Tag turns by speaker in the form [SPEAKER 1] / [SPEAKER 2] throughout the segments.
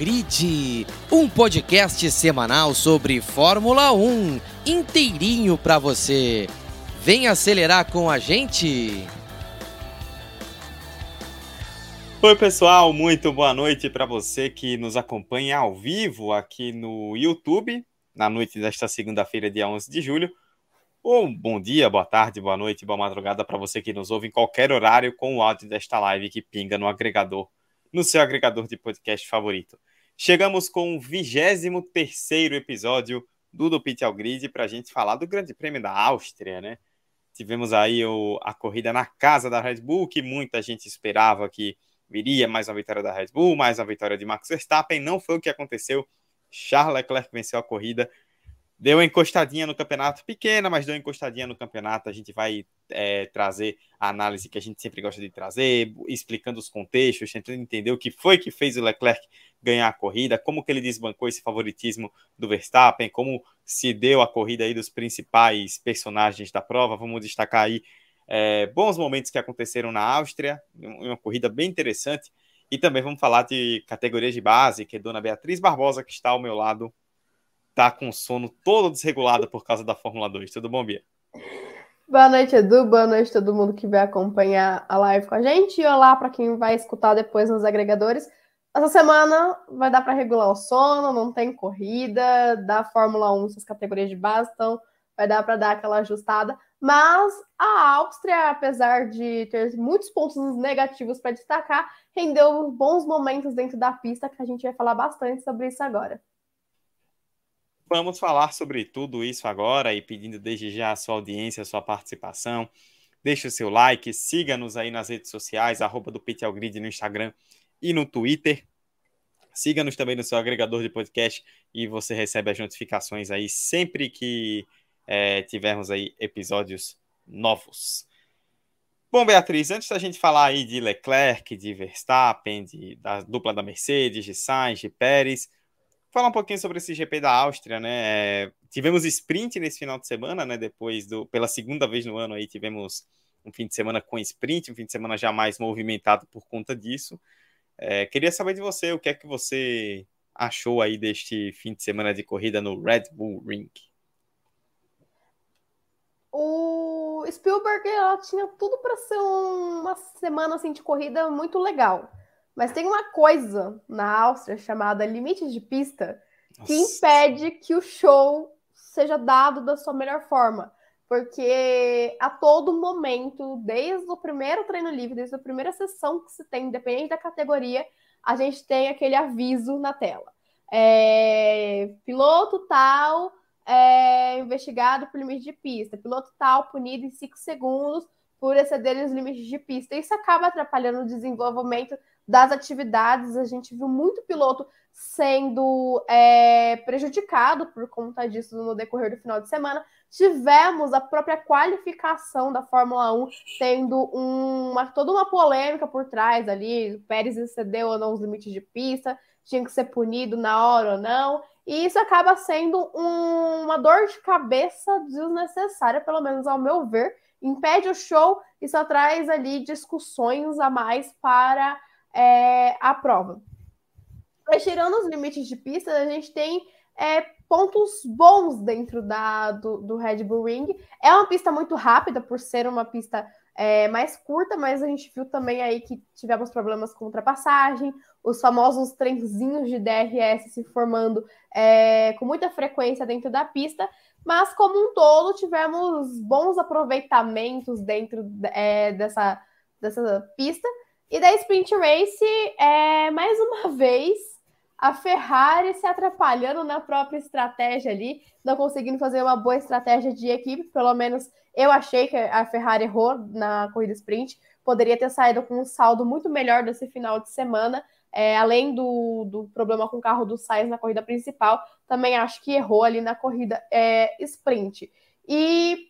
[SPEAKER 1] Grid, um podcast semanal sobre Fórmula 1, inteirinho para você. Vem acelerar com a gente.
[SPEAKER 2] Oi, pessoal, muito boa noite para você que nos acompanha ao vivo aqui no YouTube, na noite desta segunda-feira, dia 11 de julho. Ou bom dia, boa tarde, boa noite, boa madrugada para você que nos ouve em qualquer horário com o áudio desta live que pinga no agregador, no seu agregador de podcast favorito. Chegamos com o 23 episódio do Do Pit ao Grid para a gente falar do Grande Prêmio da Áustria, né? Tivemos aí o, a corrida na casa da Red Bull, que muita gente esperava que viria mais uma vitória da Red Bull, mais uma vitória de Max Verstappen. Não foi o que aconteceu. Charles Leclerc venceu a corrida Deu uma encostadinha no campeonato, pequena, mas deu uma encostadinha no campeonato. A gente vai é, trazer a análise que a gente sempre gosta de trazer, explicando os contextos, tentando entender o que foi que fez o Leclerc ganhar a corrida, como que ele desbancou esse favoritismo do Verstappen, como se deu a corrida aí dos principais personagens da prova. Vamos destacar aí é, bons momentos que aconteceram na Áustria, uma corrida bem interessante. E também vamos falar de categorias de base, que é Dona Beatriz Barbosa, que está ao meu lado tá com sono todo desregulado por causa da Fórmula 2. Tudo bom, Bia?
[SPEAKER 3] Boa noite, Edu. Boa noite a todo mundo que vai acompanhar a live com a gente. E olá para quem vai escutar depois nos agregadores. Essa semana vai dar para regular o sono, não tem corrida, da Fórmula 1, essas categorias de base, então vai dar para dar aquela ajustada. Mas a Áustria, apesar de ter muitos pontos negativos para destacar, rendeu bons momentos dentro da pista, que a gente vai falar bastante sobre isso agora.
[SPEAKER 2] Vamos falar sobre tudo isso agora e pedindo desde já a sua audiência, a sua participação. Deixe o seu like, siga-nos aí nas redes sociais, arroba do Pit Grid no Instagram e no Twitter. Siga-nos também no seu agregador de podcast e você recebe as notificações aí sempre que é, tivermos aí episódios novos. Bom, Beatriz, antes da gente falar aí de Leclerc, de Verstappen, de, da dupla da Mercedes, de Sainz, de Pérez, falar um pouquinho sobre esse GP da Áustria, né? É, tivemos sprint nesse final de semana, né? Depois do, pela segunda vez no ano aí tivemos um fim de semana com sprint, um fim de semana já mais movimentado por conta disso. É, queria saber de você o que é que você achou aí deste fim de semana de corrida no Red Bull Ring.
[SPEAKER 3] O Spielberg ela tinha tudo para ser uma semana assim de corrida muito legal. Mas tem uma coisa na Áustria chamada limites de pista que Nossa. impede que o show seja dado da sua melhor forma. Porque a todo momento, desde o primeiro treino livre, desde a primeira sessão que se tem, independente da categoria, a gente tem aquele aviso na tela. É, piloto tal é, investigado por limite de pista, piloto tal punido em 5 segundos por exceder os limites de pista. Isso acaba atrapalhando o desenvolvimento das atividades. A gente viu muito piloto sendo é, prejudicado por conta disso no decorrer do final de semana. Tivemos a própria qualificação da Fórmula 1 tendo uma, toda uma polêmica por trás ali. O Pérez excedeu ou não os limites de pista, tinha que ser punido na hora ou não. E isso acaba sendo um, uma dor de cabeça desnecessária, pelo menos ao meu ver. Impede o show e só traz ali discussões a mais para é, a prova. Mas tirando os limites de pista, a gente tem é, pontos bons dentro da, do, do, Red Bull Ring. É uma pista muito rápida, por ser uma pista é, mais curta, mas a gente viu também aí que tivemos problemas com ultrapassagem, os famosos trenzinhos de DRS se formando é, com muita frequência dentro da pista, mas como um todo tivemos bons aproveitamentos dentro é, dessa, dessa pista. E da Sprint Race, é, mais uma vez, a Ferrari se atrapalhando na própria estratégia ali, não conseguindo fazer uma boa estratégia de equipe. Pelo menos eu achei que a Ferrari errou na corrida sprint. Poderia ter saído com um saldo muito melhor desse final de semana. É, além do, do problema com o carro do Sainz na corrida principal, também acho que errou ali na corrida é, sprint. E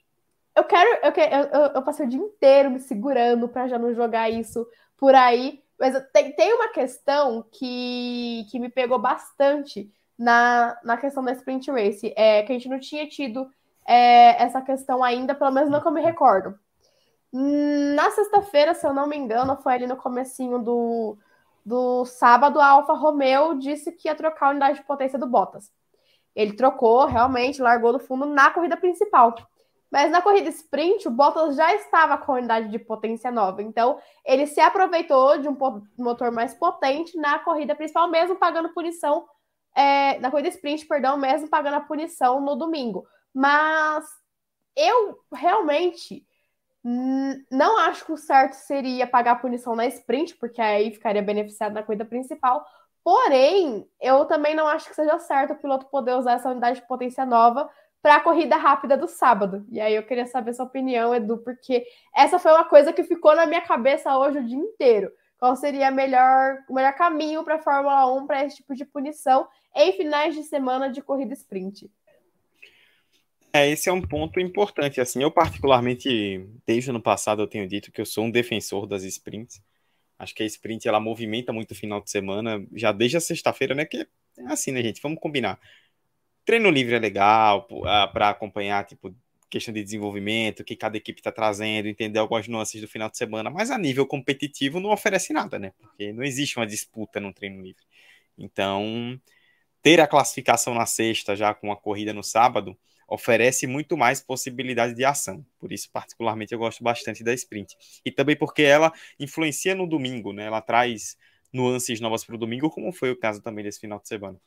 [SPEAKER 3] eu quero, eu, eu, eu passei o dia inteiro me segurando para já não jogar isso por aí. Mas tem, tem uma questão que, que me pegou bastante na, na questão da sprint race, é que a gente não tinha tido é, essa questão ainda, pelo menos não que eu me recordo. Na sexta-feira, se eu não me engano, foi ali no comecinho do, do sábado, a Alfa Romeo disse que ia trocar a unidade de potência do Bottas. Ele trocou, realmente, largou no fundo na corrida principal. Mas na corrida sprint, o Bottas já estava com a unidade de potência nova. Então, ele se aproveitou de um motor mais potente na corrida principal, mesmo pagando punição. É, na corrida sprint, perdão, mesmo pagando a punição no domingo. Mas eu realmente não acho que o certo seria pagar a punição na sprint, porque aí ficaria beneficiado na corrida principal. Porém, eu também não acho que seja certo o piloto poder usar essa unidade de potência nova para a corrida rápida do sábado. E aí eu queria saber sua opinião, Edu, porque essa foi uma coisa que ficou na minha cabeça hoje o dia inteiro. Qual seria melhor, o melhor caminho para a Fórmula 1 para esse tipo de punição em finais de semana de corrida sprint?
[SPEAKER 2] É, esse é um ponto importante. Assim, eu particularmente, desde o ano passado, eu tenho dito que eu sou um defensor das sprints. Acho que a sprint ela movimenta muito o final de semana, já desde a sexta-feira, né? Que é assim, né, gente? Vamos combinar. Treino livre é legal para acompanhar, tipo, questão de desenvolvimento, que cada equipe está trazendo, entender algumas nuances do final de semana, mas a nível competitivo não oferece nada, né? Porque não existe uma disputa no treino livre. Então, ter a classificação na sexta já com a corrida no sábado oferece muito mais possibilidade de ação. Por isso, particularmente, eu gosto bastante da sprint. E também porque ela influencia no domingo, né? Ela traz nuances novas para o domingo, como foi o caso também desse final de semana.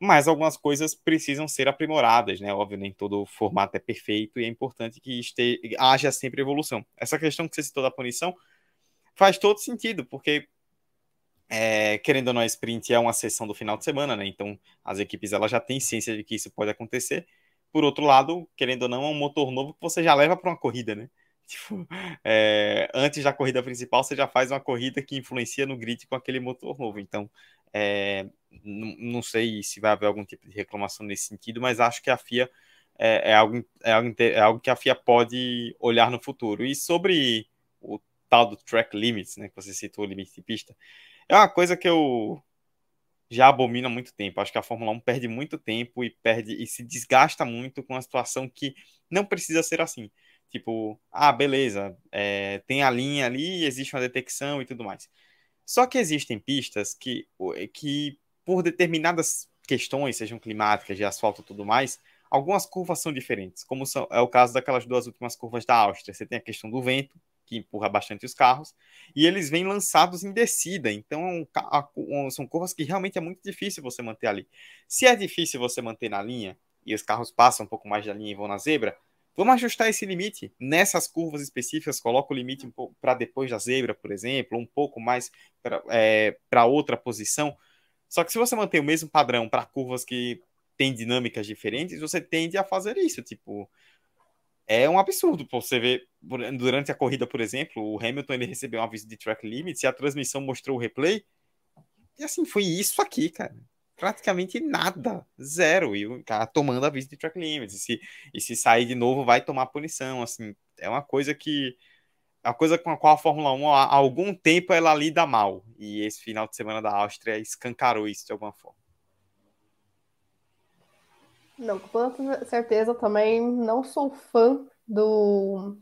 [SPEAKER 2] Mas algumas coisas precisam ser aprimoradas, né? Óbvio, nem todo formato é perfeito e é importante que este... haja sempre evolução. Essa questão que você citou da punição faz todo sentido, porque é, querendo ou não, a sprint é uma sessão do final de semana, né? Então as equipes elas já têm ciência de que isso pode acontecer por outro lado, querendo ou não, é um motor novo que você já leva para uma corrida, né? Tipo, é, antes da corrida principal, você já faz uma corrida que influencia no grid com aquele motor novo. Então, é, não sei se vai haver algum tipo de reclamação nesse sentido, mas acho que a FIA é, é, algo, é, algo, é algo que a FIA pode olhar no futuro. E sobre o tal do track limits, né, que você citou, o limite de pista, é uma coisa que eu já abomina há muito tempo. Acho que a Fórmula 1 perde muito tempo e perde e se desgasta muito com uma situação que não precisa ser assim. Tipo, ah, beleza, é, tem a linha ali, existe uma detecção e tudo mais. Só que existem pistas que, que por determinadas questões, sejam climáticas, de asfalto e tudo mais, algumas curvas são diferentes, como são, é o caso daquelas duas últimas curvas da Áustria. Você tem a questão do vento, que empurra bastante os carros, e eles vêm lançados em descida. Então, são curvas que realmente é muito difícil você manter ali. Se é difícil você manter na linha, e os carros passam um pouco mais da linha e vão na zebra, vamos ajustar esse limite. Nessas curvas específicas, coloca o limite um para depois da zebra, por exemplo, um pouco mais para é, outra posição. Só que se você manter o mesmo padrão para curvas que têm dinâmicas diferentes, você tende a fazer isso. Tipo, é um absurdo. Você ver durante a corrida, por exemplo, o Hamilton ele recebeu um aviso de track limits e a transmissão mostrou o replay. E assim, foi isso aqui, cara. Praticamente nada, zero. E o cara tomando aviso de track limits. E se, e se sair de novo, vai tomar punição. Assim, é uma coisa que. É uma coisa com a qual a Fórmula 1 há algum tempo ela lida mal. E esse final de semana da Áustria escancarou isso de alguma forma.
[SPEAKER 3] Não, com toda certeza também não sou fã do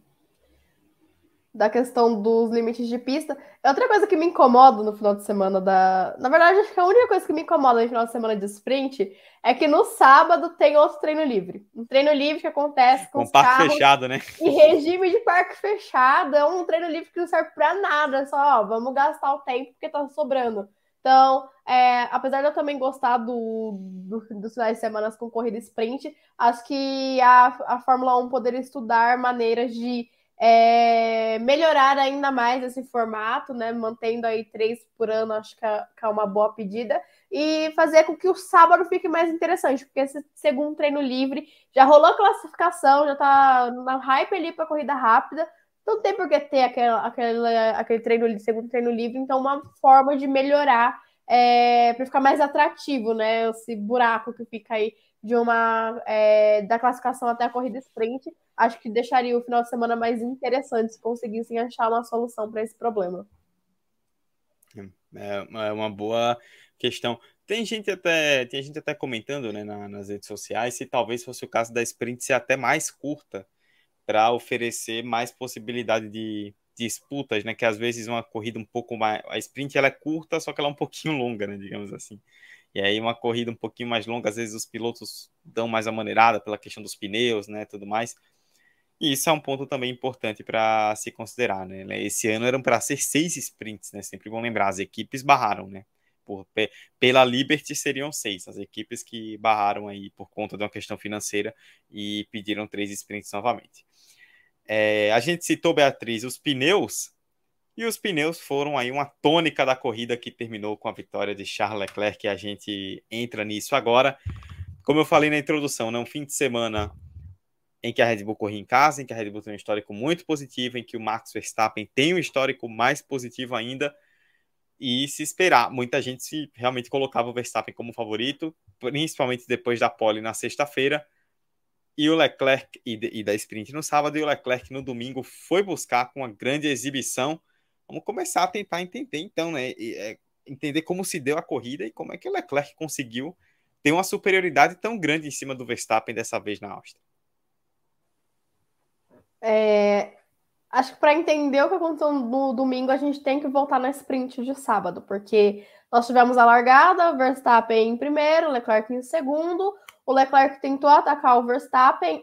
[SPEAKER 3] da questão dos limites de pista. É outra coisa que me incomoda no final de semana da. Na verdade, acho que a única coisa que me incomoda no final de semana de sprint é que no sábado tem outro treino livre. Um treino livre que acontece com, com os
[SPEAKER 2] parque carros fechado, né?
[SPEAKER 3] Em regime de parque fechado. É um treino livre que não serve para nada. É só, ó, vamos gastar o tempo porque tá sobrando. Então, é, apesar de eu também gostar do, do, dos finais de semana com corrida sprint, acho que a, a Fórmula 1 poderia estudar maneiras de é, melhorar ainda mais esse formato, né? Mantendo aí três por ano, acho que é, que é, uma boa pedida, e fazer com que o sábado fique mais interessante, porque esse segundo treino livre já rolou a classificação, já tá na hype ali para corrida rápida. Não tem por que ter aquele, aquele, aquele treino, segundo treino livre, então uma forma de melhorar é, para ficar mais atrativo, né? Esse buraco que fica aí de uma é, da classificação até a corrida sprint, acho que deixaria o final de semana mais interessante se conseguissem achar uma solução para esse problema.
[SPEAKER 2] É, é uma boa questão. Tem gente até, tem gente até comentando né, na, nas redes sociais se talvez fosse o caso da sprint ser até mais curta para oferecer mais possibilidade de, disputas, né? Que às vezes uma corrida um pouco mais. A sprint ela é curta, só que ela é um pouquinho longa, né? Digamos assim. E aí uma corrida um pouquinho mais longa, às vezes os pilotos dão mais a maneirada pela questão dos pneus, né? Tudo mais. E isso é um ponto também importante para se considerar, né? Esse ano eram para ser seis sprints, né? Sempre bom lembrar, as equipes barraram, né? Por, pela Liberty seriam seis, as equipes que barraram aí por conta de uma questão financeira e pediram três sprints novamente. É, a gente citou, Beatriz, os pneus, e os pneus foram aí uma tônica da corrida que terminou com a vitória de Charles Leclerc, e a gente entra nisso agora. Como eu falei na introdução, né, um fim de semana em que a Red Bull corria em casa, em que a Red Bull tem um histórico muito positivo, em que o Max Verstappen tem um histórico mais positivo ainda, e se esperar. Muita gente se realmente colocava o Verstappen como favorito, principalmente depois da pole na sexta-feira, e o Leclerc, e, e, da sprint no sábado, e o Leclerc no domingo foi buscar com uma grande exibição. Vamos começar a tentar entender, então, né? E, é, entender como se deu a corrida e como é que o Leclerc conseguiu ter uma superioridade tão grande em cima do Verstappen dessa vez na Áustria.
[SPEAKER 3] É, acho que para entender o que aconteceu no domingo, a gente tem que voltar na sprint de sábado, porque nós tivemos a largada, Verstappen em primeiro, Leclerc em segundo. O Leclerc tentou atacar o Verstappen,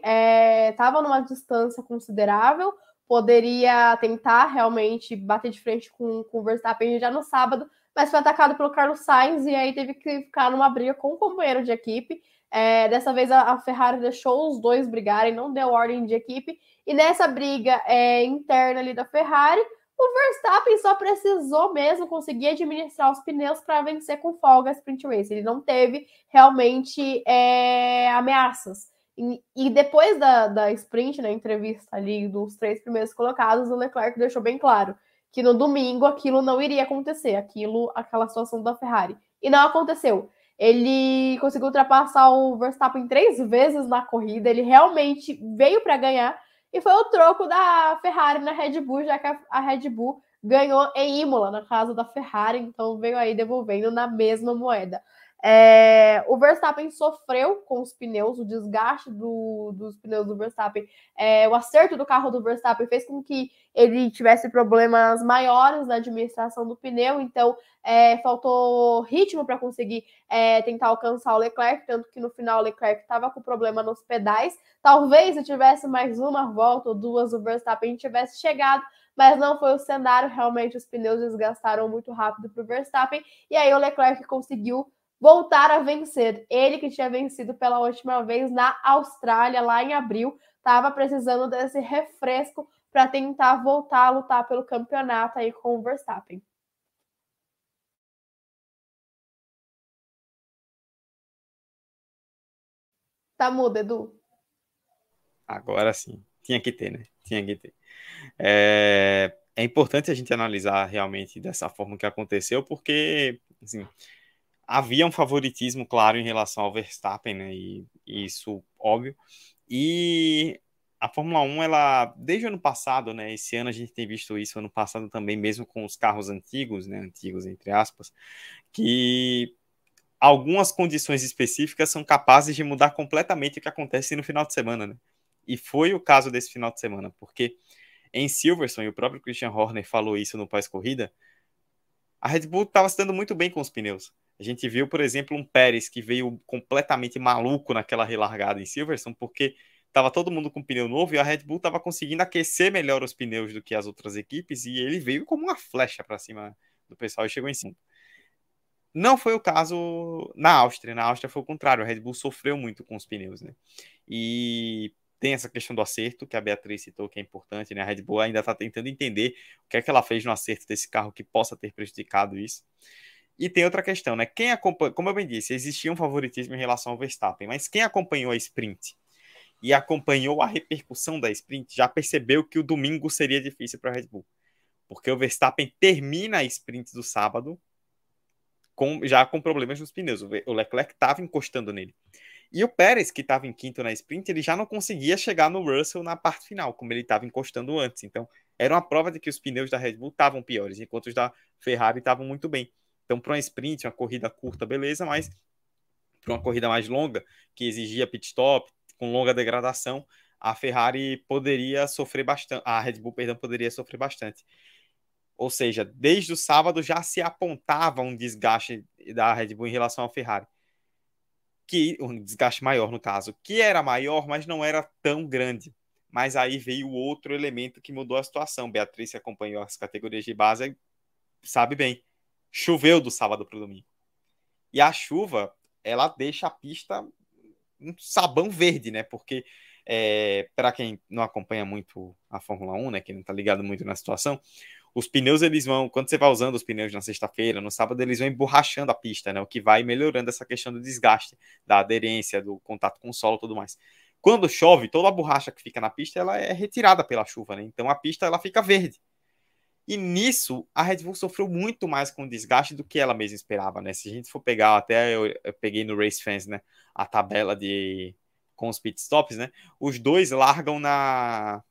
[SPEAKER 3] estava é, numa distância considerável, poderia tentar realmente bater de frente com, com o Verstappen já no sábado, mas foi atacado pelo Carlos Sainz e aí teve que ficar numa briga com o companheiro de equipe. É, dessa vez a, a, Ferrari deixou os dois brigarem, não deu ordem de equipe. E nessa briga é, interna ali da Ferrari, o Verstappen só precisou mesmo conseguir administrar os pneus para vencer com folga a sprint race. Ele não teve realmente é, ameaças. E, e, depois da, da sprint, na entrevista ali dos três primeiros colocados, o Leclerc deixou bem claro que no domingo aquilo não iria acontecer, aquilo, aquela situação da Ferrari. E não aconteceu. Ele conseguiu ultrapassar o Verstappen três vezes na corrida. Ele realmente veio para ganhar. E foi o troco da Ferrari na Red Bull, já que a Red Bull ganhou em Imola, na casa da Ferrari. Então veio aí devolvendo na mesma moeda. É, o Verstappen sofreu com os pneus, o desgaste do, dos pneus do Verstappen, é, o acerto do carro do Verstappen fez com que ele tivesse problemas maiores na administração do pneu, então é, faltou ritmo para conseguir é, tentar alcançar o Leclerc, tanto que no final o Leclerc estava com problema nos pedais. Talvez se tivesse mais uma volta ou duas, o Verstappen tivesse chegado, mas não foi o cenário. Realmente os pneus desgastaram muito rápido para o Verstappen, e aí o Leclerc conseguiu voltar a vencer. Ele que tinha vencido pela última vez na Austrália, lá em abril, estava precisando desse refresco para tentar voltar a lutar pelo campeonato aí com o Verstappen. Tá mudo, Edu?
[SPEAKER 2] Agora sim. Tinha que ter, né? Tinha que ter. É, é importante a gente analisar realmente dessa forma que aconteceu, porque, assim, havia um favoritismo claro em relação ao Verstappen, né? E, e isso óbvio. E a Fórmula 1, ela, desde o ano passado, né? Esse ano a gente tem visto isso, ano passado também, mesmo com os carros antigos, né? Antigos, entre aspas, que algumas condições específicas são capazes de mudar completamente o que acontece no final de semana, né? E foi o caso desse final de semana, porque em Silverstone, o próprio Christian Horner falou isso no pós-corrida, a Red Bull estava se dando muito bem com os pneus. A gente viu, por exemplo, um Pérez que veio completamente maluco naquela relargada em Silverstone, porque estava todo mundo com pneu novo e a Red Bull estava conseguindo aquecer melhor os pneus do que as outras equipes e ele veio como uma flecha para cima do pessoal e chegou em cima. Não foi o caso na Áustria. Na Áustria foi o contrário. A Red Bull sofreu muito com os pneus, né? E tem essa questão do acerto que a Beatriz citou, que é importante, né? A Red Bull ainda está tentando entender o que é que ela fez no acerto desse carro que possa ter prejudicado isso. E tem outra questão, né? Quem acompanha, como eu bem disse, existia um favoritismo em relação ao Verstappen, mas quem acompanhou a sprint e acompanhou a repercussão da sprint já percebeu que o domingo seria difícil para a Red Bull, porque o Verstappen termina a sprint do sábado com, já com problemas nos pneus. O Leclerc estava encostando nele. E o Pérez, que estava em quinto na sprint, ele já não conseguia chegar no Russell na parte final, como ele estava encostando antes. Então, era uma prova de que os pneus da Red Bull estavam piores, enquanto os da Ferrari estavam muito bem. Então, para uma sprint, uma corrida curta, beleza, mas para uma corrida mais longa, que exigia pit stop, com longa degradação, a Ferrari poderia sofrer bastante, a Red Bull, perdão, poderia sofrer bastante. Ou seja, desde o sábado já se apontava um desgaste da Red Bull em relação à Ferrari. Que um desgaste maior no caso, que era maior, mas não era tão grande. Mas aí veio outro elemento que mudou a situação. Beatriz acompanhou as categorias de base sabe bem. Choveu do sábado para o domingo. E a chuva, ela deixa a pista um sabão verde, né? Porque é, para quem não acompanha muito a Fórmula 1, né, que não está ligado muito na situação, os pneus eles vão, quando você vai usando os pneus na sexta-feira, no sábado eles vão emborrachando a pista, né, o que vai melhorando essa questão do desgaste, da aderência, do contato com o solo, tudo mais. Quando chove, toda a borracha que fica na pista ela é retirada pela chuva, né? Então a pista ela fica verde. E nisso a Red Bull sofreu muito mais com o desgaste do que ela mesma esperava, né? Se a gente for pegar, até eu, eu peguei no Race Fans, né, a tabela de com os pitstops, né? Os dois largam na,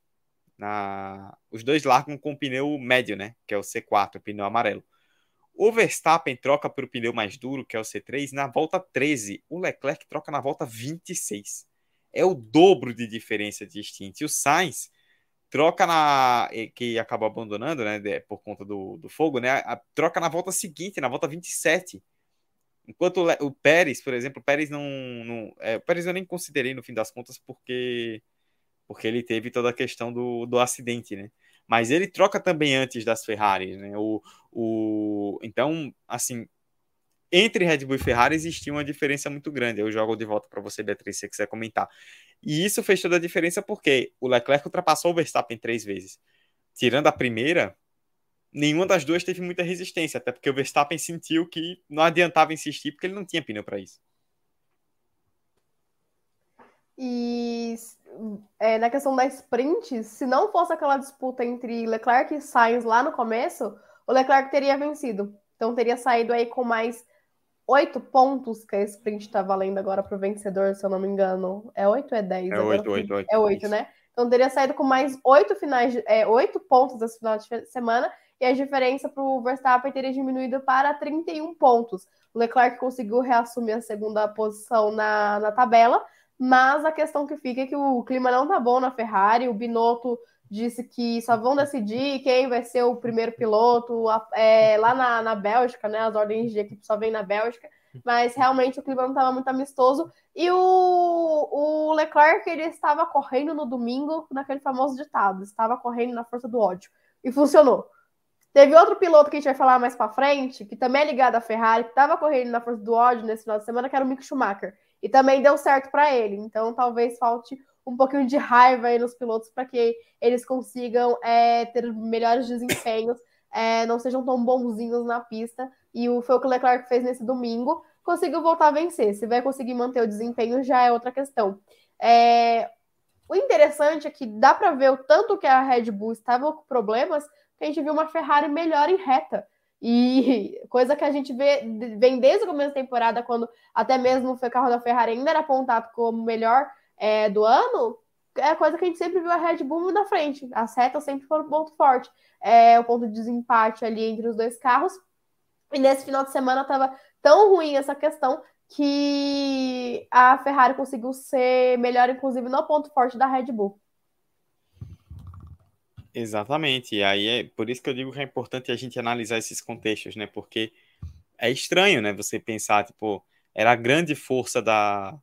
[SPEAKER 2] na os dois largam com o pneu médio, né? Que é o C4, o pneu amarelo. O Verstappen troca para o pneu mais duro, que é o C3, na volta 13. O Leclerc troca na volta 26. É o dobro de diferença de stint. E o Sainz troca na. que acaba abandonando, né? Por conta do, do fogo, né? A, troca na volta seguinte, na volta 27. Enquanto o, o Pérez, por exemplo, o Pérez não. não é, o Pérez eu nem considerei no fim das contas, porque porque ele teve toda a questão do, do acidente, né? Mas ele troca também antes das Ferrari, né? O, o, então, assim, entre Red Bull e Ferrari existia uma diferença muito grande. Eu jogo de volta para você, Beatriz, se você quiser comentar. E isso fez toda a diferença porque o Leclerc ultrapassou o Verstappen três vezes. Tirando a primeira, nenhuma das duas teve muita resistência, até porque o Verstappen sentiu que não adiantava insistir porque ele não tinha pneu para isso.
[SPEAKER 3] E é, na questão da sprint, se não fosse aquela disputa entre Leclerc e Sainz lá no começo, o Leclerc teria vencido. Então teria saído aí com mais oito pontos que a sprint está valendo agora para o vencedor, se eu não me engano. É oito ou é dez?
[SPEAKER 2] É oito, oito, oito.
[SPEAKER 3] É oito, né? Então teria saído com mais oito finais, é, oito pontos nesse final de semana e a diferença para o Verstappen teria diminuído para 31 pontos. O Leclerc conseguiu reassumir a segunda posição na, na tabela, mas a questão que fica é que o clima não tá bom na Ferrari, o Binotto disse que só vão decidir quem vai ser o primeiro piloto é, lá na, na Bélgica, né? As ordens de equipe só vêm na Bélgica, mas realmente o clima não estava muito amistoso. E o, o Leclerc ele estava correndo no domingo naquele famoso ditado, estava correndo na força do ódio. E funcionou. Teve outro piloto que a gente vai falar mais para frente, que também é ligado à Ferrari, que estava correndo na força do ódio nesse final de semana, que era o Mick Schumacher. E também deu certo para ele. Então talvez falte um pouquinho de raiva aí nos pilotos para que eles consigam é, ter melhores desempenhos, é, não sejam tão bonzinhos na pista. E o, foi o que o Leclerc fez nesse domingo. Conseguiu voltar a vencer. Se vai conseguir manter o desempenho, já é outra questão. É, o interessante é que dá para ver o tanto que a Red Bull estava com problemas, que a gente viu uma Ferrari melhor em reta. E coisa que a gente vê, vem desde o começo da temporada, quando até mesmo o carro da Ferrari ainda era apontado como melhor é, do ano, é coisa que a gente sempre viu a Red Bull na frente. As retas sempre foram um ponto forte. É o ponto de desempate ali entre os dois carros. E nesse final de semana estava tão ruim essa questão que a Ferrari conseguiu ser melhor, inclusive, no ponto forte da Red Bull.
[SPEAKER 2] Exatamente. E aí é por isso que eu digo que é importante a gente analisar esses contextos, né? Porque é estranho, né? Você pensar, tipo, era a grande força da,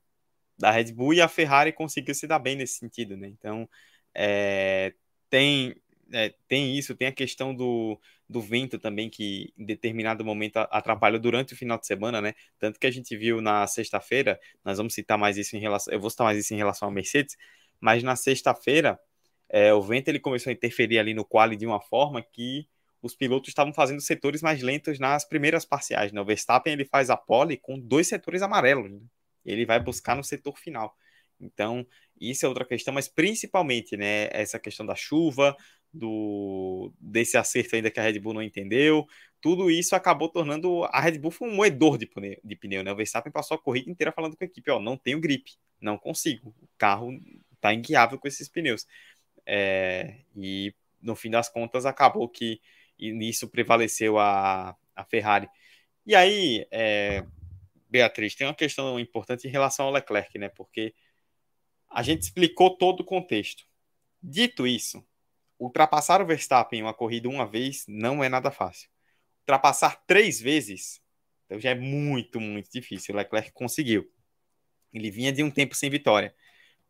[SPEAKER 2] da Red Bull e a Ferrari conseguiu se dar bem nesse sentido, né? Então, é, tem, é, tem isso, tem a questão do, do vento também, que em determinado momento atrapalha durante o final de semana, né? Tanto que a gente viu na sexta-feira, nós vamos citar mais isso em relação, eu vou citar mais isso em relação ao Mercedes, mas na sexta-feira é, o vento ele começou a interferir ali no quali de uma forma que os pilotos estavam fazendo setores mais lentos nas primeiras parciais. Né? O Verstappen ele faz a pole com dois setores amarelos. Né? Ele vai buscar no setor final. Então, isso é outra questão, mas principalmente, né, essa questão da chuva, do desse acerto ainda que a Red Bull não entendeu, tudo isso acabou tornando a Red Bull um moedor de pneu, de pneu, né? O Verstappen passou a corrida inteira falando com a equipe, ó, não tenho gripe, não consigo, o carro tá inguiável com esses pneus. É, e no fim das contas acabou que nisso prevaleceu a, a Ferrari. E aí, é, Beatriz, tem uma questão importante em relação ao Leclerc, né? Porque A gente explicou todo o contexto. Dito isso, ultrapassar o Verstappen em uma corrida uma vez não é nada fácil. Ultrapassar três vezes então já é muito, muito difícil. O Leclerc conseguiu. Ele vinha de um tempo sem vitória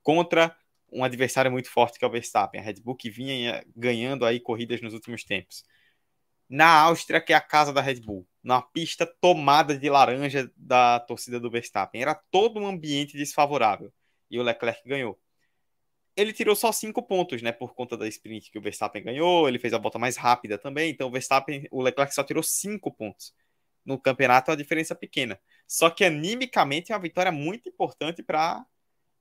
[SPEAKER 2] contra um adversário muito forte que é o Verstappen, a Red Bull que vinha ganhando aí corridas nos últimos tempos. Na Áustria, que é a casa da Red Bull, na pista tomada de laranja da torcida do Verstappen, era todo um ambiente desfavorável e o Leclerc ganhou. Ele tirou só cinco pontos, né, por conta da sprint que o Verstappen ganhou. Ele fez a volta mais rápida também, então o Verstappen, o Leclerc só tirou cinco pontos. No campeonato é uma diferença pequena. Só que animicamente é uma vitória muito importante para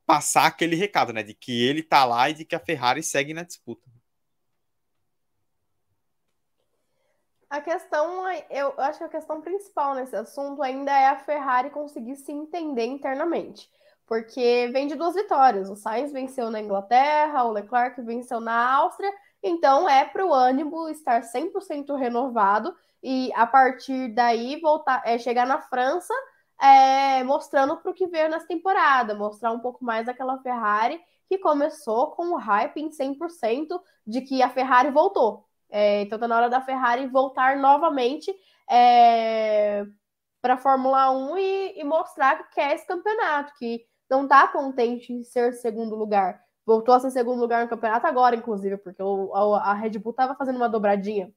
[SPEAKER 2] passar aquele recado, né? De que ele tá lá e de que a Ferrari segue na disputa.
[SPEAKER 3] A questão, eu acho que a questão principal nesse assunto ainda é a Ferrari conseguir se entender internamente. Porque vem de duas vitórias. O Sainz venceu na Inglaterra, o Leclerc venceu na Áustria. Então é para o ânimo estar 100% renovado e a partir daí voltar, é, chegar na França é, mostrando para o que veio nessa temporada, mostrar um pouco mais daquela Ferrari que começou com o hype em 100% de que a Ferrari voltou. É, então tá na hora da Ferrari voltar novamente é, para a Fórmula 1 e, e, mostrar que quer esse campeonato, que não tá contente em ser segundo lugar. Voltou a ser segundo lugar no campeonato agora, inclusive, porque o, a, a Red Bull estava fazendo uma dobradinha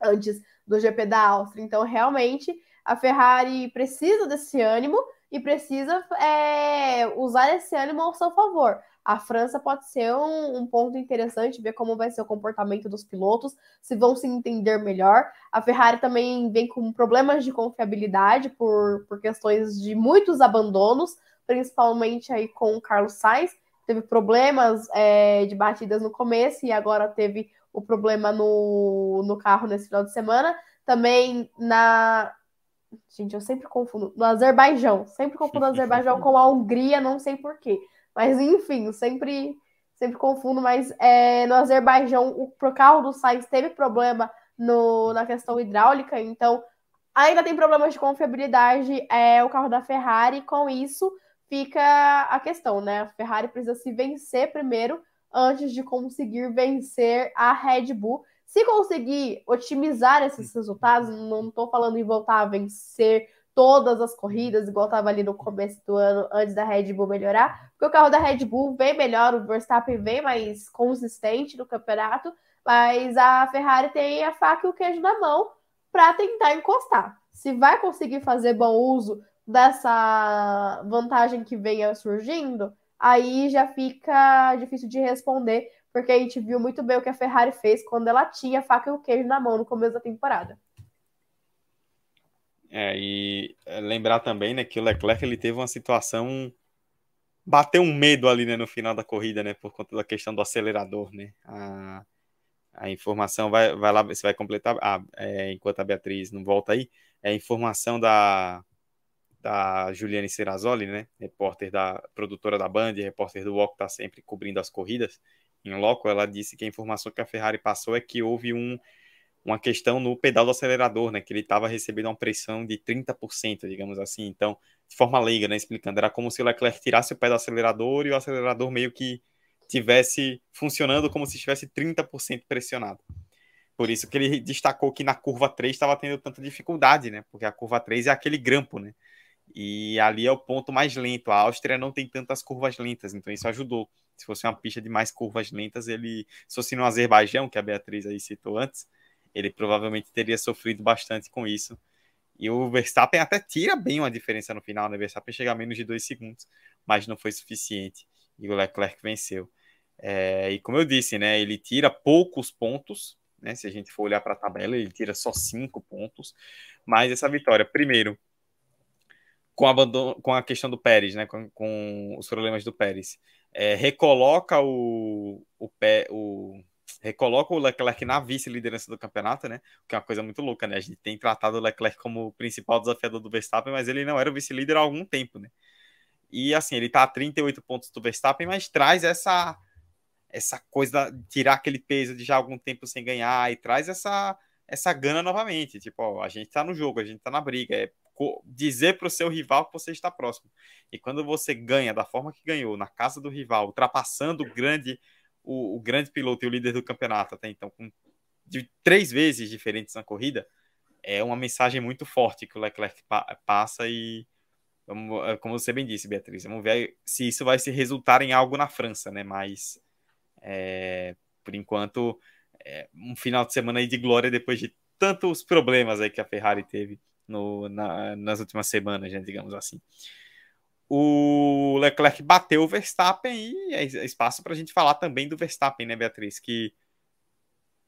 [SPEAKER 3] antes do GP da Áustria. Então, realmente, a Ferrari precisa desse ânimo e precisa é, usar esse ânimo ao seu favor. A França pode ser um, um, ponto interessante, ver como vai ser o comportamento dos pilotos, se vão se entender melhor. A Ferrari também vem com problemas de confiabilidade por, por questões de muitos abandonos, principalmente aí com o Carlos Sainz. Teve problemas é, de batidas no começo e agora teve o problema no, no carro nesse final de semana. Também na. Gente, eu sempre confundo. No Azerbaijão. Sempre confundo o Azerbaijão com a Hungria, não sei porquê. Mas enfim, sempre, sempre confundo. Mas é, no Azerbaijão, o carro do Sainz teve problema no, na questão hidráulica, então ainda tem problemas de confiabilidade é, o carro da Ferrari. Com isso, fica a questão, né? A Ferrari precisa se vencer primeiro antes de conseguir vencer a Red Bull. Se conseguir otimizar esses resultados, não estou falando em voltar a vencer todas as corridas, igual estava ali no começo do ano, antes da Red Bull melhorar, porque o carro da Red Bull vem melhor, o Verstappen vem mais consistente no campeonato, mas a Ferrari tem a faca e o queijo na mão para tentar encostar. Se vai conseguir fazer bom uso dessa vantagem que venha surgindo, aí já fica difícil de responder, porque a gente viu muito bem o que a Ferrari fez quando ela tinha faca e o queijo na mão no começo da temporada.
[SPEAKER 2] É, e é, lembrar também, né, que o Leclerc ele teve uma situação bateu um medo ali, né, no final da corrida, né, por conta da questão do acelerador, né? A, a informação vai, vai lá, você vai completar, é, enquanto a Beatriz não volta aí, é a informação da da Juliane Serrazoli, né, repórter da produtora da Band, repórter do Walk, está sempre cobrindo as corridas em loco, ela disse que a informação que a Ferrari passou é que houve um, uma questão no pedal do acelerador, né, que ele estava recebendo uma pressão de 30%, digamos assim, então, de forma leiga, né, explicando, era como se o Leclerc tirasse o pé do acelerador e o acelerador meio que tivesse funcionando como se estivesse 30% pressionado. Por isso que ele destacou que na curva 3 estava tendo tanta dificuldade, né? Porque a curva 3 é aquele grampo, né? E ali é o ponto mais lento. A Áustria não tem tantas curvas lentas, então isso ajudou. Se fosse uma pista de mais curvas lentas, ele, se fosse no Azerbaijão, que a Beatriz aí citou antes, ele provavelmente teria sofrido bastante com isso. E o Verstappen até tira bem uma diferença no final, né? O Verstappen chega a menos de dois segundos, mas não foi suficiente. E o Leclerc venceu. É, e como eu disse, né? Ele tira poucos pontos, né? Se a gente for olhar para a tabela, ele tira só cinco pontos. Mas essa vitória, primeiro, com, abandono, com a questão do Pérez, né, com, com os problemas do Pérez, é, recoloca o, o, o recoloca o Leclerc na vice-liderança do campeonato, né? Que é uma coisa muito louca, né? A gente tem tratado o Leclerc como o principal desafiador do Verstappen, mas ele não era o vice-líder há algum tempo, né? E assim, ele tá a 38 pontos do Verstappen, mas traz essa essa coisa de tirar aquele peso de já algum tempo sem ganhar e traz essa essa gana novamente, tipo, ó, a gente tá no jogo, a gente tá na briga, é dizer para o seu rival que você está próximo. E quando você ganha da forma que ganhou, na casa do rival, ultrapassando o grande, o, o grande piloto e o líder do campeonato até então, com de três vezes diferentes na corrida, é uma mensagem muito forte que o Leclerc pa passa e é, como você bem disse, Beatriz, vamos ver se isso vai se resultar em algo na França, né? Mas é, por enquanto, é, um final de semana aí de glória depois de tantos problemas aí que a Ferrari teve no, na, nas últimas semanas, né, digamos assim. O Leclerc bateu o Verstappen e é espaço para a gente falar também do Verstappen, né, Beatriz? Que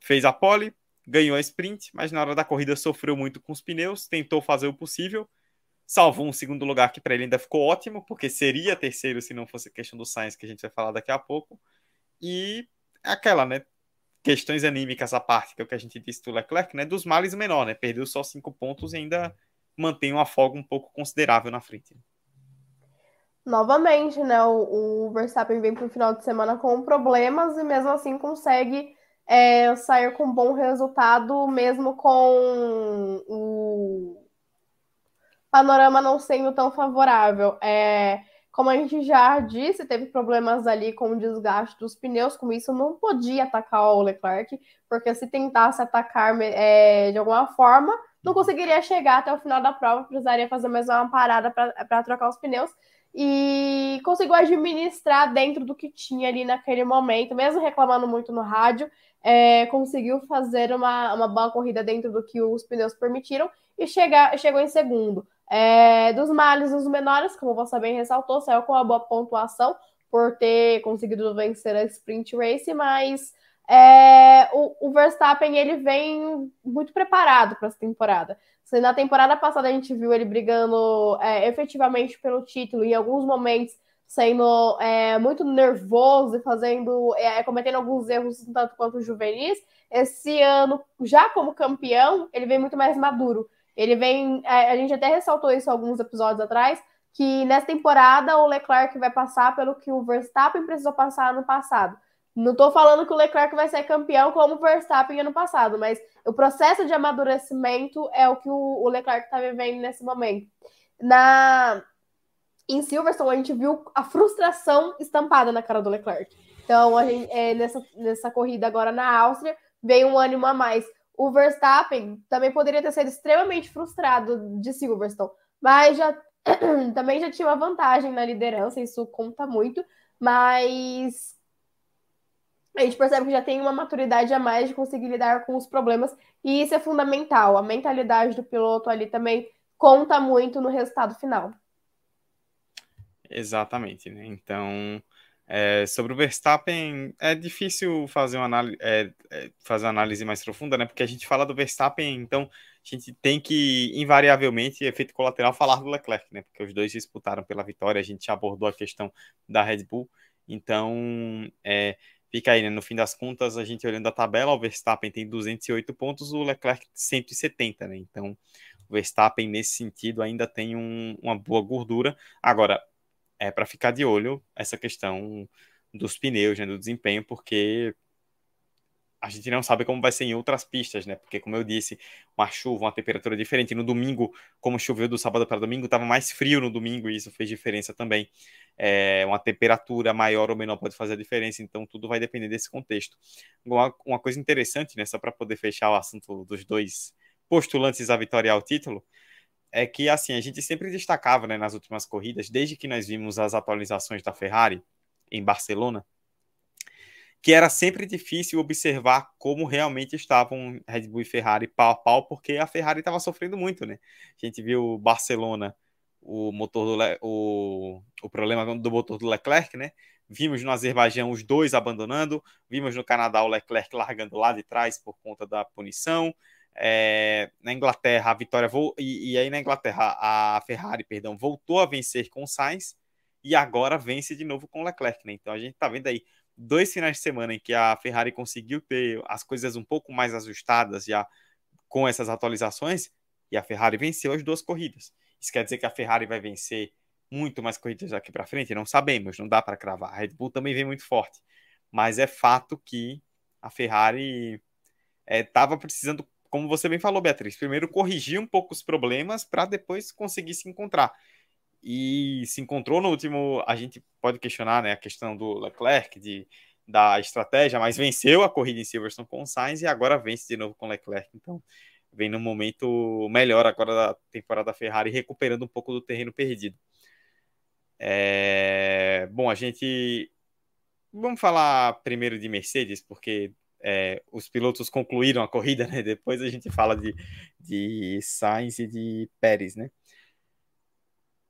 [SPEAKER 2] fez a pole, ganhou a sprint, mas na hora da corrida sofreu muito com os pneus, tentou fazer o possível, salvou um segundo lugar que para ele ainda ficou ótimo, porque seria terceiro se não fosse questão do Sainz, que a gente vai falar daqui a pouco. E é aquela, né? questões anímicas à parte, que é o que a gente disse do Leclerc, né? Dos males menor, né? Perdeu só cinco pontos e ainda mantém uma folga um pouco considerável na frente.
[SPEAKER 3] Novamente, né? O, o Verstappen vem para o final de semana com problemas e mesmo assim consegue é, sair com bom resultado, mesmo com o panorama não sendo tão favorável. É, como a gente já disse, teve problemas ali com o desgaste dos pneus, com isso não podia atacar o Leclerc, porque se tentasse atacar é, de alguma forma, não conseguiria chegar até o final da prova, precisaria fazer mais uma parada para trocar os pneus. E conseguiu administrar dentro do que tinha ali naquele momento, mesmo reclamando muito no rádio, é, conseguiu fazer uma, uma boa corrida dentro do que os pneus permitiram e chegar, chegou em segundo. É, dos males, os menores, como você bem ressaltou, saiu com uma boa pontuação por ter conseguido vencer a sprint race, mas é, o, o, Verstappen ele vem muito preparado para essa temporada. Se na temporada passada a gente viu ele brigando é, efetivamente pelo título, em alguns momentos sendo é, muito nervoso e fazendo, é, cometendo alguns erros tanto quanto juvenis, esse ano, já como campeão, ele vem muito mais maduro. Ele vem. É, a gente até ressaltou isso alguns episódios atrás, que nessa temporada o Leclerc vai passar pelo que o Verstappen precisou passar no passado. Não estou falando que o Leclerc vai ser campeão como o Verstappen ano passado, mas o processo de amadurecimento é o que o, Leclerc está vivendo nesse momento. Na em Silverstone a gente viu a frustração estampada na cara do Leclerc. Então, a gente, é, nessa, nessa corrida agora na Áustria, veio um ânimo a mais o Verstappen também poderia ter sido extremamente frustrado de Silverstone, mas já também já tinha uma vantagem na liderança, isso conta muito, mas a gente percebe que já tem uma maturidade a mais de conseguir lidar com os problemas, e isso é fundamental. A mentalidade do piloto ali também conta muito no resultado final.
[SPEAKER 2] Exatamente, né? Então, é, sobre o Verstappen, é difícil fazer uma, análise, é, é, fazer uma análise mais profunda, né? Porque a gente fala do Verstappen, então a gente tem que, invariavelmente, efeito colateral, falar do Leclerc, né? Porque os dois disputaram pela vitória, a gente abordou a questão da Red Bull, então é, fica aí, né? No fim das contas, a gente olhando a tabela, o Verstappen tem 208 pontos, o Leclerc 170, né? Então, o Verstappen, nesse sentido, ainda tem um, uma boa gordura. Agora, é para ficar de olho essa questão dos pneus, né, do desempenho, porque a gente não sabe como vai ser em outras pistas, né? Porque, como eu disse, uma chuva, uma temperatura diferente. No domingo, como choveu do sábado para domingo, estava mais frio no domingo e isso fez diferença também. É, uma temperatura maior ou menor pode fazer a diferença, então tudo vai depender desse contexto. Uma, uma coisa interessante, né? Só para poder fechar o assunto dos dois postulantes à vitória ao título, é que assim a gente sempre destacava né, nas últimas corridas, desde que nós vimos as atualizações da Ferrari em Barcelona, que era sempre difícil observar como realmente estavam Red Bull e Ferrari pau a pau, porque a Ferrari estava sofrendo muito, né? A gente viu Barcelona, o motor do Le... o, o problema do motor do Leclerc, né? Vimos no Azerbaijão os dois abandonando, vimos no Canadá o Leclerc largando lá de trás por conta da punição. É, na Inglaterra, a vitória e, e, aí na Inglaterra a Ferrari, perdão, voltou a vencer com o Sainz e agora vence de novo com o Leclerc, né? Então a gente tá vendo aí dois finais de semana em que a Ferrari conseguiu ter as coisas um pouco mais ajustadas já com essas atualizações e a Ferrari venceu as duas corridas. Isso quer dizer que a Ferrari vai vencer muito mais corridas daqui para frente? Não sabemos, não dá para cravar. A Red Bull também vem muito forte, mas é fato que a Ferrari estava é, precisando como você bem falou, Beatriz, primeiro corrigir um pouco os problemas para depois conseguir se encontrar. E se encontrou no último, a gente pode questionar né, a questão do Leclerc, de, da estratégia, mas venceu a corrida em Silverstone com o Sainz e agora vence de novo com o Leclerc. Então, vem num momento melhor agora da temporada da Ferrari, recuperando um pouco do terreno perdido. É... Bom, a gente. Vamos falar primeiro de Mercedes, porque é, os pilotos concluíram a corrida, né? Depois a gente fala de, de Sainz e de Pérez, né?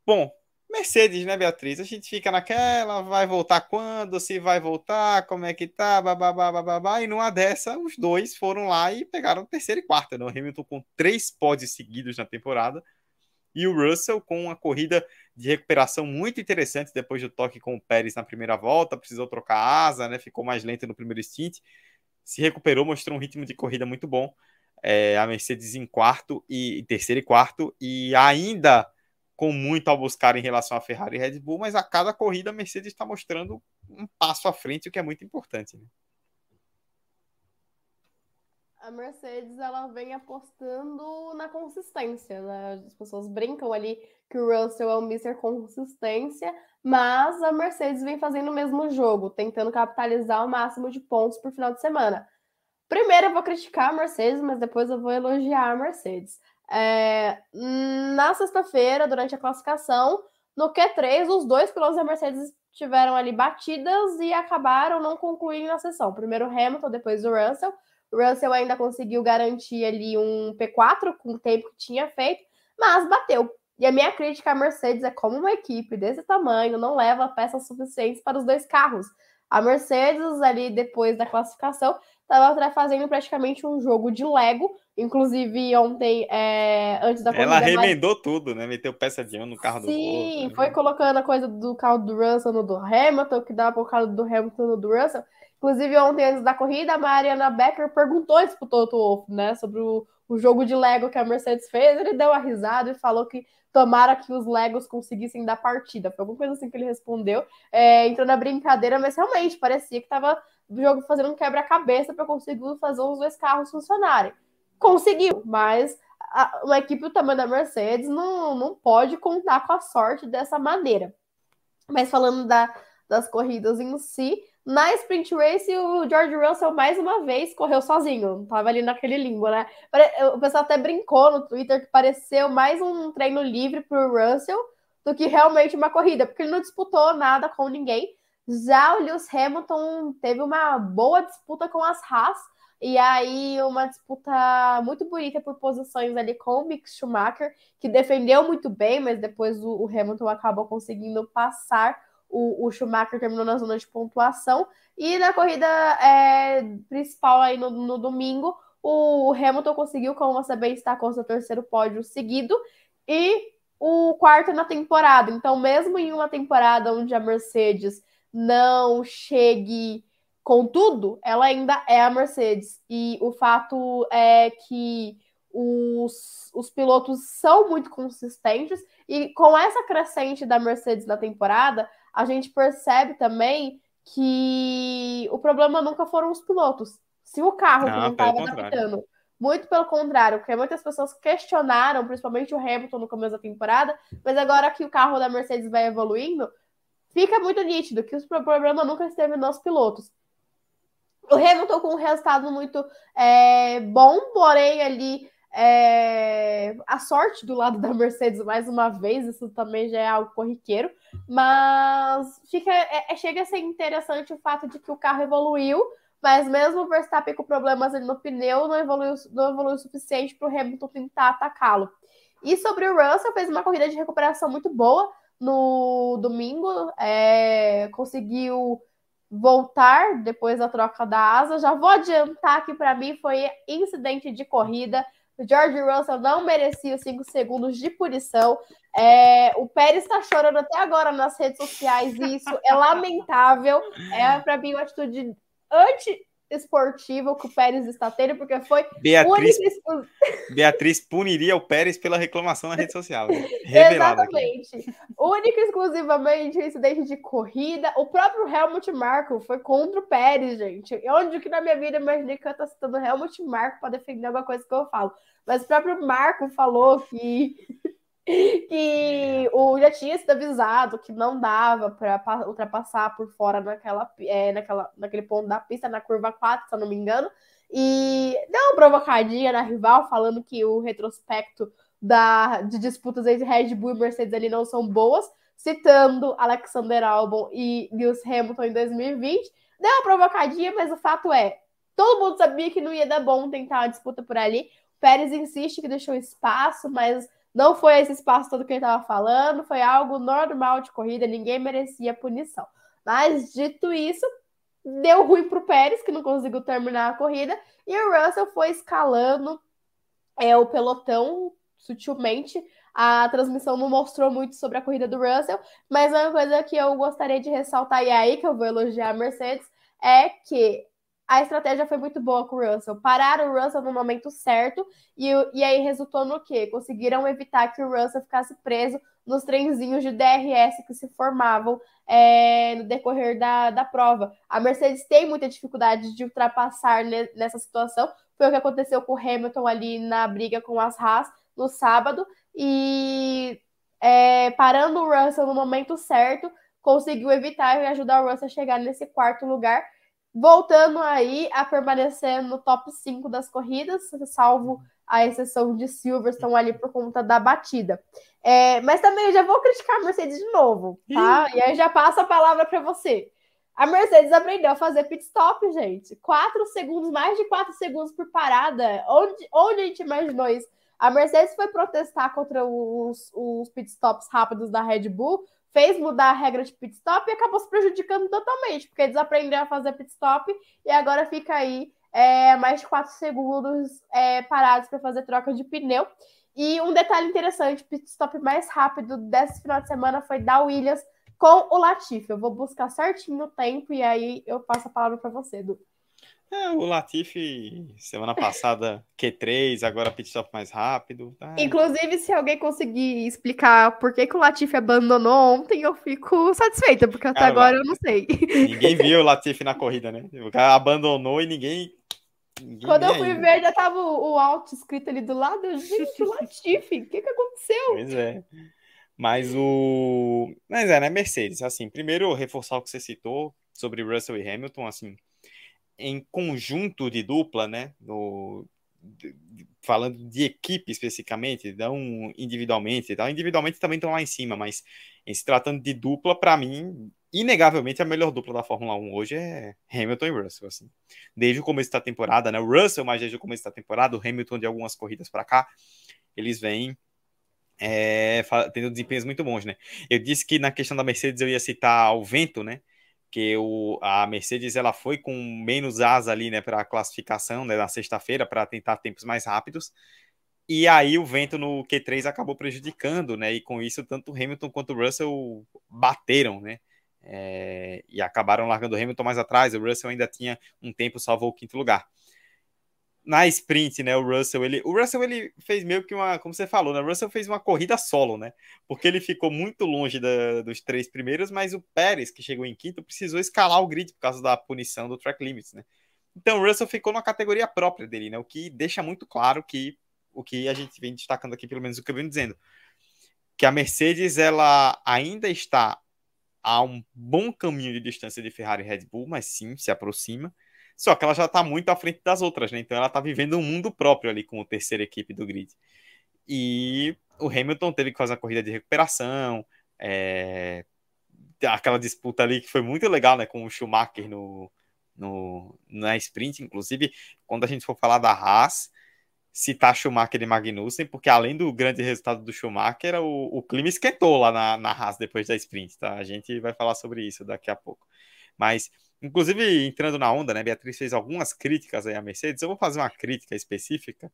[SPEAKER 2] Bom, Mercedes, né, Beatriz? A gente fica naquela, vai voltar quando, se vai voltar, como é que tá, babá, babá, e numa dessa, os dois foram lá e pegaram terceira e quarta, né? O Hamilton com três pódios seguidos na temporada, e o Russell com uma corrida de recuperação muito interessante depois do toque com o Pérez na primeira volta, precisou trocar a asa, né? Ficou mais lento no primeiro stint, se recuperou, mostrou um ritmo de corrida muito bom. É, a Mercedes em quarto e terceiro e quarto, e ainda com muito a buscar em relação a Ferrari e Red Bull, mas a cada corrida a Mercedes está mostrando um passo à frente, o que é muito importante. Né?
[SPEAKER 3] A Mercedes ela vem apostando na consistência, né? As pessoas brincam ali que o Russell é o Mr. Consistência, mas a Mercedes vem fazendo o mesmo jogo, tentando capitalizar o máximo de pontos por final de semana. Primeiro eu vou criticar a Mercedes, mas depois eu vou elogiar a Mercedes. É, na sexta-feira, durante a classificação, no Q3, os dois pilotos da Mercedes tiveram ali batidas e acabaram não concluindo a sessão. Primeiro Hamilton, depois o Russell. O Russell ainda conseguiu garantir ali um P4 com o tempo que tinha feito, mas bateu. E a minha crítica à Mercedes é como uma equipe desse tamanho não leva peças suficientes para os dois carros. A Mercedes, ali depois da classificação, estava fazendo praticamente um jogo de Lego. Inclusive, ontem, é, antes da
[SPEAKER 2] corrida. Ela remendou mais... tudo, né? Meteu peça de um no carro
[SPEAKER 3] Sim,
[SPEAKER 2] do Sim,
[SPEAKER 3] Sim, né? foi colocando a coisa do carro do Russell no do Hamilton, que dava por causa do Hamilton no do Russell. Inclusive, ontem, antes da corrida, a Mariana Becker perguntou isso pro Toto Wolff, né? Sobre o, o jogo de Lego que a Mercedes fez. Ele deu uma risada e falou que tomara que os Legos conseguissem dar partida. Foi alguma coisa assim que ele respondeu. É, entrou na brincadeira, mas realmente parecia que tava o jogo fazendo um quebra-cabeça para conseguir fazer os dois carros funcionarem. Conseguiu, mas a, uma equipe do tamanho da Mercedes não, não pode contar com a sorte dessa maneira. Mas falando da, das corridas em si, na sprint race, o George Russell mais uma vez correu sozinho, tava ali naquele limbo, né? O pessoal até brincou no Twitter que pareceu mais um treino livre pro Russell do que realmente uma corrida, porque ele não disputou nada com ninguém. Já o Lewis Hamilton teve uma boa disputa com as Haas, e aí uma disputa muito bonita por posições ali com o Mick Schumacher, que defendeu muito bem, mas depois o, o Hamilton acabou conseguindo passar o, o, Schumacher terminou na zona de pontuação. E na corrida é, principal aí no, no, domingo, o Hamilton conseguiu, como você bem com seu terceiro pódio seguido e o quarto na temporada. Então, mesmo em uma temporada onde a Mercedes não chegue com tudo, ela ainda é a Mercedes. E o fato é que os, os pilotos são muito consistentes, e com essa crescente da Mercedes na temporada, a gente percebe também que o problema nunca foram os pilotos. Se o carro não estava adaptando. Muito pelo contrário, porque muitas pessoas questionaram, principalmente o Hamilton no começo da temporada, mas agora que o carro da Mercedes vai evoluindo, fica muito nítido que o problema nunca esteve nos pilotos. O Hamilton com um resultado muito é, bom, porém ali é, a sorte do lado da Mercedes mais uma vez, isso também já é algo corriqueiro, mas fica, é, é, chega a ser interessante o fato de que o carro evoluiu, mas mesmo o Verstappen com problemas ali no pneu, não evoluiu, não evoluiu o suficiente para o Hamilton tentar atacá-lo. E sobre o Russell, fez uma corrida de recuperação muito boa no domingo, é, conseguiu voltar depois da troca da asa. Já vou adiantar que para mim foi incidente de corrida o George Russell não merecia os 5 segundos de punição. É, o Pérez está chorando até agora nas redes sociais e isso é lamentável. É, para mim, uma atitude anti esportivo que o Pérez está tendo, porque foi
[SPEAKER 2] Beatriz, única... Beatriz puniria o Pérez pela reclamação na rede social. Né?
[SPEAKER 3] Exatamente. Aqui. Única e exclusivamente incidente de corrida. O próprio Helmut Marko foi contra o Pérez, gente. Onde que na minha vida eu imaginei que eu estou citando Helmut Marko para defender alguma coisa que eu falo. Mas o próprio Marco falou que que o já tinha sido avisado que não dava para ultrapassar por fora naquela, é, naquela, naquele ponto da pista, na curva 4, se eu não me engano. E deu uma provocadinha na rival, falando que o retrospecto da, de disputas entre Red Bull e Mercedes ali não são boas, citando Alexander Albon e Lewis Hamilton em 2020. Deu uma provocadinha, mas o fato é, todo mundo sabia que não ia dar bom tentar uma disputa por ali. Pérez insiste que deixou espaço, mas não foi esse espaço todo que ele estava falando, foi algo normal de corrida, ninguém merecia punição. Mas, dito isso, deu ruim para o Pérez, que não conseguiu terminar a corrida, e o Russell foi escalando é, o pelotão sutilmente. A transmissão não mostrou muito sobre a corrida do Russell, mas uma coisa que eu gostaria de ressaltar, e é aí que eu vou elogiar a Mercedes, é que a estratégia foi muito boa com o Russell. Pararam o Russell no momento certo e, e aí resultou no quê? Conseguiram evitar que o Russell ficasse preso nos trenzinhos de DRS que se formavam é, no decorrer da, da prova. A Mercedes tem muita dificuldade de ultrapassar ne, nessa situação. Foi o que aconteceu com o Hamilton ali na briga com as Haas no sábado. E é, parando o Russell no momento certo, conseguiu evitar e ajudar o Russell a chegar nesse quarto lugar voltando aí a permanecer no top 5 das corridas, salvo a exceção de Silverstone ali por conta da batida. É, mas também eu já vou criticar a Mercedes de novo, tá? E aí já passo a palavra para você. A Mercedes aprendeu a fazer pit stop, gente. Quatro segundos, mais de quatro segundos por parada. Onde, onde a gente imaginou isso? A Mercedes foi protestar contra os, os pit stops rápidos da Red Bull fez mudar a regra de pit stop e acabou se prejudicando totalmente, porque eles aprenderam a fazer pit stop e agora fica aí é, mais de 4 segundos é, parados para fazer troca de pneu. E um detalhe interessante, pit stop mais rápido desse final de semana foi da Williams com o Latifi. Eu vou buscar certinho o tempo e aí eu passo a palavra para você, Edu.
[SPEAKER 2] É, o Latifi, semana passada, Q3, agora pit stop mais rápido.
[SPEAKER 3] Tá? Inclusive, se alguém conseguir explicar por que, que o Latifi abandonou ontem, eu fico satisfeita, porque até Cara, agora eu não sei.
[SPEAKER 2] Ninguém viu o Latifi na corrida, né? O cara abandonou e ninguém.
[SPEAKER 3] ninguém Quando eu fui aí. ver, já tava o, o alt escrito ali do lado. Gente, o Latifi, o que, que aconteceu?
[SPEAKER 2] Pois é. Mas o. Mas é, né? Mercedes, assim, primeiro reforçar o que você citou sobre Russell e Hamilton, assim em conjunto de dupla, né? No, falando de equipe especificamente, não individualmente, tá? individualmente também estão lá em cima, mas em se tratando de dupla, para mim, inegavelmente a melhor dupla da Fórmula 1 hoje é Hamilton e Russell, assim. Desde o começo da temporada, né? O Russell, mas desde o começo da temporada, o Hamilton de algumas corridas para cá, eles vêm é, tendo desempenhos muito bons, né? Eu disse que na questão da Mercedes eu ia citar o vento, né? Que o, a Mercedes ela foi com menos asa ali, né, para a classificação né, na sexta-feira para tentar tempos mais rápidos. E aí o vento no Q3 acabou prejudicando, né? E com isso tanto o Hamilton quanto o Russell bateram, né? É, e acabaram largando o Hamilton mais atrás. O Russell ainda tinha um tempo, salvou o quinto lugar na sprint, né, o Russell, ele, o Russell ele fez meio que uma, como você falou, né, o Russell fez uma corrida solo, né, porque ele ficou muito longe da, dos três primeiros, mas o Pérez, que chegou em quinto, precisou escalar o grid por causa da punição do track limits, né. Então o Russell ficou na categoria própria dele, né, o que deixa muito claro que o que a gente vem destacando aqui, pelo menos o que eu venho dizendo, que a Mercedes ela ainda está a um bom caminho de distância de Ferrari e Red Bull, mas sim se aproxima só que ela já está muito à frente das outras, né? Então ela está vivendo um mundo próprio ali com a terceira equipe do grid. E o Hamilton teve que fazer uma corrida de recuperação, é... aquela disputa ali que foi muito legal, né? Com o Schumacher no, no, na sprint, inclusive, quando a gente for falar da Haas, citar Schumacher e Magnussen, porque além do grande resultado do Schumacher, o, o clima esquentou lá na, na Haas depois da sprint, tá? A gente vai falar sobre isso daqui a pouco. Mas Inclusive, entrando na onda, né? Beatriz fez algumas críticas aí à Mercedes. Eu vou fazer uma crítica específica,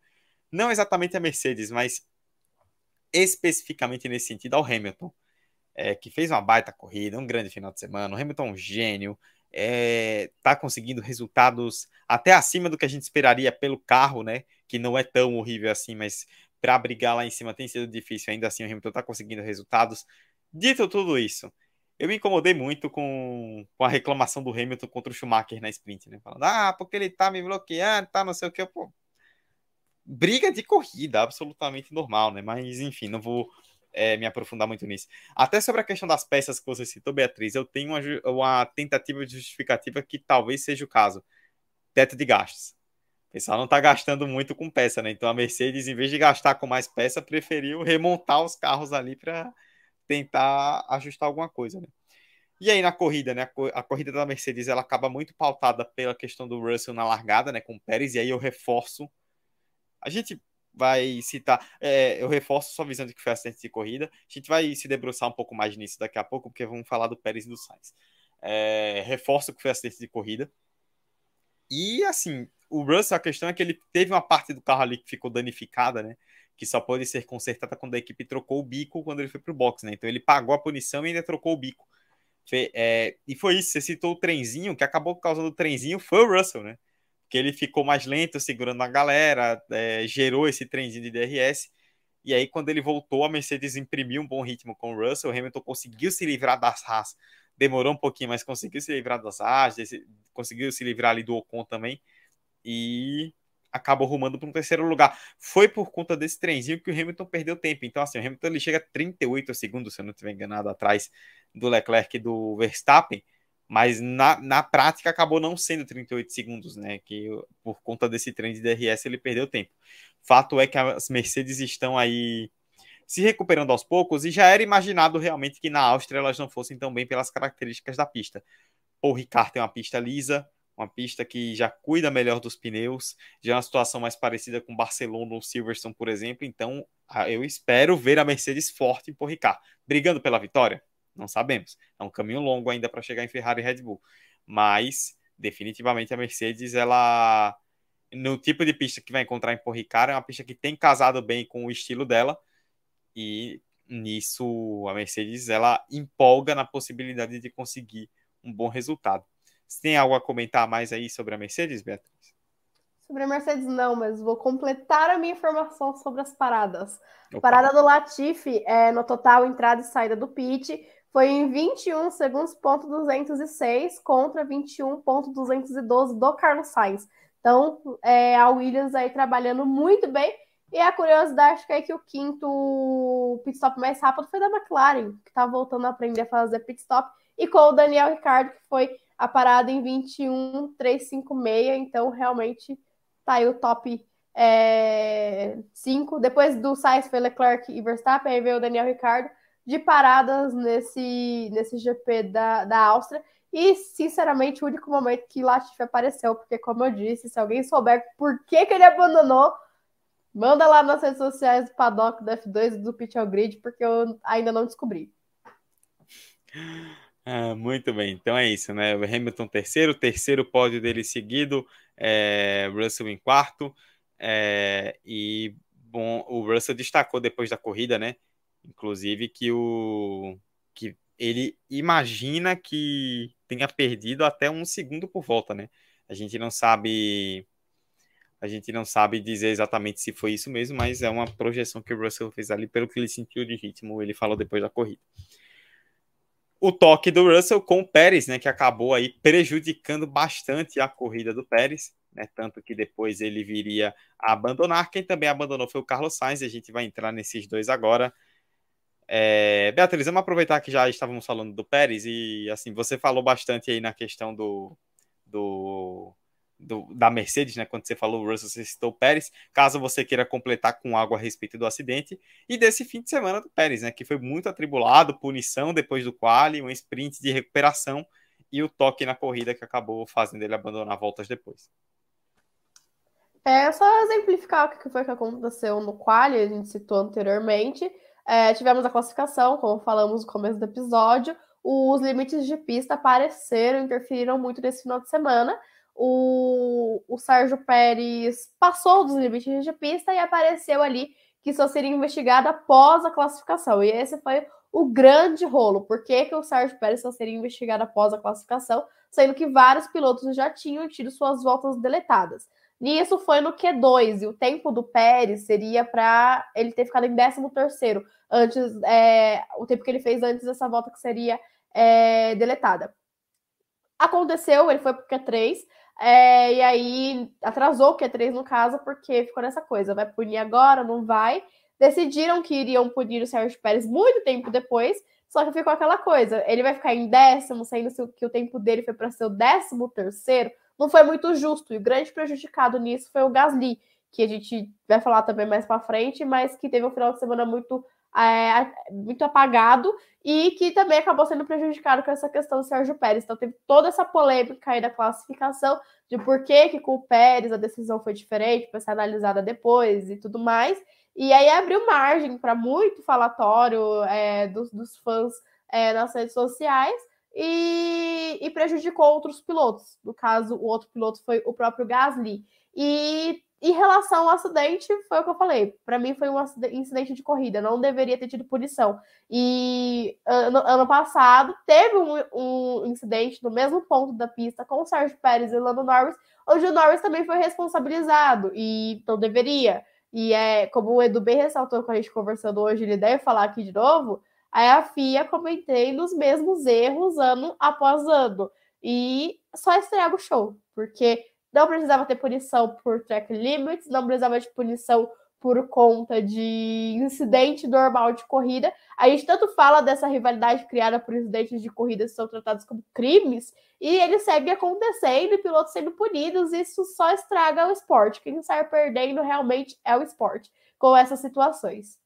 [SPEAKER 2] não exatamente à Mercedes, mas especificamente nesse sentido ao Hamilton, é, que fez uma baita corrida, um grande final de semana. O Hamilton é um gênio, é, tá conseguindo resultados até acima do que a gente esperaria pelo carro, né? Que não é tão horrível assim, mas para brigar lá em cima tem sido difícil. Ainda assim, o Hamilton tá conseguindo resultados. Dito tudo isso, eu me incomodei muito com, com a reclamação do Hamilton contra o Schumacher na sprint, né? Falando, ah, porque ele tá me bloqueando, tá não sei o que. Pô, briga de corrida, absolutamente normal, né? Mas enfim, não vou é, me aprofundar muito nisso. Até sobre a questão das peças que você citou, Beatriz, eu tenho uma, uma tentativa de justificativa que talvez seja o caso. Teto de gastos. O pessoal não está gastando muito com peça, né? Então a Mercedes, em vez de gastar com mais peça, preferiu remontar os carros ali para tentar ajustar alguma coisa, né? E aí na corrida, né? A corrida da Mercedes ela acaba muito pautada pela questão do Russell na largada, né? Com o Pérez, e aí eu reforço. A gente vai citar. É, eu reforço sua visão de que foi acidente de corrida. A gente vai se debruçar um pouco mais nisso daqui a pouco, porque vamos falar do Pérez e do Sainz. É, reforço que foi acidente de corrida. E assim, o Russell, a questão é que ele teve uma parte do carro ali que ficou danificada, né? Que só pode ser consertada quando a equipe trocou o bico quando ele foi pro box, né? Então ele pagou a punição e ainda trocou o bico. É, e foi isso, você citou o trenzinho, que acabou causando o trenzinho foi o Russell, né? que ele ficou mais lento segurando a galera, é, gerou esse trenzinho de DRS. E aí, quando ele voltou, a Mercedes imprimiu um bom ritmo com o Russell. O Hamilton conseguiu se livrar das Haas. Demorou um pouquinho, mas conseguiu se livrar das Haas, conseguiu se livrar ali do Ocon também. E acabou rumando para um terceiro lugar. Foi por conta desse trenzinho que o Hamilton perdeu tempo. Então, assim, o Hamilton ele chega a 38 segundos, se eu não estiver enganado, atrás do Leclerc e do Verstappen mas na, na prática acabou não sendo 38 segundos, né? Que por conta desse trem de DRS ele perdeu tempo. Fato é que as Mercedes estão aí se recuperando aos poucos e já era imaginado realmente que na Áustria elas não fossem tão bem pelas características da pista. O Ricard tem uma pista lisa, uma pista que já cuida melhor dos pneus, já é uma situação mais parecida com Barcelona ou Silverstone, por exemplo. Então, eu espero ver a Mercedes forte em Paul Ricard, brigando pela vitória. Não sabemos. É um caminho longo ainda para chegar em Ferrari e Red Bull. Mas, definitivamente, a Mercedes, ela. No tipo de pista que vai encontrar em Porricara, é uma pista que tem casado bem com o estilo dela. E nisso, a Mercedes, ela empolga na possibilidade de conseguir um bom resultado. Você tem algo a comentar mais aí sobre a Mercedes, Beatriz?
[SPEAKER 3] Sobre a Mercedes, não, mas vou completar a minha informação sobre as paradas. Opa. Parada do Latifi é no total entrada e saída do pit foi em 21 segundos, ponto 206 contra 21.212 do Carlos Sainz. Então, é, a Williams aí trabalhando muito bem. E a curiosidade é que o quinto pit stop mais rápido foi da McLaren, que está voltando a aprender a fazer pit stop, e com o Daniel Ricciardo, que foi a parada em 21.356. Então, realmente, tá aí o top 5. É, Depois do Sainz foi Leclerc e Verstappen, aí veio o Daniel Ricciardo de paradas nesse, nesse GP da, da Áustria. E, sinceramente, o único momento que Latifi apareceu, porque, como eu disse, se alguém souber por que, que ele abandonou, manda lá nas redes sociais do Paddock, do F2 e do Pit Grid, porque eu ainda não descobri.
[SPEAKER 2] Ah, muito bem, então é isso, né? Hamilton terceiro, terceiro pódio dele seguido, é, Russell em quarto, é, e bom, o Russell destacou depois da corrida, né? Inclusive que o que ele imagina que tenha perdido até um segundo por volta, né? A gente não sabe a gente não sabe dizer exatamente se foi isso mesmo, mas é uma projeção que o Russell fez ali pelo que ele sentiu de ritmo, ele falou depois da corrida. O toque do Russell com o Pérez, né, que acabou aí prejudicando bastante a corrida do Pérez, né, tanto que depois ele viria a abandonar. Quem também abandonou foi o Carlos Sainz, e a gente vai entrar nesses dois agora. É, Beatriz, vamos aproveitar que já estávamos falando do Pérez e assim, você falou bastante aí na questão do, do, do da Mercedes, né? Quando você falou Russell, você citou Pérez. Caso você queira completar com algo a respeito do acidente e desse fim de semana do Pérez, né? Que foi muito atribulado, punição depois do quali, um sprint de recuperação e o toque na corrida que acabou fazendo ele abandonar voltas depois.
[SPEAKER 3] É só exemplificar o que foi que aconteceu no quali, a gente citou anteriormente. É, tivemos a classificação, como falamos no começo do episódio. Os limites de pista apareceram, interferiram muito nesse final de semana. O, o Sérgio Pérez passou dos limites de pista e apareceu ali que só seria investigado após a classificação. E esse foi o grande rolo. Por que, que o Sérgio Pérez só seria investigado após a classificação, sendo que vários pilotos já tinham tido suas voltas deletadas. Nisso foi no Q2, e o tempo do Pérez seria para ele ter ficado em 13 terceiro, antes, é, o tempo que ele fez antes dessa volta que seria é, deletada. Aconteceu, ele foi para o Q3, é, e aí atrasou o Q3 no caso, porque ficou nessa coisa, vai punir agora, não vai. Decidiram que iriam punir o Sérgio Pérez muito tempo depois, só que ficou aquela coisa, ele vai ficar em décimo, sendo que o tempo dele foi para ser o décimo terceiro, não foi muito justo. E o grande prejudicado nisso foi o Gasly, que a gente vai falar também mais para frente, mas que teve um final de semana muito, é, muito apagado e que também acabou sendo prejudicado com essa questão do Sérgio Pérez. Então teve toda essa polêmica aí da classificação de por que, que com o Pérez a decisão foi diferente, para ser analisada depois e tudo mais. E aí abriu margem para muito falatório é, dos, dos fãs é, nas redes sociais e, e, prejudicou outros pilotos. No caso, o outro piloto foi o próprio Gasly. E em relação ao acidente, foi o que eu falei. Para mim, foi um incidente de corrida, não deveria ter tido punição. E ano, ano passado teve um, um, incidente no mesmo ponto da pista com o Sérgio Pérez e o Lando Norris, onde o Norris também foi responsabilizado e não deveria. E é como o Edu bem ressaltou com a gente conversando hoje, ele deve falar aqui de novo. Aí a FIA comentei nos mesmos erros ano após ano. E só estraga o show, porque não precisava ter punição por track limits, não precisava de punição por conta de incidente normal de corrida. A gente tanto fala dessa rivalidade criada por incidentes de corrida que são tratados como crimes, e eles seguem acontecendo e pilotos sendo punidos, isso só estraga o esporte. Quem sai perdendo realmente é o esporte com essas situações.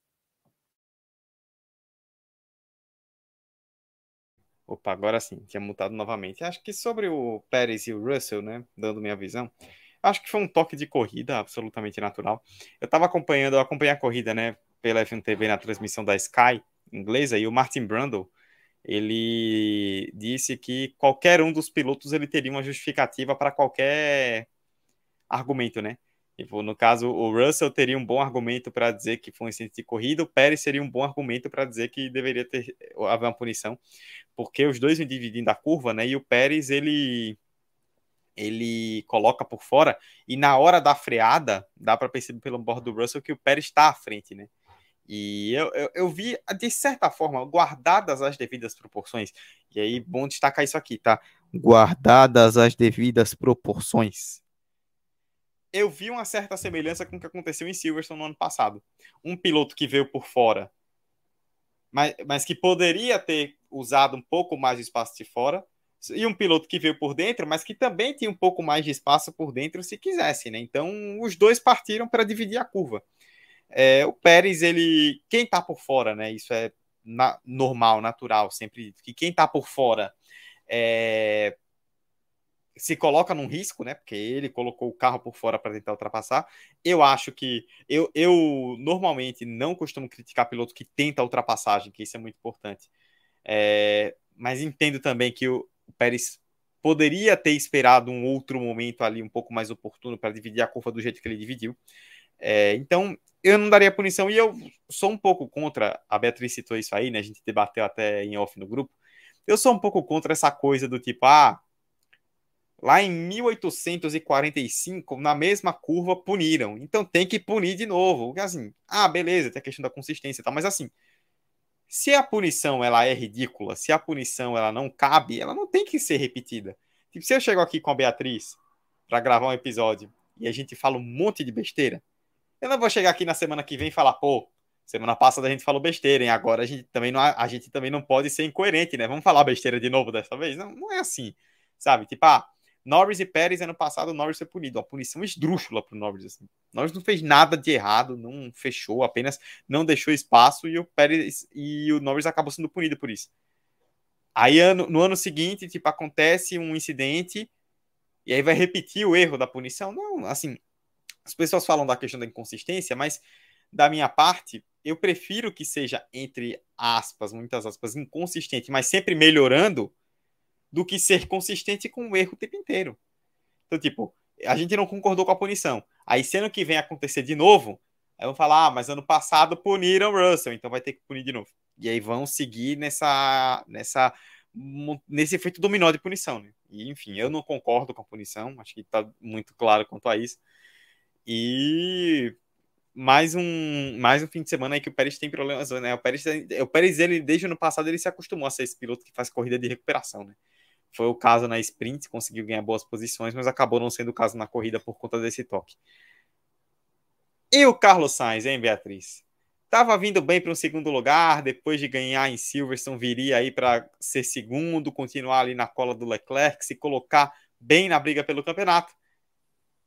[SPEAKER 2] Opa, agora sim, tinha mutado novamente. Acho que sobre o Pérez e o Russell, né, dando minha visão, acho que foi um toque de corrida absolutamente natural. Eu estava acompanhando, eu acompanhei a corrida, né, pela F1 TV na transmissão da Sky inglesa e o Martin Brundle, ele disse que qualquer um dos pilotos ele teria uma justificativa para qualquer argumento, né? Tipo, no caso, o Russell teria um bom argumento para dizer que foi um incidente de corrida, o Pérez seria um bom argumento para dizer que deveria ter haver uma punição, porque os dois vêm dividindo a curva, né? E o Pérez ele ele coloca por fora e na hora da freada dá para perceber pelo bordo do Russell que o Pérez está à frente, né? E eu, eu, eu, vi, de certa forma, guardadas as devidas proporções. E aí, bom destacar isso aqui, tá? Guardadas as devidas proporções eu vi uma certa semelhança com o que aconteceu em Silverstone no ano passado. Um piloto que veio por fora, mas, mas que poderia ter usado um pouco mais de espaço de fora, e um piloto que veio por dentro, mas que também tinha um pouco mais de espaço por dentro se quisesse, né? Então, os dois partiram para dividir a curva. É, o Pérez, ele, quem está por fora, né? Isso é na, normal, natural, sempre que quem está por fora é, se coloca num risco, né? Porque ele colocou o carro por fora para tentar ultrapassar. Eu acho que eu, eu normalmente não costumo criticar piloto que tenta ultrapassagem, que isso é muito importante. É, mas entendo também que o, o Pérez poderia ter esperado um outro momento ali um pouco mais oportuno para dividir a curva do jeito que ele dividiu. É, então, eu não daria punição e eu sou um pouco contra. A Beatriz citou isso aí, né? A gente debateu até em off no grupo. Eu sou um pouco contra essa coisa do tipo, ah, Lá em 1845, na mesma curva, puniram. Então tem que punir de novo. Assim, ah, beleza, tem a questão da consistência e tal, mas assim, se a punição ela é ridícula, se a punição ela não cabe, ela não tem que ser repetida. Tipo, se eu chego aqui com a Beatriz para gravar um episódio e a gente fala um monte de besteira, eu não vou chegar aqui na semana que vem e falar, pô, semana passada a gente falou besteira, hein? Agora a gente também não, a gente também não pode ser incoerente, né? Vamos falar besteira de novo dessa vez? Não, não é assim, sabe? Tipo, ah, Norris e Pérez, ano passado, o Norris foi punido. Uma punição esdrúxula para o Norris. Assim. Norris não fez nada de errado, não fechou, apenas não deixou espaço e o Pérez e o Norris acabou sendo punido por isso. Aí ano, no ano seguinte, tipo, acontece um incidente e aí vai repetir o erro da punição. Não, assim, as pessoas falam da questão da inconsistência, mas da minha parte, eu prefiro que seja, entre aspas, muitas aspas, inconsistente, mas sempre melhorando do que ser consistente com o erro o tempo inteiro. Então, tipo, a gente não concordou com a punição. Aí, se ano que vem acontecer de novo, aí vão falar, ah, mas ano passado puniram o Russell, então vai ter que punir de novo. E aí vão seguir nessa, nessa, nesse efeito dominó de punição. Né? E, enfim, eu não concordo com a punição, acho que está muito claro quanto a isso. E mais um, mais um fim de semana aí que o Pérez tem problemas, né? O Pérez, o Pérez ele, desde o ano passado, ele se acostumou a ser esse piloto que faz corrida de recuperação, né? Foi o caso na sprint, conseguiu ganhar boas posições, mas acabou não sendo o caso na corrida por conta desse toque. E o Carlos Sainz, hein, Beatriz? Tava vindo bem para um segundo lugar, depois de ganhar em Silverstone, viria aí para ser segundo, continuar ali na cola do Leclerc, se colocar bem na briga pelo campeonato.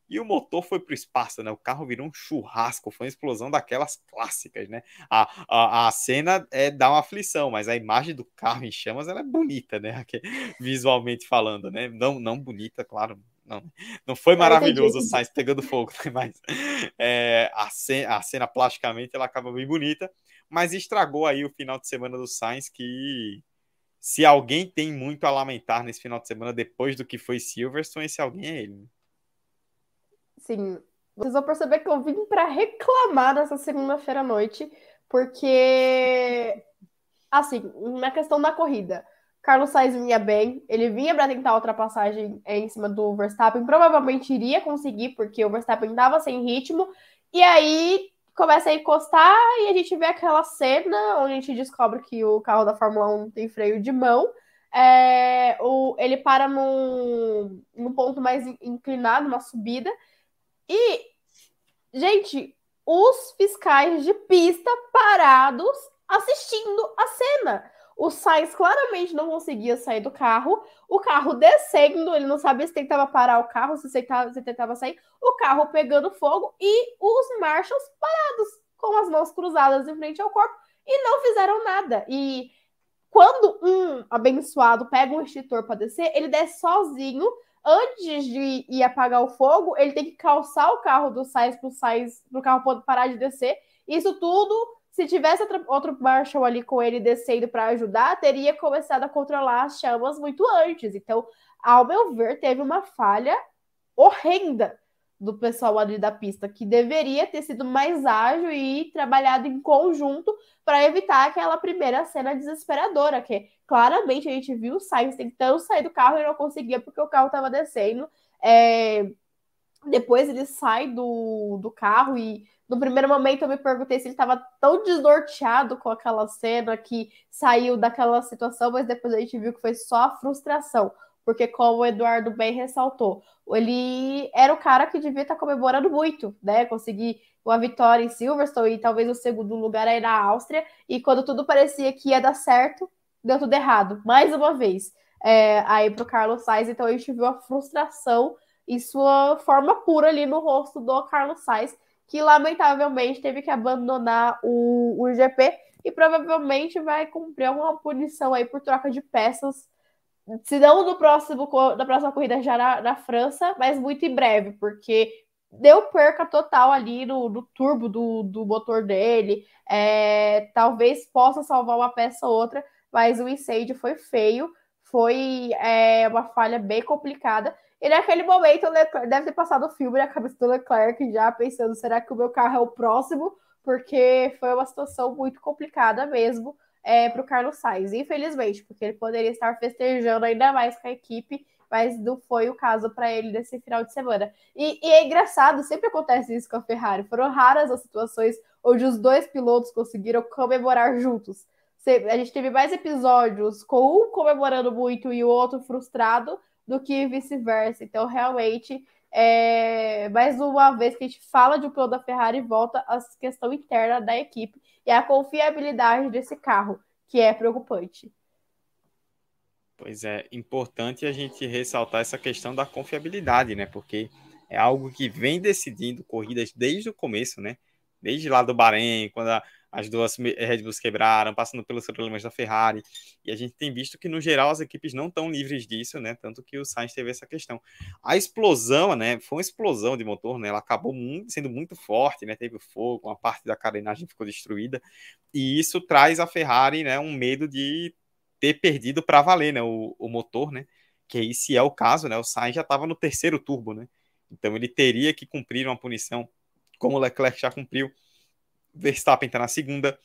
[SPEAKER 2] E o motor foi para o espaço, né? O carro virou um churrasco, foi uma explosão daquelas clássicas, né? A, a, a cena é dá uma aflição, mas a imagem do carro em chamas ela é bonita, né? Visualmente falando, né? Não, não bonita, claro. Não, não foi maravilhoso o Sainz pegando fogo, né? mas é, a, cena, a cena plasticamente ela acaba bem bonita, mas estragou aí o final de semana do Sainz que se alguém tem muito a lamentar nesse final de semana depois do que foi Silverstone, esse alguém é ele.
[SPEAKER 3] Sim, vocês vão perceber que eu vim para reclamar nessa segunda-feira à noite, porque, assim, na questão da corrida, Carlos Sainz vinha bem, ele vinha para tentar a ultrapassagem em cima do Verstappen, provavelmente iria conseguir, porque o Verstappen estava sem ritmo, e aí começa a encostar e a gente vê aquela cena onde a gente descobre que o carro da Fórmula 1 tem freio de mão. É, o, ele para num, num ponto mais inclinado, uma subida, e, gente, os fiscais de pista parados assistindo a cena. O Sainz claramente não conseguia sair do carro, o carro descendo, ele não sabia se tentava parar o carro, se tentava, se tentava sair, o carro pegando fogo e os marshals parados, com as mãos cruzadas em frente ao corpo, e não fizeram nada. E quando um abençoado pega um extintor para descer, ele desce sozinho, antes de ir apagar o fogo, ele tem que calçar o carro do Sainz pro Sainz, pro carro parar de descer. Isso tudo, se tivesse outro, Marshall ali com ele descendo para ajudar, teria começado a controlar as chamas muito antes. Então, ao meu ver, teve uma falha horrenda do pessoal ali da pista, que deveria ter sido mais ágil e trabalhado em conjunto para evitar aquela primeira cena desesperadora, que claramente a gente viu o Sainz tentando sair do carro e não conseguia porque o carro estava descendo. É... Depois ele sai do, do carro e no primeiro momento eu me perguntei se ele estava tão desnorteado com aquela cena que saiu daquela situação, mas depois a gente viu que foi só a frustração porque como o Eduardo bem ressaltou, ele era o cara que devia estar comemorando muito, né? Conseguir uma vitória em Silverstone e talvez o segundo lugar aí na Áustria, e quando tudo parecia que ia dar certo, deu tudo errado, mais uma vez. É, aí para o Carlos Sainz, então a gente viu a frustração em sua forma pura ali no rosto do Carlos Sainz, que lamentavelmente teve que abandonar o, o GP e provavelmente vai cumprir alguma punição aí por troca de peças se não no próximo, na próxima corrida já na, na, França, mas muito em breve, porque deu perca total ali no, no turbo do, do motor dele. É, talvez possa salvar uma peça ou outra, mas o incêndio foi feio, foi é, uma falha bem complicada. E naquele momento, o Leclerc, deve ter passado o filme na cabeça do Leclerc já pensando: será que o meu carro é o próximo? Porque foi uma situação muito complicada mesmo é, para o Carlos Sainz, infelizmente, porque ele poderia estar festejando ainda mais com a equipe, mas não foi o caso para ele nesse final de semana. E, e, é engraçado, sempre acontece isso com a Ferrari. Foram raras as situações onde os dois pilotos conseguiram comemorar juntos. A gente teve mais episódios com um comemorando muito e o outro frustrado do que vice-versa. Então, realmente, é, mais uma vez que a gente fala de um piloto da Ferrari, volta a questão interna da equipe e a confiabilidade desse carro, que é preocupante.
[SPEAKER 2] Pois é, importante a gente ressaltar essa questão da confiabilidade, né? Porque é algo que vem decidindo corridas desde o começo, né? Desde lá do Bahrein, quando a, as duas Red Bulls quebraram, passando pelos problemas da Ferrari. E a gente tem visto que, no geral, as equipes não estão livres disso, né? Tanto que o Sainz teve essa questão. A explosão, né? Foi uma explosão de motor, né? Ela acabou muito, sendo muito forte, né? Teve fogo, uma parte da carenagem ficou destruída. E isso traz à Ferrari, né? Um medo de ter perdido para valer, né? O, o motor, né? Que aí, se é o caso, né? O Sainz já estava no terceiro turbo, né? Então ele teria que cumprir uma punição, como o Leclerc já cumpriu Verstappen está na segunda.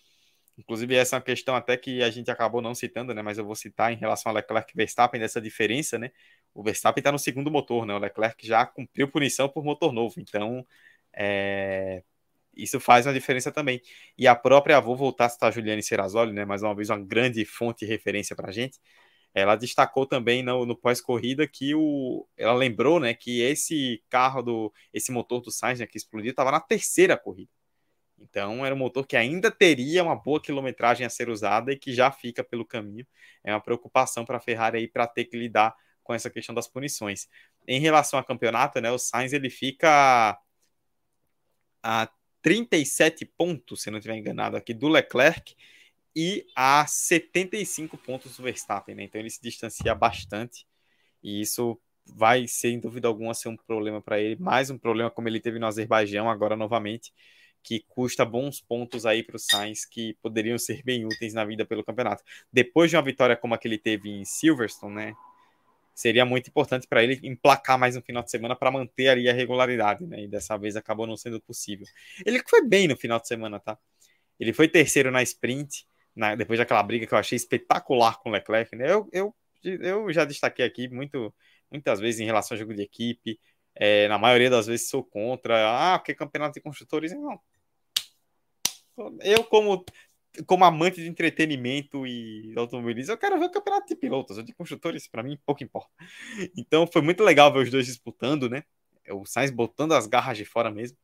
[SPEAKER 2] Inclusive, essa é uma questão até que a gente acabou não citando, né? Mas eu vou citar em relação ao Leclerc e Verstappen, dessa diferença, né? O Verstappen está no segundo motor, né? O Leclerc já cumpriu punição por motor novo. Então, é... isso faz uma diferença também. E a própria, vou voltar a citar a Juliane Serrazoli, né? Mais uma vez, uma grande fonte de referência para a gente. Ela destacou também no, no pós-corrida que o, ela lembrou, né, que esse carro do, esse motor do Sainz né, que explodiu estava na terceira corrida. Então, era um motor que ainda teria uma boa quilometragem a ser usada e que já fica pelo caminho. É uma preocupação para a Ferrari aí para ter que lidar com essa questão das punições. Em relação ao campeonato, né, o Sainz ele fica a 37 pontos, se não estiver enganado aqui, do Leclerc e a 75 pontos do Verstappen, né? Então ele se distancia bastante e isso vai, sem dúvida alguma, ser um problema para ele. Mais um problema como ele teve no Azerbaijão agora novamente que custa bons pontos aí para o Sainz que poderiam ser bem úteis na vida pelo campeonato. Depois de uma vitória como a que ele teve em Silverstone, né? Seria muito importante para ele emplacar mais um final de semana para manter ali a regularidade, né? E dessa vez acabou não sendo possível. Ele foi bem no final de semana, tá? Ele foi terceiro na sprint, na, depois daquela briga que eu achei espetacular com o Leclerc, né? Eu, eu, eu já destaquei aqui muito, muitas vezes em relação ao jogo de equipe. É, na maioria das vezes sou contra. Ah, porque campeonato de construtores. Não, eu, como, como amante de entretenimento e automobilismo, eu quero ver o campeonato de pilotos. O de construtores, para mim, pouco importa. Então, foi muito legal ver os dois disputando, né? O Sainz botando as garras de fora mesmo.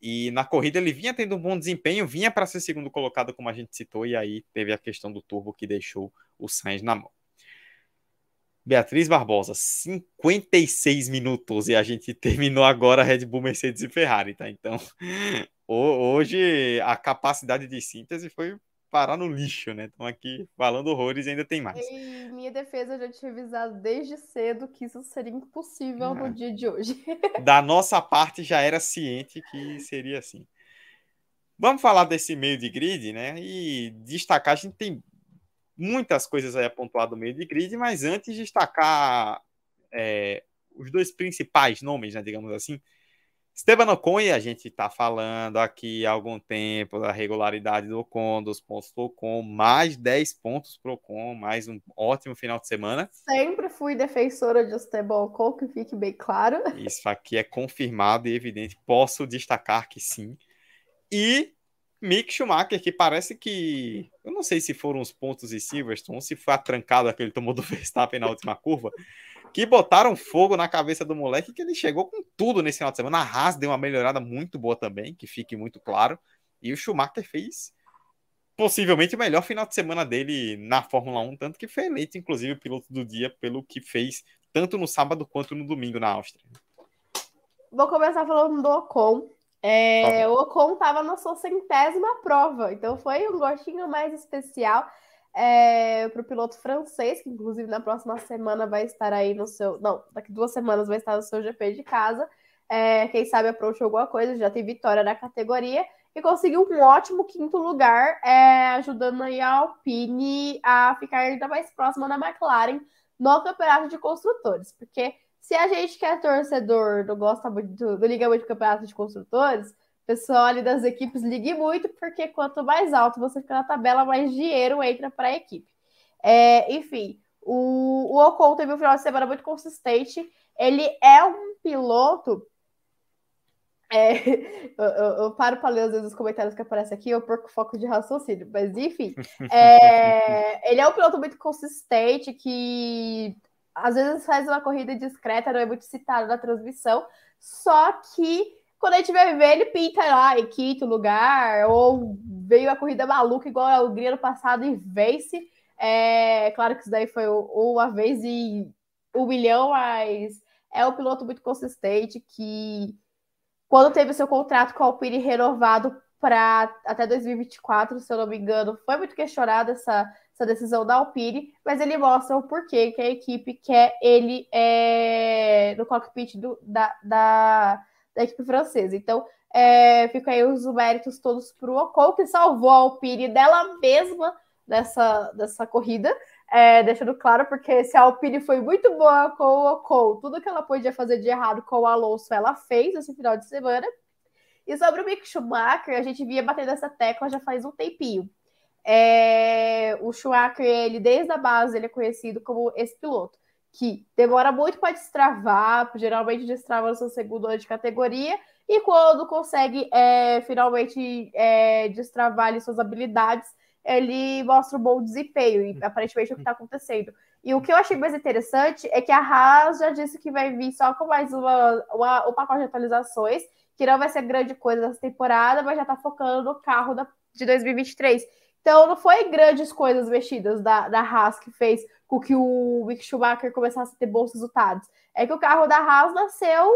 [SPEAKER 2] E na corrida ele vinha tendo um bom desempenho, vinha para ser segundo colocado, como a gente citou, e aí teve a questão do turbo que deixou o Sainz na mão. Beatriz Barbosa, 56 minutos e a gente terminou agora Red Bull, Mercedes e Ferrari, tá? Então, hoje a capacidade de síntese foi parar no lixo, né? Estão aqui falando horrores e ainda tem mais.
[SPEAKER 3] Em minha defesa, eu já tinha avisado desde cedo que isso seria impossível no dia de hoje.
[SPEAKER 2] Da nossa parte, já era ciente que seria assim. Vamos falar desse meio de grid, né? E destacar, a gente tem muitas coisas aí a pontuar do meio de grid, mas antes de destacar é, os dois principais nomes, né, digamos assim, Esteban Ocon, e a gente está falando aqui há algum tempo da regularidade do Ocon, dos pontos do Ocon, mais 10 pontos para o Ocon, mais um ótimo final de semana.
[SPEAKER 3] Sempre fui defensora de Esteban Ocon, que fique bem claro.
[SPEAKER 2] Isso aqui é confirmado e evidente, posso destacar que sim. E Mick Schumacher, que parece que. Eu não sei se foram os pontos em Silverstone, ou se foi a trancada que ele tomou do Verstappen na última curva, que botaram fogo na cabeça do moleque, que ele chegou com tudo nesse final de semana. A Haas deu uma melhorada muito boa também, que fique muito claro. E o Schumacher fez possivelmente o melhor final de semana dele na Fórmula 1, tanto que foi eleito, inclusive, o piloto do dia pelo que fez tanto no sábado quanto no domingo na Áustria.
[SPEAKER 3] Vou começar falando do Ocon. É, o Ocon estava na sua centésima prova, então foi um gostinho mais especial é, para o piloto francês, que inclusive na próxima semana vai estar aí no seu. Não, daqui duas semanas vai estar no seu GP de casa. É, quem sabe approach alguma coisa, já tem vitória na categoria e conseguiu um ótimo quinto lugar, é, ajudando aí a Alpine a ficar ainda mais próxima da McLaren no campeonato de construtores, porque se a gente que é torcedor, não gosta muito do, do Liga muito Campeonato de Construtores, o pessoal ali das equipes ligue muito, porque quanto mais alto você fica na tabela, mais dinheiro entra para a equipe. É, enfim, o, o Ocon teve um final de semana muito consistente. Ele é um piloto. É, eu, eu, eu, paro para ler às vezes os comentários que aparecem aqui, eu perco foco de raciocínio, mas enfim, é, ele é um piloto muito consistente que às vezes faz uma corrida discreta, não é muito citado na transmissão, só que quando a gente vai ver, ele pinta lá em quinto lugar, ou veio a corrida maluca igual a Hungria no passado e vence. É claro que isso daí foi uma vez em um milhão, mas é um piloto muito consistente que, quando teve seu contrato com a Alpine renovado para até 2024, se eu não me engano, foi muito questionado essa essa decisão da Alpine, mas ele mostra o porquê que a equipe quer ele é, no cockpit do, da, da, da, equipe francesa. Então, é, fica aí os méritos todos para o Ocon, que salvou a Alpine dela mesma dessa, dessa corrida, é, deixando claro, porque se a Alpine foi muito boa com o Ocon, tudo que ela podia fazer de errado com o Alonso, ela fez esse final de semana. E sobre o Mick Schumacher, a gente via batendo essa tecla já faz um tempinho. É, o Schumacher, ele desde a base, ele é conhecido como esse piloto que demora muito para destravar, geralmente destrava no seu segundo ano de categoria, e quando consegue é, finalmente é, destravar ali, suas habilidades, ele mostra um bom desempenho, e aparentemente é o que está acontecendo. E o que eu achei mais interessante é que a Haas já disse que vai vir só com mais uma, uma, um pacote de atualizações, que não vai ser grande coisa nessa temporada, mas já está focando no carro da, de 2023. Então não foi grandes coisas mexidas da, da Haas que fez com que o Mick Schumacher começasse a ter bons resultados. É que o carro da Haas nasceu,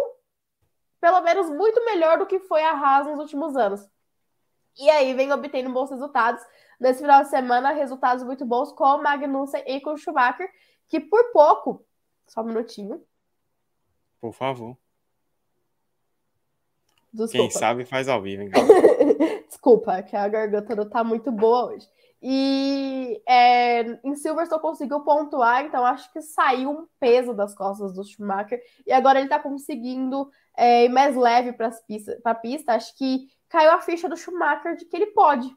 [SPEAKER 3] pelo menos, muito melhor do que foi a Haas nos últimos anos. E aí vem obtendo bons resultados. Nesse final de semana, resultados muito bons com o Magnussen e com o Schumacher, que por pouco, só um minutinho.
[SPEAKER 2] Por favor. Desculpa. Quem sabe faz ao vivo, hein?
[SPEAKER 3] Desculpa, que a garganta não tá muito boa hoje. E é, em Silverstone conseguiu pontuar, então acho que saiu um peso das costas do Schumacher. E agora ele tá conseguindo é, ir mais leve para a pista. Acho que caiu a ficha do Schumacher de que ele pode,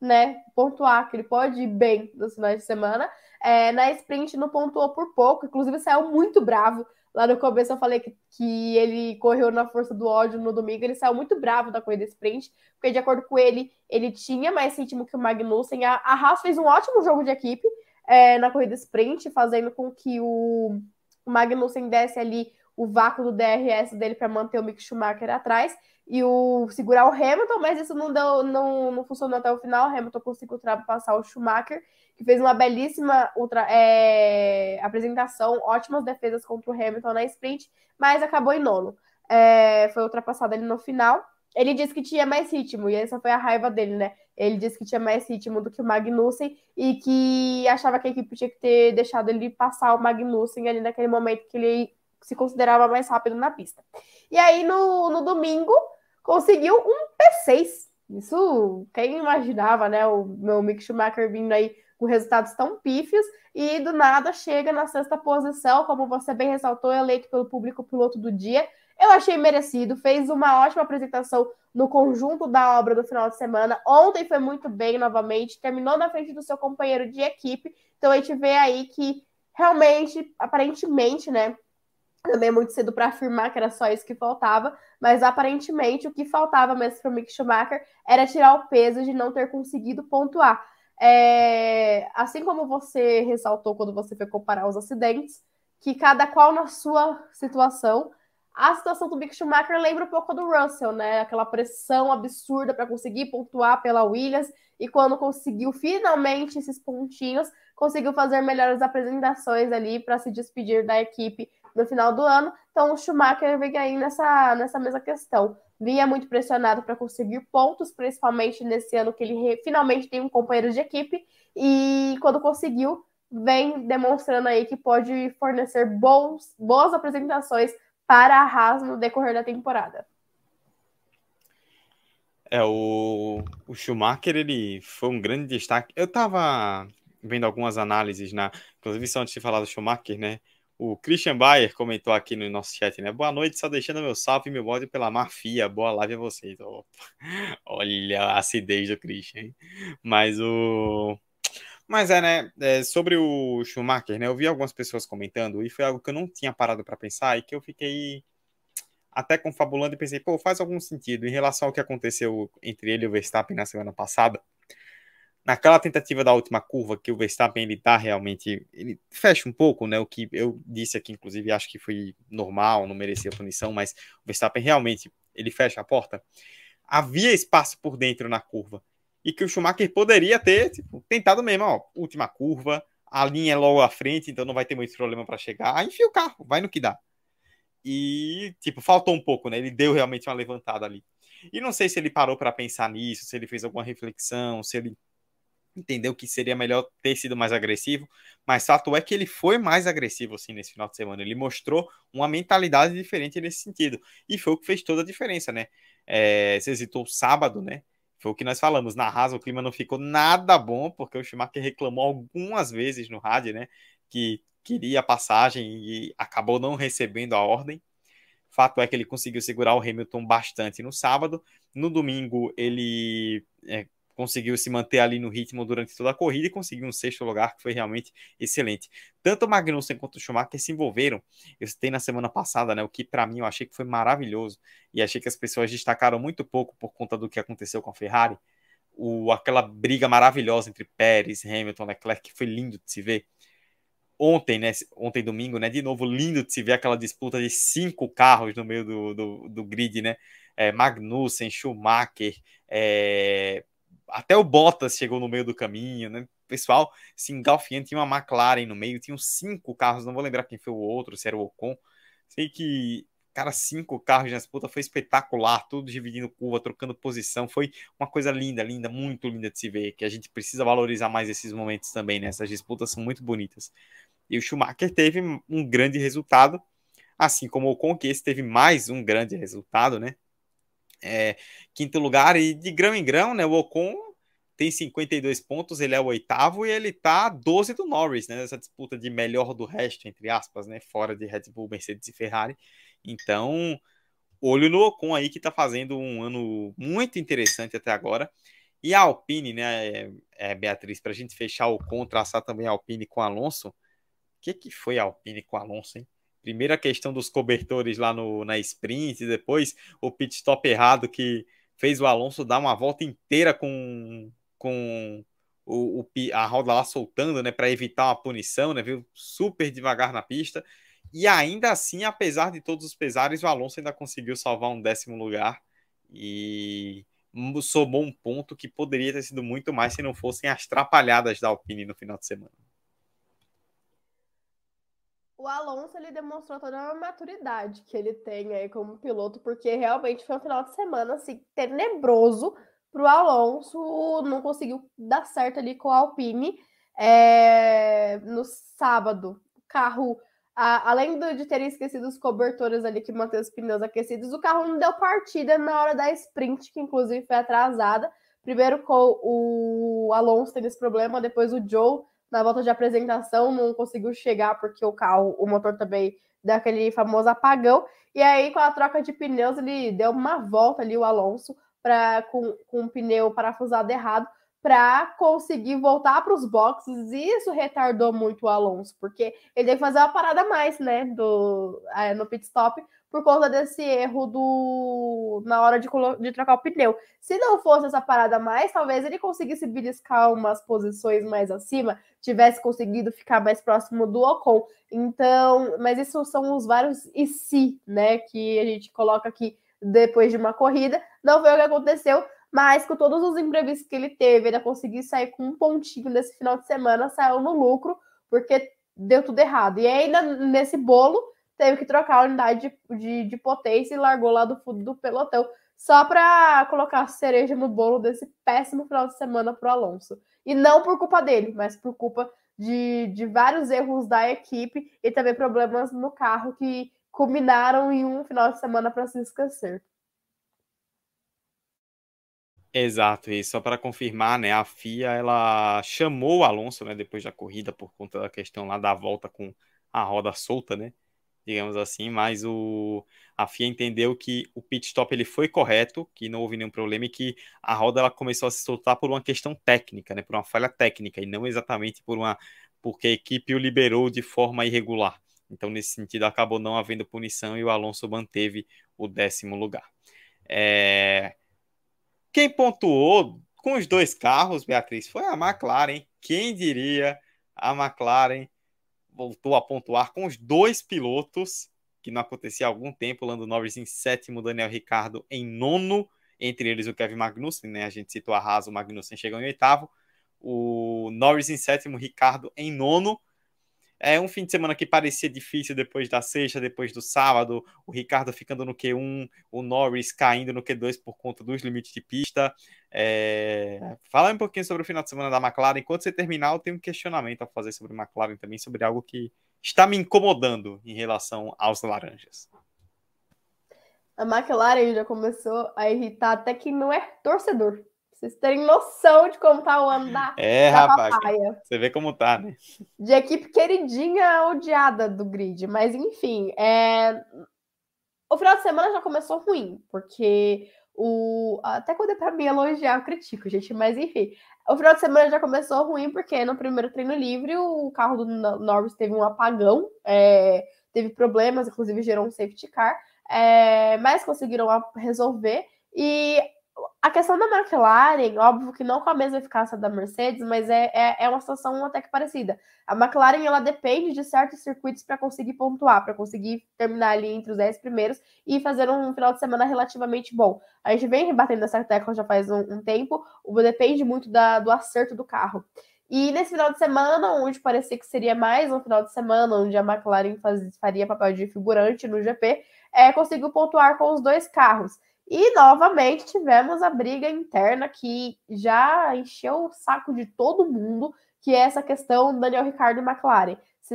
[SPEAKER 3] né? Pontuar, que ele pode ir bem nos finais de semana. É, na sprint não pontuou por pouco, inclusive saiu muito bravo Lá no começo eu falei que, que ele correu na força do ódio no domingo. Ele saiu muito bravo da corrida sprint, porque, de acordo com ele, ele tinha mais ritmo que o Magnussen. A, a Haas fez um ótimo jogo de equipe é, na corrida sprint, fazendo com que o, o Magnussen desse ali o vácuo do DRS dele para manter o Mick Schumacher atrás e o segurar o Hamilton, mas isso não deu, não, não funcionou até o final. O Hamilton conseguiu ultrapassar o Schumacher que fez uma belíssima ultra, é, apresentação, ótimas defesas contra o Hamilton na sprint, mas acabou em nono. É, foi ultrapassado ali no final. Ele disse que tinha mais ritmo, e essa foi a raiva dele, né? Ele disse que tinha mais ritmo do que o Magnussen e que achava que a equipe tinha que ter deixado ele passar o Magnussen ali naquele momento que ele se considerava mais rápido na pista. E aí, no, no domingo, conseguiu um P6. Isso, quem imaginava, né? O meu Mick Schumacher vindo aí com resultados tão pífios e do nada chega na sexta posição, como você bem ressaltou, eleito pelo público piloto do dia. Eu achei merecido, fez uma ótima apresentação no conjunto da obra do final de semana. Ontem foi muito bem novamente, terminou na frente do seu companheiro de equipe. Então a gente vê aí que realmente, aparentemente, né? Também é muito cedo para afirmar que era só isso que faltava, mas aparentemente o que faltava mesmo para o Mick Schumacher era tirar o peso de não ter conseguido pontuar. É, assim como você ressaltou quando você foi comparar os acidentes, que cada qual na sua situação, a situação do Mick Schumacher lembra um pouco do Russell, né? Aquela pressão absurda para conseguir pontuar pela Williams e quando conseguiu finalmente esses pontinhos, conseguiu fazer melhores apresentações ali para se despedir da equipe no final do ano. Então o Schumacher vem aí nessa, nessa mesma questão vinha muito pressionado para conseguir pontos, principalmente nesse ano que ele finalmente tem um companheiro de equipe e quando conseguiu, vem demonstrando aí que pode fornecer bons, boas apresentações para a Haas no decorrer da temporada.
[SPEAKER 2] É, o, o Schumacher, ele foi um grande destaque. Eu tava vendo algumas análises, na, inclusive só antes de falar do Schumacher, né? O Christian Bayer comentou aqui no nosso chat, né? Boa noite, só deixando meu salve e meu bode pela Mafia. Boa live a vocês. Oh, olha a acidez do Christian, hein? Mas o. Mas é, né? É, sobre o Schumacher, né? Eu vi algumas pessoas comentando e foi algo que eu não tinha parado para pensar e que eu fiquei até confabulando e pensei, pô, faz algum sentido em relação ao que aconteceu entre ele e o Verstappen na semana passada naquela tentativa da última curva que o Verstappen ele tá realmente ele fecha um pouco, né? O que eu disse aqui, inclusive, acho que foi normal, não merecia punição, mas o Verstappen realmente ele fecha a porta. Havia espaço por dentro na curva e que o Schumacher poderia ter tipo, tentado mesmo, ó, última curva, a linha é logo à frente, então não vai ter muito problema para chegar. Aí enfia o carro, vai no que dá. E tipo faltou um pouco, né? Ele deu realmente uma levantada ali. E não sei se ele parou para pensar nisso, se ele fez alguma reflexão, se ele entendeu que seria melhor ter sido mais agressivo, mas fato é que ele foi mais agressivo assim nesse final de semana. Ele mostrou uma mentalidade diferente nesse sentido. E foi o que fez toda a diferença, né? É, você hesitou sábado, né? Foi o que nós falamos. Na Haas o clima não ficou nada bom, porque o Schumacher reclamou algumas vezes no rádio, né? Que queria a passagem e acabou não recebendo a ordem. Fato é que ele conseguiu segurar o Hamilton bastante no sábado. No domingo, ele é, conseguiu se manter ali no ritmo durante toda a corrida e conseguiu um sexto lugar que foi realmente excelente. Tanto o Magnussen quanto o Schumacher se envolveram. Eu citei na semana passada, né, o que para mim eu achei que foi maravilhoso e achei que as pessoas destacaram muito pouco por conta do que aconteceu com a Ferrari. O, aquela briga maravilhosa entre Pérez, Hamilton, Leclerc, que foi lindo de se ver. Ontem, né, ontem domingo, né, de novo lindo de se ver aquela disputa de cinco carros no meio do, do, do grid, né, é, Magnussen, Schumacher, é, até o Bottas chegou no meio do caminho, né? O pessoal se engalfiando, tinha uma McLaren no meio, tinham cinco carros, não vou lembrar quem foi o outro, se era o Ocon. Sei que, cara, cinco carros na disputa foi espetacular, tudo dividindo curva, trocando posição, foi uma coisa linda, linda, muito linda de se ver, que a gente precisa valorizar mais esses momentos também, né? Essas disputas são muito bonitas. E o Schumacher teve um grande resultado, assim como o Ocon, que esse teve mais um grande resultado, né? É, quinto lugar. E de grão em grão, né? O Ocon tem 52 pontos, ele é o oitavo e ele tá 12 do Norris, né? Nessa disputa de melhor do resto, entre aspas, né? Fora de Red Bull, Mercedes e Ferrari. Então, olho no Ocon aí que tá fazendo um ano muito interessante até agora. E a Alpine, né, é, é, Beatriz, para a gente fechar o Ocon, traçar também a Alpine com Alonso. O que, que foi a Alpine com Alonso, hein? Primeiro a questão dos cobertores lá no, na sprint, depois o pit stop errado que fez o Alonso dar uma volta inteira com, com o, o a roda lá soltando, né, para evitar uma punição, né, viu? Super devagar na pista. E ainda assim, apesar de todos os pesares, o Alonso ainda conseguiu salvar um décimo lugar e somou um ponto que poderia ter sido muito mais se não fossem as trapalhadas da Alpine no final de semana
[SPEAKER 3] o Alonso ele demonstrou toda a maturidade que ele tem aí como piloto, porque realmente foi um final de semana assim tenebroso para o Alonso, não conseguiu dar certo ali com a Alpine. É, no sábado, o carro, a, além de ter esquecido os cobertores ali que mantém os pneus aquecidos, o carro não deu partida na hora da sprint, que inclusive foi atrasada. Primeiro com o Alonso teve esse problema, depois o Joe na volta de apresentação não conseguiu chegar porque o carro, o motor também deu aquele famoso apagão. E aí, com a troca de pneus, ele deu uma volta ali, o Alonso, pra, com, com o pneu parafusado errado, para conseguir voltar para os boxes. E isso retardou muito o Alonso, porque ele teve que fazer uma parada a mais, né, do, é, no pit stop, por conta desse erro do na hora de, de trocar o pneu. Se não fosse essa parada mais, talvez ele conseguisse beliscar umas posições mais acima, tivesse conseguido ficar mais próximo do Ocon. Então, mas isso são os vários e se, né, que a gente coloca aqui depois de uma corrida. Não foi o que aconteceu, mas com todos os imprevistos que ele teve, ele conseguiu sair com um pontinho nesse final de semana, saiu no lucro, porque deu tudo errado. E ainda nesse bolo teve que trocar a unidade de, de, de potência e largou lá do fundo do pelotão, só para colocar a cereja no bolo desse péssimo final de semana para o Alonso. E não por culpa dele, mas por culpa de, de vários erros da equipe e também problemas no carro que culminaram em um final de semana para se esquecer.
[SPEAKER 2] Exato, e só para confirmar, né, a FIA ela chamou o Alonso, né, depois da corrida por conta da questão lá da volta com a roda solta, né? digamos assim, mas o, a FIA entendeu que o pit stop ele foi correto, que não houve nenhum problema e que a roda ela começou a se soltar por uma questão técnica, né, por uma falha técnica e não exatamente por uma porque a equipe o liberou de forma irregular. Então, nesse sentido, acabou não havendo punição e o Alonso manteve o décimo lugar. É... Quem pontuou com os dois carros, Beatriz, foi a McLaren. Quem diria? A McLaren voltou a pontuar com os dois pilotos, que não acontecia há algum tempo, Lando Norris em sétimo, Daniel Ricardo em nono, entre eles o Kevin Magnussen, né? A gente citou a Haas, o Magnussen chegou em oitavo, o Norris em sétimo, Ricardo em nono, é um fim de semana que parecia difícil depois da sexta, depois do sábado, o Ricardo ficando no Q1, o Norris caindo no Q2 por conta dos limites de pista. É... Fala um pouquinho sobre o final de semana da McLaren. Enquanto você terminar, eu tenho um questionamento a fazer sobre a McLaren também, sobre algo que está me incomodando em relação aos laranjas.
[SPEAKER 3] A McLaren já começou a irritar até quem não é torcedor vocês terem noção de como tá o ano da,
[SPEAKER 2] é, da rapaz, papaya. Você vê como tá, né?
[SPEAKER 3] De equipe queridinha, odiada do grid. Mas, enfim, é... o final de semana já começou ruim, porque O... Até quando é para mim elogiar, eu critico, gente, mas enfim. O final de semana já começou ruim, porque no primeiro treino livre o carro do Norris teve um apagão, é... teve problemas, inclusive gerou um safety car, é... mas conseguiram resolver. E a questão da McLaren, óbvio que não com a mesma eficácia da Mercedes, mas é, é, é uma situação até que parecida. A McLaren ela depende de certos circuitos para conseguir pontuar, para conseguir terminar ali entre os 10 primeiros e fazer um final de semana relativamente bom. A gente vem rebatendo essa tecla já faz um, um tempo, depende muito da, do acerto do carro. E nesse final de semana, onde parecia que seria mais um final de semana, onde a McLaren faz, faria papel de figurante no GP, é, conseguiu pontuar com os dois carros. E novamente tivemos a briga interna que já encheu o saco de todo mundo, que é essa questão Daniel Ricardo e McLaren. Se,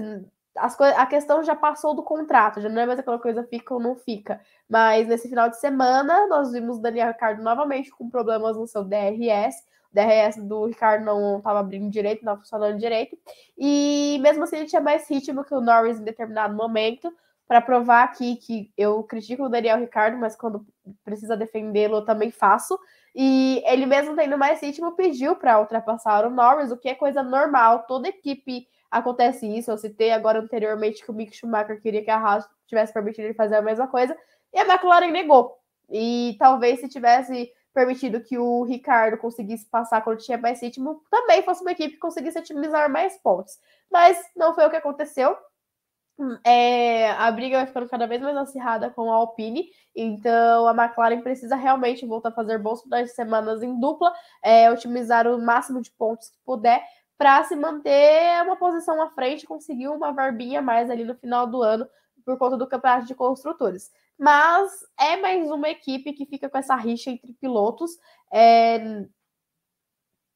[SPEAKER 3] as a questão já passou do contrato, já não é mais aquela coisa fica ou não fica. Mas nesse final de semana, nós vimos Daniel Ricardo novamente com problemas no seu DRS. O DRS do Ricardo não estava abrindo direito, não funcionando direito. E mesmo assim, ele tinha mais ritmo que o Norris em determinado momento para provar aqui que eu critico o Daniel Ricardo, mas quando precisa defendê-lo eu também faço. E ele mesmo tendo mais ritmo pediu para ultrapassar o Norris, o que é coisa normal. Toda equipe acontece isso. Eu citei agora anteriormente que o Mick Schumacher queria que a Haas tivesse permitido ele fazer a mesma coisa e a McLaren negou. E talvez se tivesse permitido que o Ricardo conseguisse passar quando tinha mais ritmo, também fosse uma equipe que conseguisse otimizar mais pontos. Mas não foi o que aconteceu. É, a briga vai ficando cada vez mais acirrada com a Alpine, então a McLaren precisa realmente voltar a fazer bons finais de semanas em dupla, é, otimizar o máximo de pontos que puder para se manter uma posição à frente, conseguir uma verbinha mais ali no final do ano por conta do campeonato de construtores. Mas é mais uma equipe que fica com essa rixa entre pilotos, é,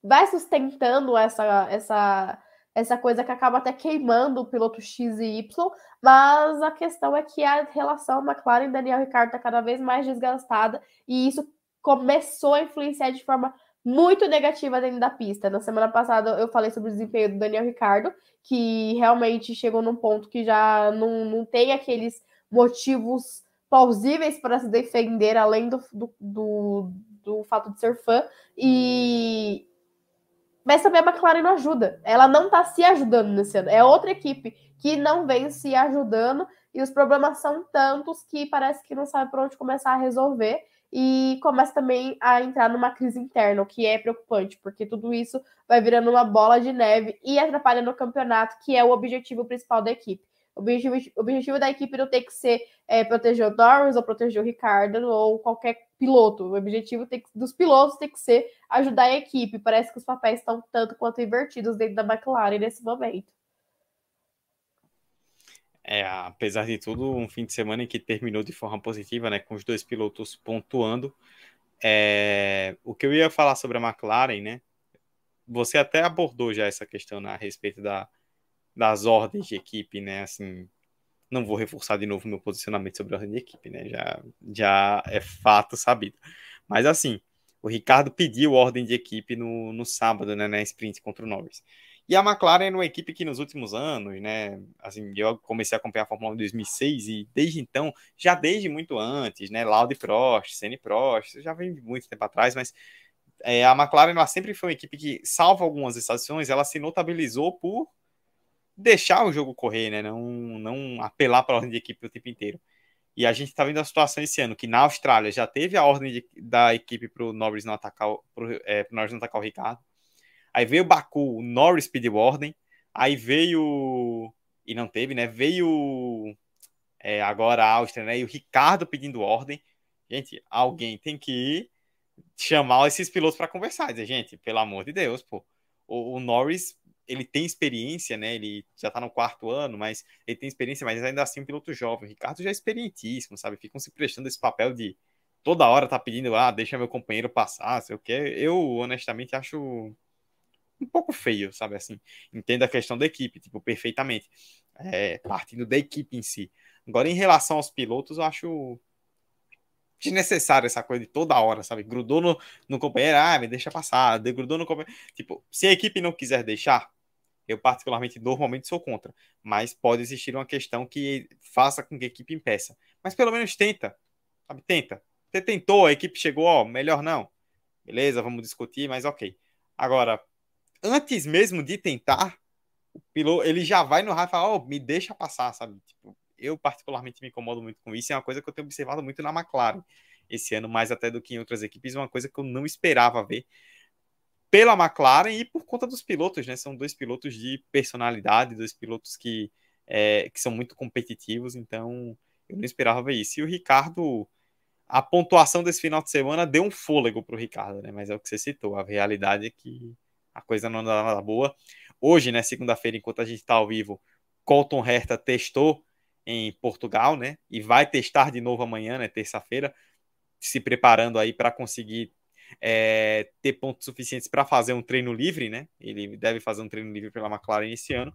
[SPEAKER 3] vai sustentando essa, essa essa coisa que acaba até queimando o piloto X e Y, mas a questão é que a relação McLaren Daniel Ricciardo está cada vez mais desgastada e isso começou a influenciar de forma muito negativa dentro da pista. Na semana passada eu falei sobre o desempenho do Daniel Ricciardo, que realmente chegou num ponto que já não, não tem aqueles motivos plausíveis para se defender, além do, do, do, do fato de ser fã, e mas também a McLaren não ajuda. Ela não está se ajudando nesse ano. É outra equipe que não vem se ajudando e os problemas são tantos que parece que não sabe por onde começar a resolver e começa também a entrar numa crise interna, o que é preocupante, porque tudo isso vai virando uma bola de neve e atrapalha no campeonato, que é o objetivo principal da equipe. O objetivo, objetivo da equipe não tem que ser é, proteger o Norris ou proteger o Ricardo ou qualquer piloto. O objetivo tem que, dos pilotos tem que ser ajudar a equipe. Parece que os papéis estão tanto quanto invertidos dentro da McLaren nesse momento.
[SPEAKER 2] É, apesar de tudo, um fim de semana em que terminou de forma positiva, né, com os dois pilotos pontuando. É, o que eu ia falar sobre a McLaren, né? Você até abordou já essa questão né, a respeito da, das ordens de equipe, né? Assim, não vou reforçar de novo meu posicionamento sobre a ordem de equipe, né? Já, já é fato sabido. Mas assim, o Ricardo pediu ordem de equipe no, no sábado, né, na sprint contra o Norris. E a McLaren é uma equipe que nos últimos anos, né, assim, eu comecei a acompanhar a Fórmula 1 em 2006 e desde então, já desde muito antes, né, Laude Prost, Senna Prost, já vem muito tempo atrás, mas é, a McLaren ela sempre foi uma equipe que, salvo algumas estações, ela se notabilizou por deixar o jogo correr, né? Não, não apelar para a ordem de equipe o tempo inteiro. E a gente está vendo a situação esse ano, que na Austrália já teve a ordem de, da equipe para o Norris não atacar, pro, é, pro Norris não atacar o Ricardo. Aí veio o Baku, o Norris pediu ordem. Aí veio. E não teve, né? Veio é, agora a Áustria, né? E o Ricardo pedindo ordem. Gente, alguém tem que ir chamar esses pilotos para conversar. Dizer, gente, pelo amor de Deus, pô. O, o Norris ele tem experiência, né? Ele já tá no quarto ano, mas ele tem experiência, mas ainda assim um piloto jovem. O Ricardo já é experientíssimo, sabe? Ficam se prestando esse papel de toda hora tá pedindo, ah, deixa meu companheiro passar, sei o que. Eu, honestamente, acho um pouco feio, sabe? Assim, entendo a questão da equipe, tipo, perfeitamente. É, partindo da equipe em si. Agora, em relação aos pilotos, eu acho desnecessário essa coisa de toda hora, sabe? Grudou no, no companheiro, ah, me deixa passar, grudou no companheiro. Tipo, se a equipe não quiser deixar, eu particularmente normalmente sou contra, mas pode existir uma questão que faça com que a equipe impeça. Mas pelo menos tenta, sabe? Tenta. Você tentou, a equipe chegou, ó, melhor não. Beleza, vamos discutir, mas ok. Agora, antes mesmo de tentar, o piloto, ele já vai no raio e fala, ó, oh, me deixa passar, sabe? Tipo, eu particularmente me incomodo muito com isso, é uma coisa que eu tenho observado muito na McLaren esse ano, mais até do que em outras equipes, uma coisa que eu não esperava ver pela McLaren e por conta dos pilotos, né? São dois pilotos de personalidade, dois pilotos que, é, que são muito competitivos, então eu não esperava ver isso. E o Ricardo, a pontuação desse final de semana deu um fôlego para o Ricardo, né? Mas é o que você citou, a realidade é que a coisa não anda nada boa. Hoje, né, segunda-feira, enquanto a gente está ao vivo, Colton Herta testou em Portugal, né? E vai testar de novo amanhã, né? Terça-feira, se preparando aí para conseguir é, ter pontos suficientes para fazer um treino livre, né? Ele deve fazer um treino livre pela McLaren esse ano.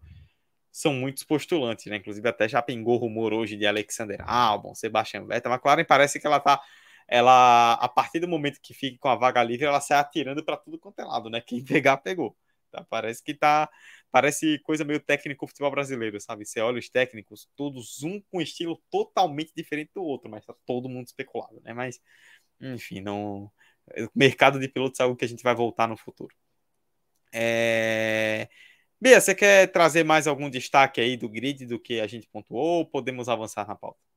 [SPEAKER 2] São muitos postulantes, né? Inclusive até já pingou rumor hoje de Alexander Albon, Sebastian Vettel. A McLaren parece que ela tá ela a partir do momento que fica com a vaga livre, ela sai atirando para tudo quanto é lado, né? Quem pegar pegou. Tá? Parece que tá parece coisa meio técnico futebol brasileiro, sabe? Você olha os técnicos, todos um com estilo totalmente diferente do outro, mas tá todo mundo especulado, né? Mas enfim, não o mercado de pilotos é algo que a gente vai voltar no futuro. É... Bia, você quer trazer mais algum destaque aí do grid do que a gente pontuou ou podemos avançar na pauta?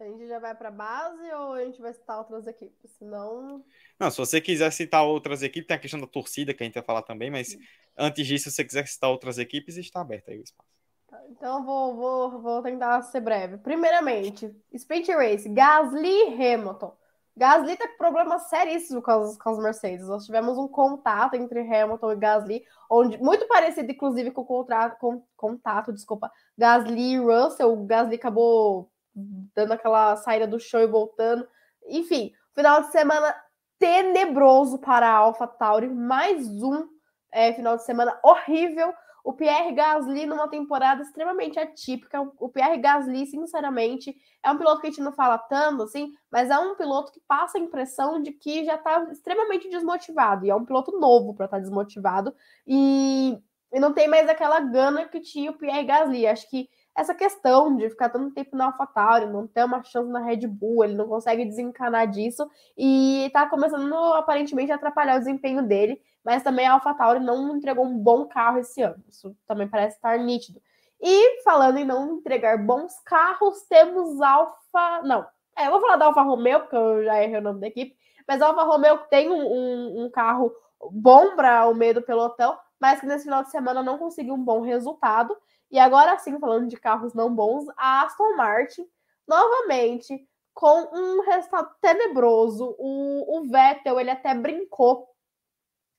[SPEAKER 3] A gente já vai para base ou a gente vai citar outras equipes? Senão.
[SPEAKER 2] Não, se você quiser citar outras equipes, tem a questão da torcida que a gente vai falar também, mas antes disso, se você quiser citar outras equipes, está aberto aí o espaço.
[SPEAKER 3] Tá, então eu vou, vou, vou tentar ser breve. Primeiramente, Sprint Race, Gasly Hamilton. Gasly tá com problemas seríssimos com as, com as Mercedes. Nós tivemos um contato entre Hamilton e Gasly, onde muito parecido, inclusive, com o contrato, com, contato, desculpa, Gasly e Russell. O Gasly acabou dando aquela saída do show e voltando. Enfim, final de semana tenebroso para a AlphaTauri. Mais um é, final de semana horrível o Pierre Gasly numa temporada extremamente atípica. O Pierre Gasly, sinceramente, é um piloto que a gente não fala tanto, assim, mas é um piloto que passa a impressão de que já está extremamente desmotivado. E é um piloto novo para estar tá desmotivado. E, e não tem mais aquela gana que tinha o Pierre Gasly. Acho que essa questão de ficar tanto tempo na AlphaTauri, não ter uma chance na Red Bull, ele não consegue desencanar disso e tá começando aparentemente a atrapalhar o desempenho dele, mas também a AlphaTauri não entregou um bom carro esse ano. Isso também parece estar nítido. E falando em não entregar bons carros, temos Alfa, não, é, eu vou falar da Alfa Romeo, porque eu já errei o nome da equipe, mas a Alfa Romeo tem um, um, um carro bom para o meio do pelotão, mas que nesse final de semana não conseguiu um bom resultado. E agora sim, falando de carros não bons, a Aston Martin, novamente, com um resultado tenebroso. O, o Vettel, ele até brincou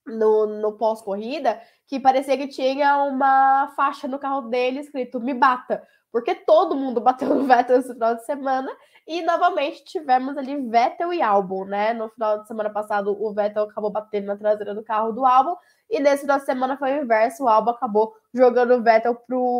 [SPEAKER 3] no, no pós-corrida que parecia que tinha uma faixa no carro dele escrito me bata, porque todo mundo bateu no Vettel esse final de semana e novamente tivemos ali Vettel e Albon, né? No final de semana passado o Vettel acabou batendo na traseira do carro do Albon e nesse final de semana foi o inverso, o Alba acabou jogando o Vettel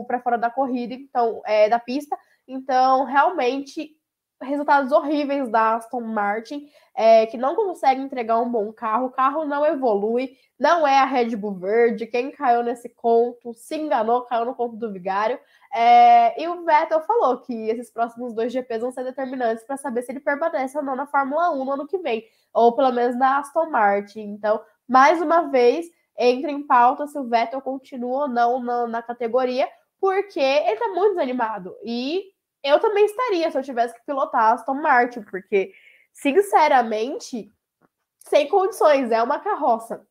[SPEAKER 3] para fora da corrida, então é, da pista. Então, realmente, resultados horríveis da Aston Martin, é, que não consegue entregar um bom carro, o carro não evolui, não é a Red Bull Verde, quem caiu nesse conto se enganou, caiu no conto do Vigário. É, e o Vettel falou que esses próximos dois GPs vão ser determinantes para saber se ele permanece ou não na Fórmula 1 no ano que vem, ou pelo menos na Aston Martin. Então, mais uma vez, entra em pauta se o Vettel continua ou não na, na categoria, porque ele está muito desanimado. E eu também estaria se eu tivesse que pilotar a Aston Martin, porque, sinceramente, sem condições, é uma carroça.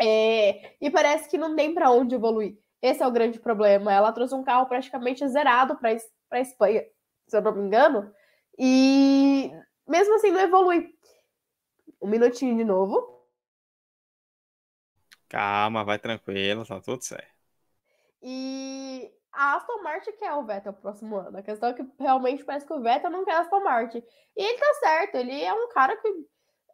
[SPEAKER 3] É, e parece que não tem para onde evoluir. Esse é o grande problema. Ela trouxe um carro praticamente zerado para a Espanha, se eu não me engano, e mesmo assim não evolui. Um minutinho de novo.
[SPEAKER 2] Calma, vai tranquilo, tá tudo certo.
[SPEAKER 3] E a Aston Martin quer o Vettel próximo ano. A questão é que realmente parece que o Vettel não quer a Aston Martin. E ele tá certo, ele é um cara que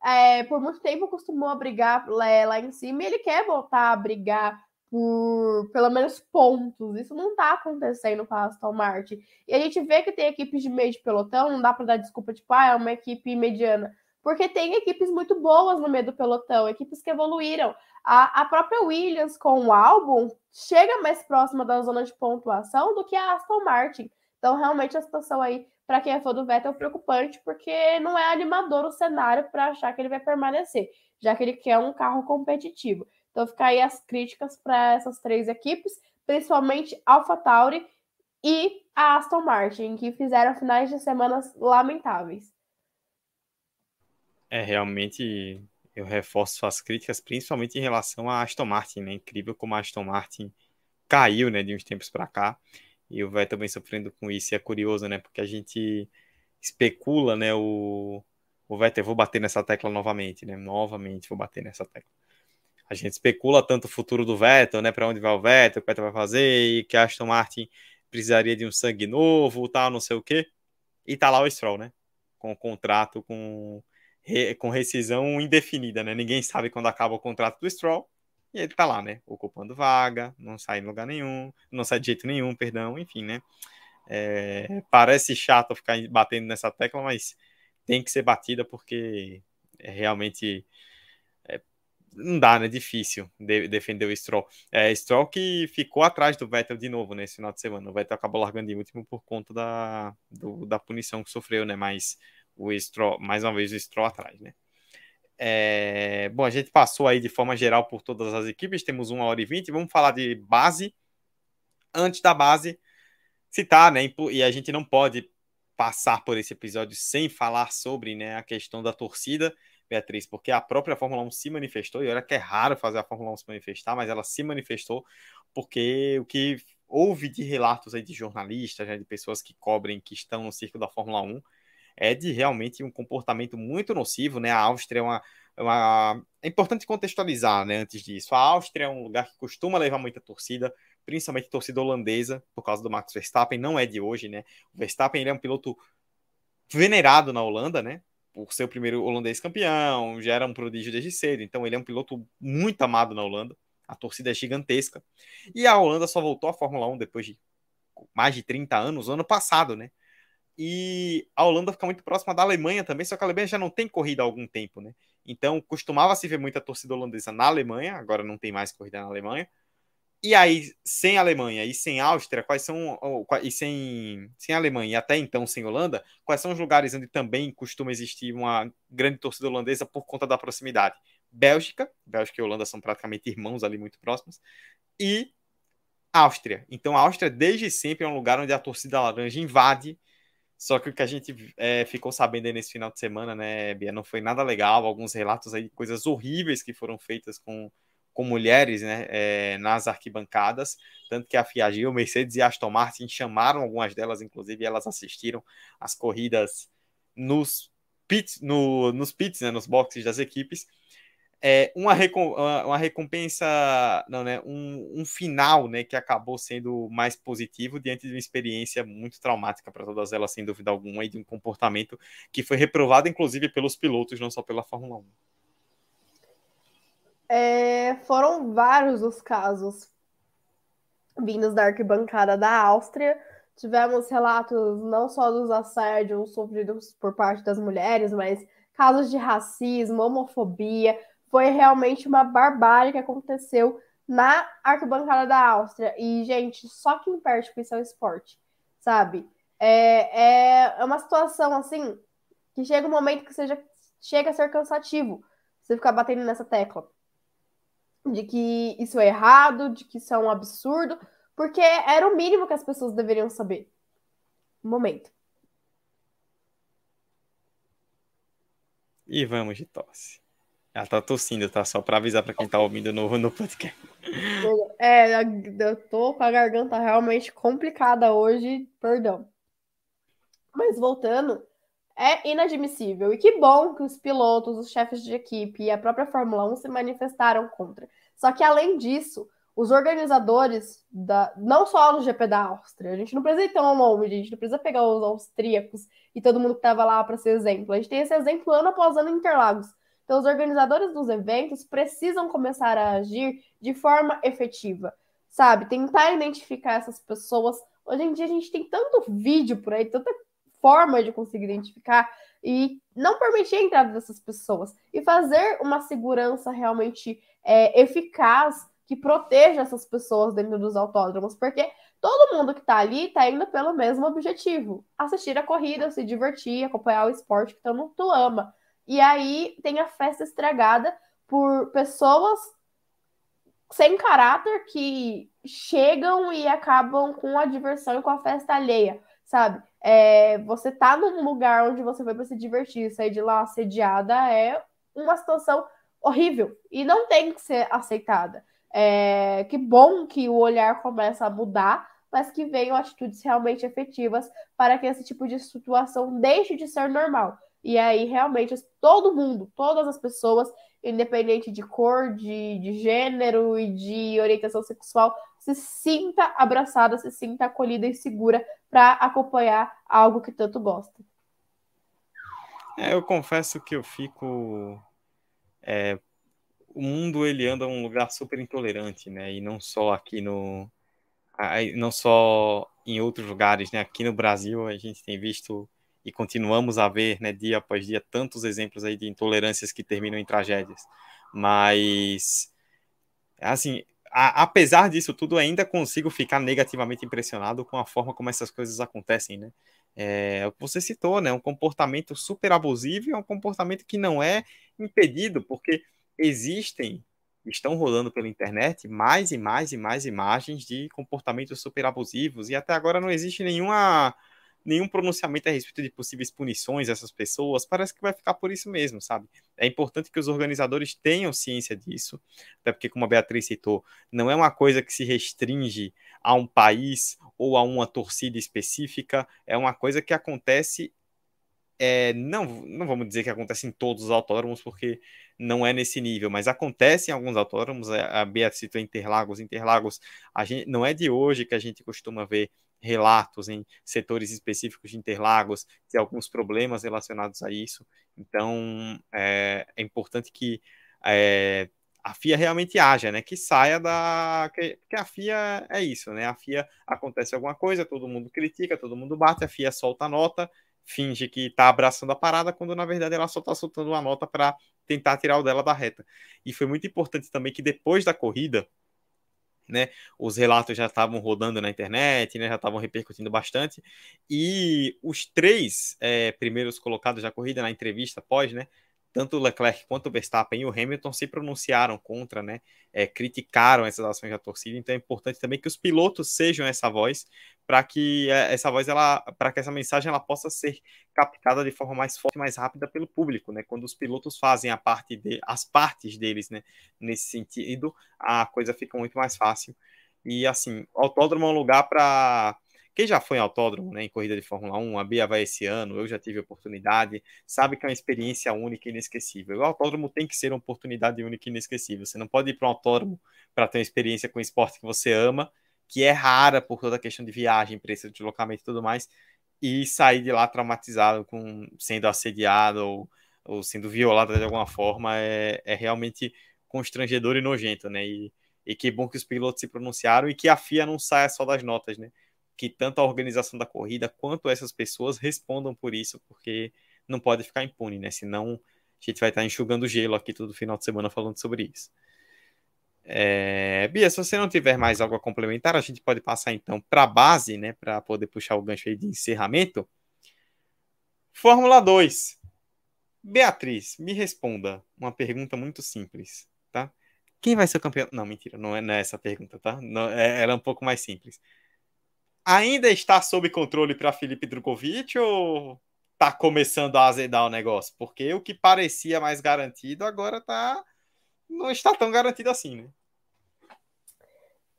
[SPEAKER 3] é, por muito tempo costumou brigar lá, lá em cima e ele quer voltar a brigar por pelo menos pontos. Isso não tá acontecendo com a Aston Martin. E a gente vê que tem equipes de meio de pelotão, não dá para dar desculpa, tipo, ah, é uma equipe mediana. Porque tem equipes muito boas no meio do pelotão, equipes que evoluíram. A, a própria Williams com o álbum chega mais próxima da zona de pontuação do que a Aston Martin. Então, realmente, a situação aí, para quem é fã do Vettel, é preocupante, porque não é animador o cenário para achar que ele vai permanecer, já que ele quer um carro competitivo. Então, fica aí as críticas para essas três equipes, principalmente AlphaTauri e a Aston Martin, que fizeram finais de semanas lamentáveis.
[SPEAKER 2] É, realmente eu reforço as críticas, principalmente em relação à Aston Martin, né? Incrível como a Aston Martin caiu, né, de uns tempos para cá. E o Vettel vem sofrendo com isso. E é curioso, né? Porque a gente especula, né? O, o Vettel, vou bater nessa tecla novamente, né? Novamente vou bater nessa tecla. A gente especula tanto o futuro do Vettel, né? Para onde vai o Vettel, o que o Vettel vai fazer, e que a Aston Martin precisaria de um sangue novo, tal, não sei o quê. E tá lá o Stroll, né? Com o contrato com, com rescisão indefinida, né? Ninguém sabe quando acaba o contrato do Stroll. E ele tá lá, né? Ocupando vaga, não sai em lugar nenhum, não sai de jeito nenhum, perdão, enfim, né? É, parece chato ficar batendo nessa tecla, mas tem que ser batida porque é realmente é, não dá, né? Difícil de, defender o Stroll. É, Stroll que ficou atrás do Vettel de novo nesse final de semana. O Vettel acabou largando de último por conta da, do, da punição que sofreu, né? Mas o Stroll, mais uma vez, o Stroll atrás, né? É, bom, a gente passou aí de forma geral por todas as equipes, temos uma hora e vinte. Vamos falar de base. Antes da base, citar, né? E a gente não pode passar por esse episódio sem falar sobre né, a questão da torcida, Beatriz, porque a própria Fórmula 1 se manifestou, e olha que é raro fazer a Fórmula 1 se manifestar, mas ela se manifestou porque o que houve de relatos aí de jornalistas, né, de pessoas que cobrem, que estão no circo da Fórmula 1, é de realmente um comportamento muito nocivo, né? A Áustria é uma, é uma... É importante contextualizar, né, antes disso. A Áustria é um lugar que costuma levar muita torcida, principalmente torcida holandesa, por causa do Max Verstappen, não é de hoje, né? O Verstappen ele é um piloto venerado na Holanda, né? Por ser o primeiro holandês campeão, já era um prodígio desde cedo, então ele é um piloto muito amado na Holanda. A torcida é gigantesca. E a Holanda só voltou à Fórmula 1 depois de mais de 30 anos, ano passado, né? E a Holanda fica muito próxima da Alemanha também, só que a Alemanha já não tem corrida há algum tempo, né? Então costumava se ver muita torcida holandesa na Alemanha, agora não tem mais corrida na Alemanha. E aí, sem Alemanha e sem Áustria, quais são. E sem, sem Alemanha e até então sem Holanda, quais são os lugares onde também costuma existir uma grande torcida holandesa por conta da proximidade? Bélgica, Bélgica e Holanda são praticamente irmãos ali muito próximos, e Áustria. Então a Áustria desde sempre é um lugar onde a torcida laranja invade só que o que a gente é, ficou sabendo aí nesse final de semana, né, Bia, não foi nada legal. Alguns relatos aí de coisas horríveis que foram feitas com, com mulheres né, é, nas arquibancadas. Tanto que a Fiat, Mercedes e a Aston Martin chamaram algumas delas, inclusive elas assistiram as corridas nos pits, no, nos pits, né, nos boxes das equipes é, uma, uma recompensa, não, né, um, um, final né, que acabou sendo mais positivo diante de uma experiência muito traumática para todas elas, sem dúvida alguma, e de um comportamento que foi reprovado, inclusive, pelos pilotos, não só pela Fórmula 1.
[SPEAKER 3] É, foram vários os casos vindos da arquibancada da Áustria. Tivemos relatos não só dos assédios sofridos por parte das mulheres, mas casos de racismo, homofobia, foi realmente uma barbárie que aconteceu na arquibancada da Áustria. E, gente, só quem perde com isso é o esporte, sabe? É, é, é uma situação assim que chega um momento que seja, chega a ser cansativo você ficar batendo nessa tecla de que isso é errado, de que isso é um absurdo, porque era o mínimo que as pessoas deveriam saber. Um momento.
[SPEAKER 2] E vamos de tosse. Ela tá tossindo, tá? Só pra avisar pra quem tá ouvindo no, no podcast.
[SPEAKER 3] É, eu tô com a garganta realmente complicada hoje, perdão. Mas voltando, é inadmissível. E que bom que os pilotos, os chefes de equipe e a própria Fórmula 1 se manifestaram contra. Só que, além disso, os organizadores, da, não só no GP da Áustria, a gente não precisa ir tão longe, a gente não precisa pegar os austríacos e todo mundo que estava lá para ser exemplo. A gente tem esse exemplo ano após ano em Interlagos. Então, os organizadores dos eventos precisam começar a agir de forma efetiva, sabe? Tentar identificar essas pessoas. Hoje em dia, a gente tem tanto vídeo por aí, tanta forma de conseguir identificar e não permitir a entrada dessas pessoas e fazer uma segurança realmente é, eficaz que proteja essas pessoas dentro dos autódromos, porque todo mundo que tá ali tá indo pelo mesmo objetivo: assistir a corrida, se divertir, acompanhar o esporte que todo ama. E aí tem a festa estragada por pessoas sem caráter que chegam e acabam com a diversão e com a festa alheia, sabe? É, você tá num lugar onde você foi para se divertir, sair de lá assediada é uma situação horrível e não tem que ser aceitada. É, que bom que o olhar começa a mudar, mas que venham atitudes realmente efetivas para que esse tipo de situação deixe de ser normal. E aí, realmente, todo mundo, todas as pessoas, independente de cor, de, de gênero e de orientação sexual, se sinta abraçada, se sinta acolhida e segura para acompanhar algo que tanto gosta.
[SPEAKER 2] É, eu confesso que eu fico. É, o mundo ele anda um lugar super intolerante, né? E não só aqui no, não só em outros lugares, né? Aqui no Brasil a gente tem visto e continuamos a ver, né, dia após dia, tantos exemplos aí de intolerâncias que terminam em tragédias. Mas, assim, a, apesar disso tudo, ainda consigo ficar negativamente impressionado com a forma como essas coisas acontecem, né? É, o que você citou, né? Um comportamento super abusivo é um comportamento que não é impedido, porque existem, estão rolando pela internet mais e mais e mais imagens de comportamentos super abusivos e até agora não existe nenhuma nenhum pronunciamento a respeito de possíveis punições a essas pessoas, parece que vai ficar por isso mesmo, sabe? É importante que os organizadores tenham ciência disso, até porque, como a Beatriz citou, não é uma coisa que se restringe a um país ou a uma torcida específica, é uma coisa que acontece. É, não, não vamos dizer que acontece em todos os autódromos, porque não é nesse nível, mas acontece em alguns autódromos. A Beatriz citou Interlagos. Interlagos, a gente, não é de hoje que a gente costuma ver relatos em setores específicos de Interlagos de alguns problemas relacionados a isso. Então, é, é importante que é, a FIA realmente haja, né? Que saia da. Que, que, a FIA é isso, né? A FIA acontece alguma coisa, todo mundo critica, todo mundo bate, a FIA solta a nota, finge que está abraçando a parada, quando na verdade ela só está soltando uma nota para tentar tirar o dela da reta. E foi muito importante também que depois da corrida, né? Os relatos já estavam rodando na internet, né? Já estavam repercutindo bastante. E os três é, primeiros colocados da corrida na entrevista pós, né? Tanto o Leclerc quanto o Verstappen e o Hamilton se pronunciaram contra, né? É, criticaram essas ações da torcida. Então é importante também que os pilotos sejam essa voz para que é, essa voz ela para que essa mensagem ela possa ser captada de forma mais forte, mais rápida pelo público, né? Quando os pilotos fazem a parte de as partes deles, né? Nesse sentido, a coisa fica muito mais fácil. E assim, o autódromo é um lugar para quem já foi em autódromo, né, em corrida de Fórmula 1, a Bia vai esse ano, eu já tive a oportunidade, sabe que é uma experiência única e inesquecível. O autódromo tem que ser uma oportunidade única e inesquecível. Você não pode ir para um autódromo para ter uma experiência com um esporte que você ama que é rara por toda a questão de viagem, preço de deslocamento e tudo mais, e sair de lá traumatizado, com sendo assediado ou, ou sendo violado de alguma forma, é, é realmente constrangedor e nojento, né? E, e que bom que os pilotos se pronunciaram e que a FIA não saia só das notas, né? Que tanto a organização da corrida quanto essas pessoas respondam por isso, porque não pode ficar impune, né? Senão a gente vai estar enxugando gelo aqui todo final de semana falando sobre isso. É, Bia, se você não tiver mais algo a complementar, a gente pode passar então para a base, né, para poder puxar o gancho aí de encerramento. Fórmula 2. Beatriz, me responda uma pergunta muito simples, tá? Quem vai ser o campeão? Não, mentira, não é, não é essa pergunta, tá? Não, é, ela é um pouco mais simples. Ainda está sob controle para Felipe Drogovic ou tá começando a azedar o negócio? Porque o que parecia mais garantido agora tá não está tão garantido assim, né?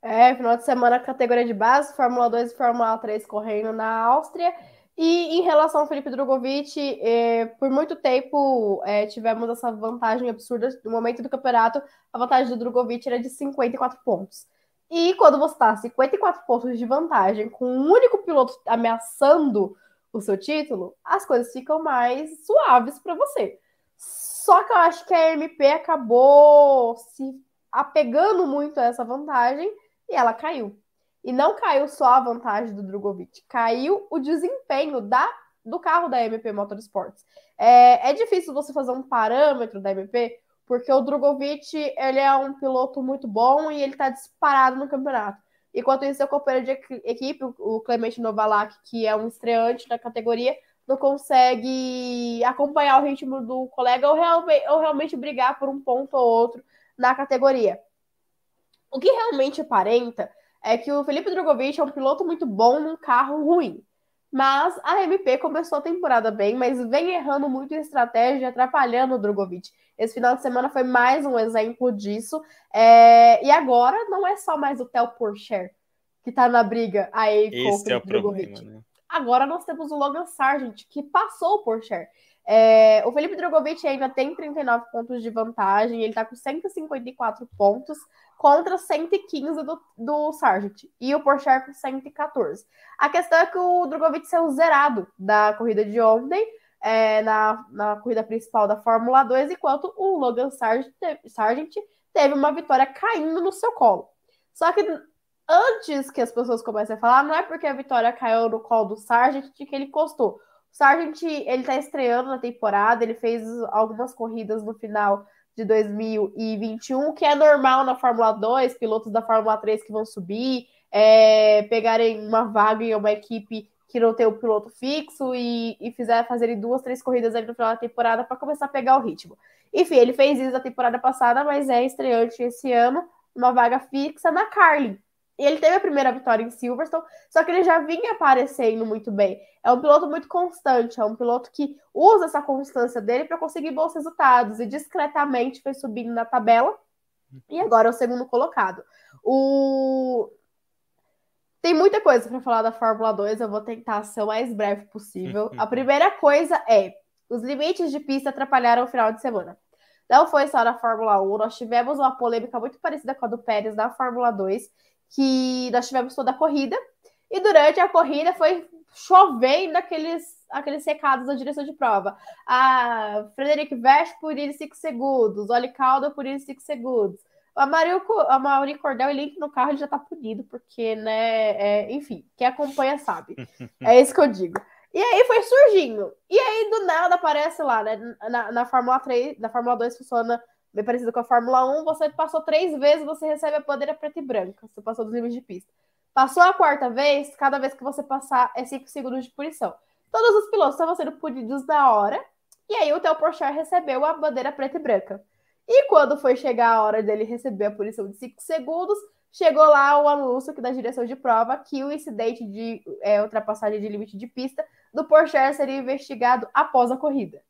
[SPEAKER 3] É, final de semana categoria de base, Fórmula 2 e Fórmula 3 correndo na Áustria. E em relação ao Felipe Drogovic, eh, por muito tempo eh, tivemos essa vantagem absurda. No momento do campeonato, a vantagem do Drogovic era de 54 pontos. E quando você está 54 pontos de vantagem, com um único piloto ameaçando o seu título, as coisas ficam mais suaves para você. Só que eu acho que a MP acabou se apegando muito a essa vantagem e ela caiu. E não caiu só a vantagem do Drogovic, caiu o desempenho da, do carro da MP Motorsports. É, é difícil você fazer um parâmetro da MP, porque o Drogovic ele é um piloto muito bom e ele está disparado no campeonato. Enquanto isso, seu companheiro de equipe, o Clemente Novalak, que é um estreante na categoria, não consegue acompanhar o ritmo do colega ou realmente, ou realmente brigar por um ponto ou outro na categoria. O que realmente aparenta é que o Felipe Drogovic é um piloto muito bom num carro ruim. Mas a MP começou a temporada bem, mas vem errando muito em estratégia, atrapalhando o Drogovic. Esse final de semana foi mais um exemplo disso. É... E agora não é só mais o Theo Porcher que tá na briga aí
[SPEAKER 2] com o é o Drogovic. Problema, né?
[SPEAKER 3] Agora nós temos o Logan Sargent, que passou o Porcher. É... O Felipe Drogovic ainda tem 39 pontos de vantagem, ele tá com 154 pontos contra 115 do, do Sargent e o Porsche com 114. A questão é que o Drogovic saiu zerado da corrida de ontem, é, na, na corrida principal da Fórmula 2, enquanto o Logan Sargent, Sargent teve uma vitória caindo no seu colo. Só que antes que as pessoas comecem a falar, não é porque a vitória caiu no colo do Sargent que ele costou. Sargent, ele tá estreando na temporada, ele fez algumas corridas no final de 2021, que é normal na Fórmula 2, pilotos da Fórmula 3 que vão subir, é, pegarem uma vaga em uma equipe que não tem o piloto fixo e, e fizer fazerem duas, três corridas ali no final da temporada para começar a pegar o ritmo. Enfim, ele fez isso na temporada passada, mas é estreante esse ano, uma vaga fixa na Carlin. E ele teve a primeira vitória em Silverstone, só que ele já vinha aparecendo muito bem. É um piloto muito constante, é um piloto que usa essa constância dele para conseguir bons resultados e discretamente foi subindo na tabela. E agora é o segundo colocado. O... Tem muita coisa para falar da Fórmula 2, eu vou tentar ser o mais breve possível. A primeira coisa é: os limites de pista atrapalharam o final de semana. Não foi só na Fórmula 1, nós tivemos uma polêmica muito parecida com a do Pérez na Fórmula 2 que nós tivemos toda a corrida. E durante a corrida foi chovendo aqueles, aqueles recados da direção de prova. A Frederic Vest por ir 5 segundos, Oli Calda por ir 5 segundos. A Mario, a Mauri Cordel e Link no carro ele já tá punido, porque, né, é, enfim, quem acompanha sabe. É isso que eu digo. E aí foi surgindo. E aí, do nada, aparece lá, né? Na, na Fórmula 3, na Fórmula 2 funciona bem parecido com a Fórmula 1, você passou três vezes, você recebe a bandeira preta e branca. Você passou dos limites de pista. Passou a quarta vez, cada vez que você passar é 5 segundos de punição. Todos os pilotos estavam sendo punidos na hora, e aí o Theo Porchat recebeu a bandeira preta e branca. E quando foi chegar a hora dele receber a punição de 5 segundos, chegou lá o anúncio que da direção de prova que o incidente de é, ultrapassagem de limite de pista do Porsche seria investigado após a corrida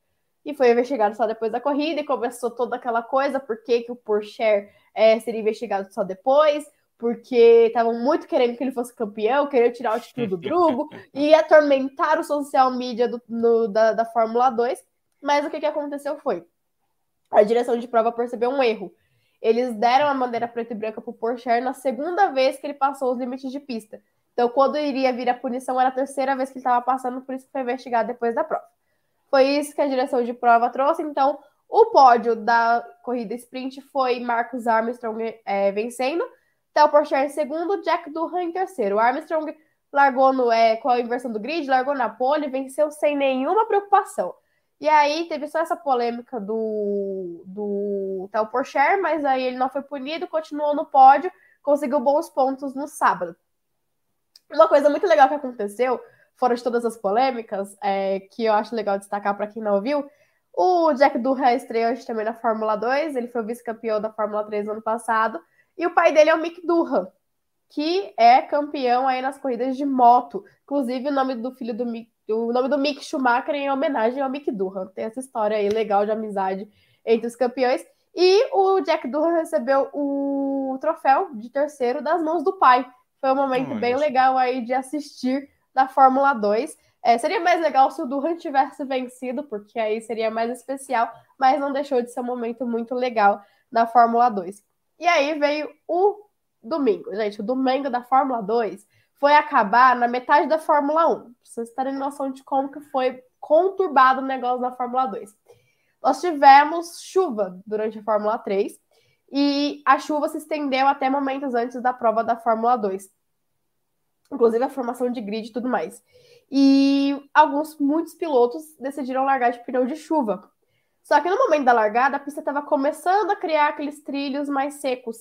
[SPEAKER 3] e foi investigado só depois da corrida e começou toda aquela coisa, por que, que o Porsche é, seria investigado só depois, porque estavam muito querendo que ele fosse campeão, queriam tirar o título do Drugo e atormentar o social media do, no, da, da Fórmula 2. Mas o que, que aconteceu foi, a direção de prova percebeu um erro. Eles deram a bandeira preta e branca para o Porsche na segunda vez que ele passou os limites de pista. Então, quando iria vir a punição, era a terceira vez que ele estava passando, por isso que foi investigado depois da prova. Foi isso que a direção de prova trouxe. Então, o pódio da corrida sprint foi Marcus Armstrong é, vencendo, Theo Porcher em segundo, Jack Durham em terceiro. O Armstrong largou no, é, com a inversão do grid, largou na pole, venceu sem nenhuma preocupação. E aí teve só essa polêmica do, do Theo Porcher, mas aí ele não foi punido, continuou no pódio, conseguiu bons pontos no sábado. Uma coisa muito legal que aconteceu fora de todas as polêmicas, é, que eu acho legal destacar para quem não ouviu, o Jack Durham estreou hoje também na Fórmula 2, ele foi vice-campeão da Fórmula 3 no ano passado, e o pai dele é o Mick Durham, que é campeão aí nas corridas de moto. Inclusive, o nome do filho do Mick, o nome do Mick Schumacher é em homenagem ao Mick Durham. Tem essa história aí legal de amizade entre os campeões. E o Jack Durham recebeu o troféu de terceiro das mãos do pai. Foi um momento bem legal aí de assistir da Fórmula 2. É, seria mais legal se o Durham tivesse vencido, porque aí seria mais especial, mas não deixou de ser um momento muito legal da Fórmula 2. E aí veio o domingo. Gente, o domingo da Fórmula 2 foi acabar na metade da Fórmula 1. Pra vocês terem noção de como que foi conturbado o negócio da Fórmula 2. Nós tivemos chuva durante a Fórmula 3 e a chuva se estendeu até momentos antes da prova da Fórmula 2 inclusive a formação de grid e tudo mais. E alguns, muitos pilotos decidiram largar de pneu de chuva. Só que no momento da largada, a pista estava começando a criar aqueles trilhos mais secos.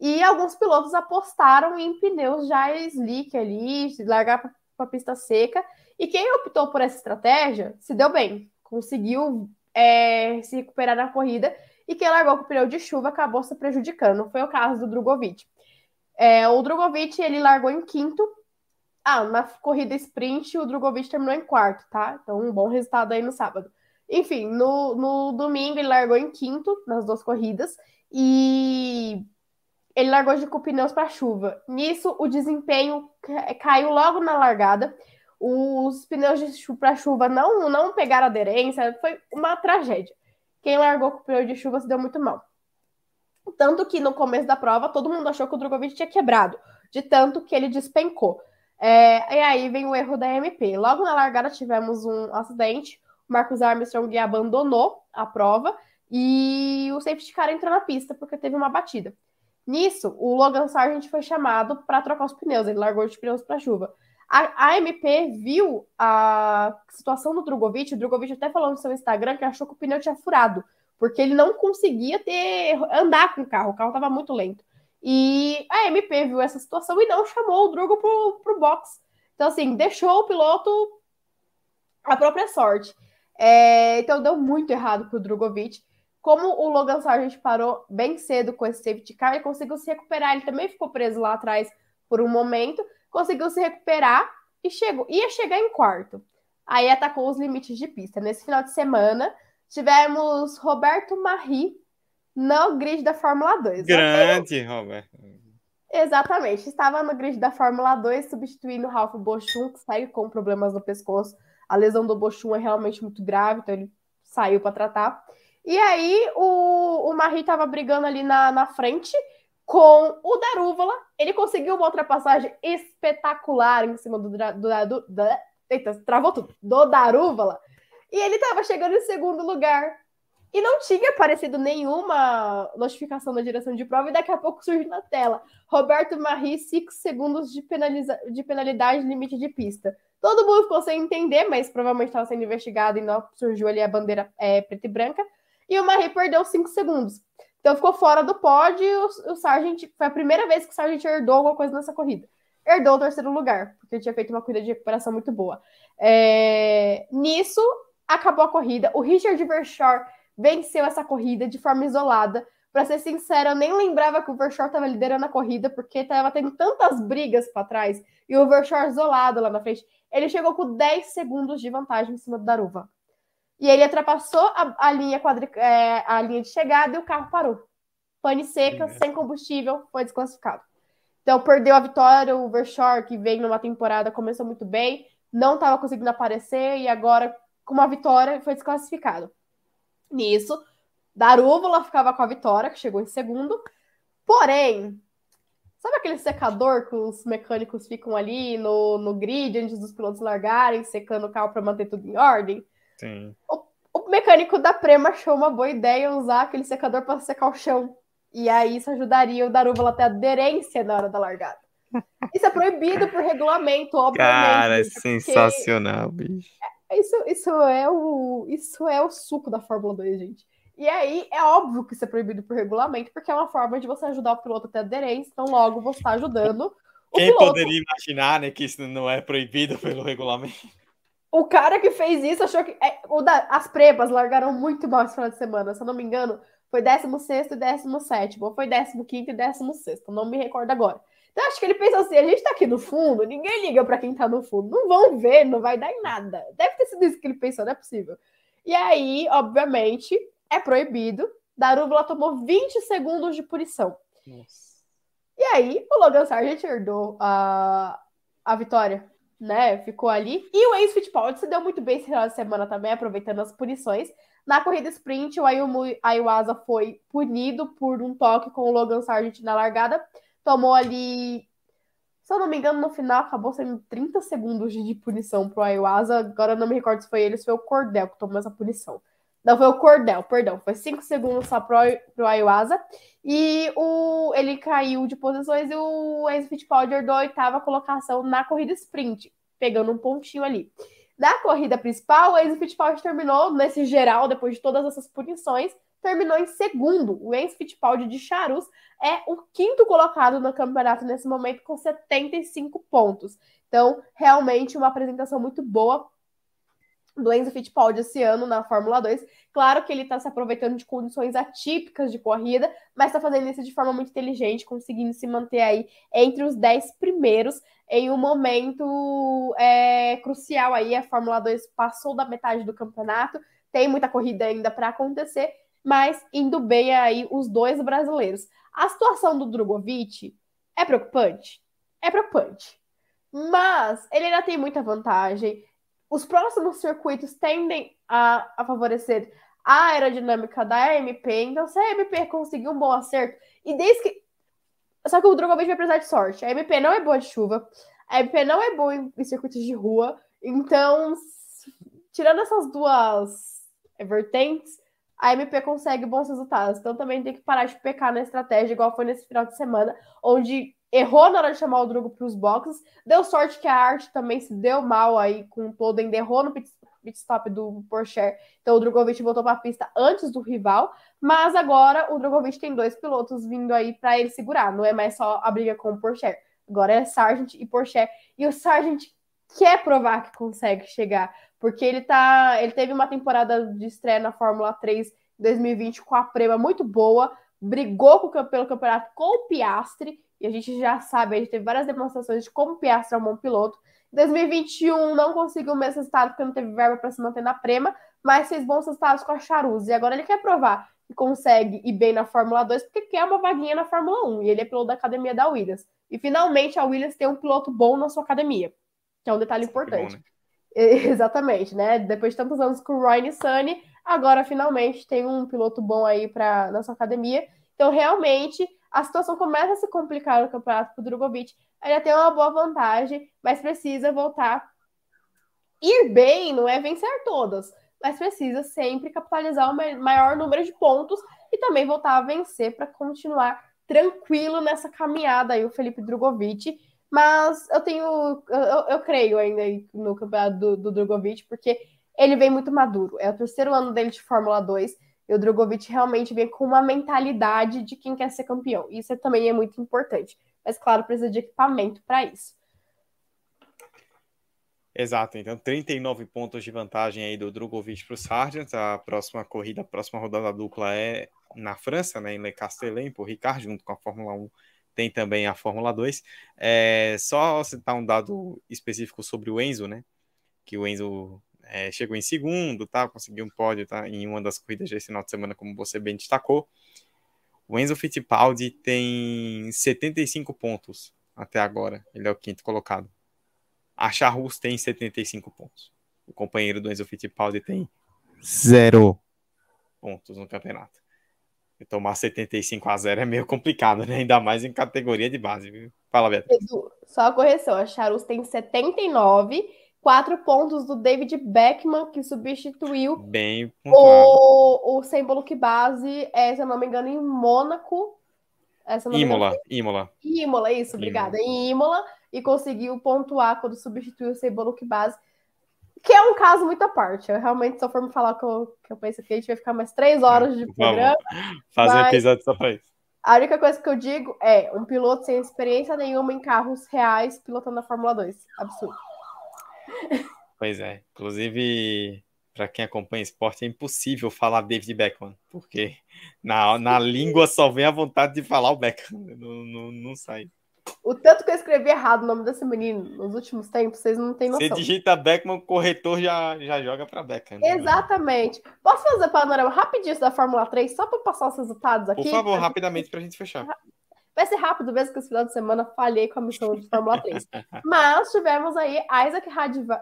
[SPEAKER 3] E alguns pilotos apostaram em pneus já slick ali, largar para a pista seca. E quem optou por essa estratégia se deu bem, conseguiu é, se recuperar na corrida. E quem largou com o pneu de chuva acabou se prejudicando. Foi o caso do Drogovic. É, o Drogovic ele largou em quinto. Ah, na corrida sprint o Drogovic terminou em quarto, tá? Então um bom resultado aí no sábado. Enfim, no, no domingo ele largou em quinto nas duas corridas e ele largou de com pneus para chuva. Nisso, o desempenho caiu logo na largada. Os pneus para chuva não, não pegaram aderência, foi uma tragédia. Quem largou com o pneu de chuva se deu muito mal. Tanto que no começo da prova, todo mundo achou que o Drogovic tinha quebrado, de tanto que ele despencou. É, e aí vem o erro da MP. Logo na largada tivemos um acidente, o Marcos Armstrong abandonou a prova e o safety car entrou na pista porque teve uma batida. Nisso, o Logan Sargent foi chamado para trocar os pneus, ele largou os pneus para chuva. A, a, MP viu a situação do Drogovic, o Drogovic até falou no seu Instagram que achou que o pneu tinha furado, porque ele não conseguia ter andar com o carro, o carro estava muito lento. E a MP viu essa situação e não chamou o Drogo pro, pro box. Então, assim, deixou o piloto a própria sorte. É, então, deu muito errado pro Drogovic. Como o Logan Sargent parou bem cedo com esse safety car, ele conseguiu se recuperar. Ele também ficou preso lá atrás por um momento, conseguiu se recuperar e chegou, ia chegar em quarto. Aí atacou os limites de pista. Nesse final de semana, tivemos Roberto Marri no grid da Fórmula 2.
[SPEAKER 2] Grande, Roberto.
[SPEAKER 3] Exatamente. Estava no grid da Fórmula 2, substituindo o Ralph Bochum, que segue com problemas no pescoço. A lesão do Bochum é realmente muito grave, então ele saiu para tratar. E aí o, o Marie estava brigando ali na, na frente com o Darúvala. Ele conseguiu uma ultrapassagem espetacular em cima do, do, do, do eita, travou tudo, do Darúvala. E ele estava chegando em segundo lugar. E não tinha aparecido nenhuma notificação da direção de prova, e daqui a pouco surge na tela. Roberto Marie, 5 segundos de, penaliza... de penalidade limite de pista. Todo mundo ficou sem entender, mas provavelmente estava sendo investigado e não surgiu ali a bandeira é, preta e branca e o Marie perdeu 5 segundos. Então ficou fora do pódio e o, o Sargent, foi a primeira vez que o Sargent herdou alguma coisa nessa corrida. Herdou o terceiro lugar, porque tinha feito uma corrida de recuperação muito boa. É... Nisso, acabou a corrida. O Richard Verschoor venceu essa corrida de forma isolada. Para ser sincero, eu nem lembrava que o Verschoor estava liderando a corrida, porque estava tendo tantas brigas para trás e o Verschoor isolado lá na frente. Ele chegou com 10 segundos de vantagem em cima do Daruva. E ele ultrapassou a, a linha quadri, é, a linha de chegada e o carro parou. Pane seca, é. sem combustível, foi desclassificado. Então perdeu a vitória, o Verschoor, que vem numa temporada, começou muito bem, não estava conseguindo aparecer e agora, com uma vitória, foi desclassificado. Nisso, Darúvula ficava com a vitória, que chegou em segundo. Porém, sabe aquele secador que os mecânicos ficam ali no, no grid antes dos pilotos largarem, secando o carro para manter tudo em ordem?
[SPEAKER 2] Sim.
[SPEAKER 3] O, o mecânico da Prema achou uma boa ideia usar aquele secador para secar o chão. E aí isso ajudaria o Darúvala a ter aderência na hora da largada. Isso é proibido por regulamento, obviamente.
[SPEAKER 2] Cara, é sensacional, bicho.
[SPEAKER 3] É, isso, isso, é o, isso é o suco da Fórmula 2, gente. E aí é óbvio que isso é proibido por regulamento, porque é uma forma de você ajudar o piloto a ter aderência, então logo você está ajudando.
[SPEAKER 2] Quem
[SPEAKER 3] piloto.
[SPEAKER 2] poderia imaginar né, que isso não é proibido pelo regulamento?
[SPEAKER 3] O cara que fez isso achou que. É, da, as prepas largaram muito mal esse final de semana. Se eu não me engano, foi 16 e 17. Ou foi 15 e 16. Não me recordo agora. Então, acho que ele pensou assim: a gente tá aqui no fundo, ninguém liga para quem tá no fundo. Não vão ver, não vai dar em nada. Deve ter sido isso que ele pensou, não é possível. E aí, obviamente, é proibido. Darúbula tomou 20 segundos de punição.
[SPEAKER 2] Nossa.
[SPEAKER 3] E aí, o Logan Sargent herdou a, a vitória né? Ficou ali. E o Ace Fittipaldi se deu muito bem esse final de semana também, aproveitando as punições. Na corrida sprint, o Ayuasa foi punido por um toque com o Logan Sargent na largada. Tomou ali, se eu não me engano, no final acabou sendo 30 segundos de punição pro Ayuasa. Agora eu não me recordo se foi ele, se foi o Cordel que tomou essa punição. Não, foi o Cordel, perdão. Foi 5 segundos só pro, pro Ayuasa. E o, ele caiu de posições e o Enzo Fittipaldi herdou a oitava colocação na corrida sprint, pegando um pontinho ali. Na corrida principal, o Enzo Fittipaldi terminou nesse geral, depois de todas essas punições, terminou em segundo. O Enzo Fittipaldi de Charus é o quinto colocado no campeonato nesse momento com 75 pontos. Então, realmente uma apresentação muito boa do Enzo Fittipaldi esse ano na Fórmula 2. Claro que ele está se aproveitando de condições atípicas de corrida, mas está fazendo isso de forma muito inteligente, conseguindo se manter aí entre os 10 primeiros em um momento é, crucial aí. A Fórmula 2 passou da metade do campeonato, tem muita corrida ainda para acontecer, mas indo bem aí os dois brasileiros. A situação do Drogovic é preocupante? É preocupante. Mas ele ainda tem muita vantagem os próximos circuitos tendem a, a favorecer a aerodinâmica da MP, então se a MP conseguir um bom acerto, e desde que. Só que o Drogovic vai precisar de sorte. A MP não é boa de chuva, a MP não é boa em, em circuitos de rua, então, tirando essas duas vertentes, a MP consegue bons resultados. Então também tem que parar de pecar na estratégia, igual foi nesse final de semana, onde errou na hora de chamar o Drugo para os boxes. Deu sorte que a arte também se deu mal aí com todo, ainda errou no pit, stop do Porsche. Então o Drogovic voltou para a pista antes do rival. Mas agora o Drogovic tem dois pilotos vindo aí para ele segurar. Não é mais só a briga com o Porsche. Agora é Sargent e Porsche. E o Sargent quer provar que consegue chegar, porque ele tá, ele teve uma temporada de estreia na Fórmula 3 em 2020 com a Prema muito boa, brigou com, pelo campeonato com o Piastri e a gente já sabe, a gente teve várias demonstrações de como o Piastri é um bom piloto. Em 2021 não conseguiu o mesmo resultado porque não teve verba para se manter na Prema, mas fez bons resultados com a Charuse. E agora ele quer provar que consegue ir bem na Fórmula 2 porque quer uma vaguinha na Fórmula 1. E ele é piloto da academia da Williams. E finalmente a Williams tem um piloto bom na sua academia, que é um detalhe importante. Bom, né? Exatamente, né? Depois de tantos anos com o Ryan Sunny, agora finalmente tem um piloto bom aí para na sua academia. Então, realmente, a situação começa a se complicar no campeonato para o Drogovic. Ainda tem uma boa vantagem, mas precisa voltar. Ir bem não é vencer todas, mas precisa sempre capitalizar o maior número de pontos e também voltar a vencer para continuar tranquilo nessa caminhada aí, o Felipe Drogovic. Mas eu tenho, eu, eu creio ainda no campeonato do, do Drogovic, porque ele vem muito maduro. É o terceiro ano dele de Fórmula 2 e o Drogovic realmente vem com uma mentalidade de quem quer ser campeão. Isso também é muito importante. Mas, claro, precisa de equipamento para isso.
[SPEAKER 2] Exato, então 39 pontos de vantagem aí do Drogovic para o Sargent. A próxima corrida, a próxima rodada dupla é na França, né, em Le Castellet, por Ricard, junto com a Fórmula 1. Tem também a Fórmula 2. É, só citar um dado específico sobre o Enzo, né? Que o Enzo é, chegou em segundo, tá? Conseguiu um pódio tá? em uma das corridas desse final de semana, como você bem destacou. O Enzo Fittipaldi tem 75 pontos até agora. Ele é o quinto colocado. A Charrus tem 75 pontos. O companheiro do Enzo Fittipaldi tem zero pontos no campeonato. E tomar 75 a 0 é meio complicado, né? Ainda mais em categoria de base, viu? Fala, Beto.
[SPEAKER 3] Só a correção, a Charus tem 79 quatro pontos do David Beckman, que substituiu
[SPEAKER 2] Bem
[SPEAKER 3] o, o símbolo que base, é, se eu não me engano, em Mônaco.
[SPEAKER 2] É, Imola, Imola.
[SPEAKER 3] Imola, isso, obrigada. Imola. Em Imola, e conseguiu pontuar quando substituiu o símbolo que base. Que é um caso muito à parte. Eu realmente, se eu for me falar que eu, que eu penso que a gente vai ficar mais três horas de programa.
[SPEAKER 2] Fazer um episódio só pra isso.
[SPEAKER 3] A única coisa que eu digo é um piloto sem experiência nenhuma em carros reais pilotando a Fórmula 2. Absurdo.
[SPEAKER 2] Pois é. Inclusive, para quem acompanha esporte, é impossível falar David Beckham, porque na, na língua só vem a vontade de falar o Beckham. Não, não, não sai.
[SPEAKER 3] O tanto que eu escrevi errado o nome desse menino nos últimos tempos, vocês não têm noção.
[SPEAKER 2] Você digita Beckman, o corretor já, já joga para Beckham.
[SPEAKER 3] Né? Exatamente. Posso fazer panorama rapidinho da Fórmula 3, só para passar os resultados aqui?
[SPEAKER 2] Por favor, rapidamente, para a gente fechar.
[SPEAKER 3] Vai ser rápido, mesmo que esse final de semana falhei com a missão de Fórmula 3. Mas tivemos aí Isaac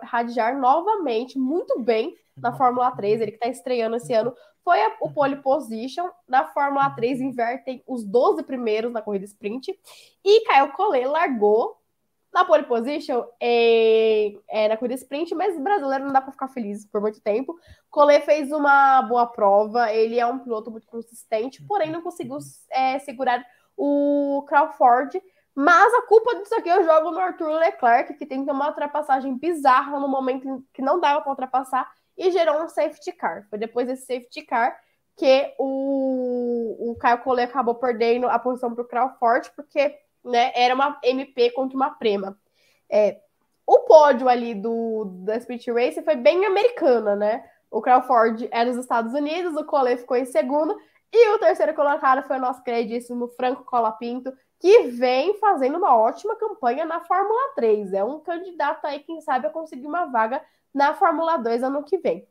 [SPEAKER 3] Radjar novamente, muito bem na Fórmula 3, ele que está estreando esse ano. Foi a, o pole position. Na Fórmula 3, invertem os 12 primeiros na corrida sprint. E Caio Collet largou na pole position é, na corrida sprint, mas brasileiro não dá para ficar feliz por muito tempo. Collet fez uma boa prova, ele é um piloto muito consistente, porém não conseguiu é, segurar o Crawford. Mas a culpa disso aqui eu jogo no Arthur Leclerc, que tem uma ultrapassagem bizarra no momento que não dava para ultrapassar e gerou um safety car. Foi depois desse safety car que o, o Caio Collet acabou perdendo a posição para o Crawford, porque né, era uma MP contra uma Prema. É, o pódio ali do da Speed Race foi bem americana, né? O Crawford é dos Estados Unidos, o Collet ficou em segundo, e o terceiro colocado foi o nosso queridíssimo Franco Colapinto, que vem fazendo uma ótima campanha na Fórmula 3. É um candidato aí, quem sabe, a conseguir uma vaga na Fórmula 2 ano que vem.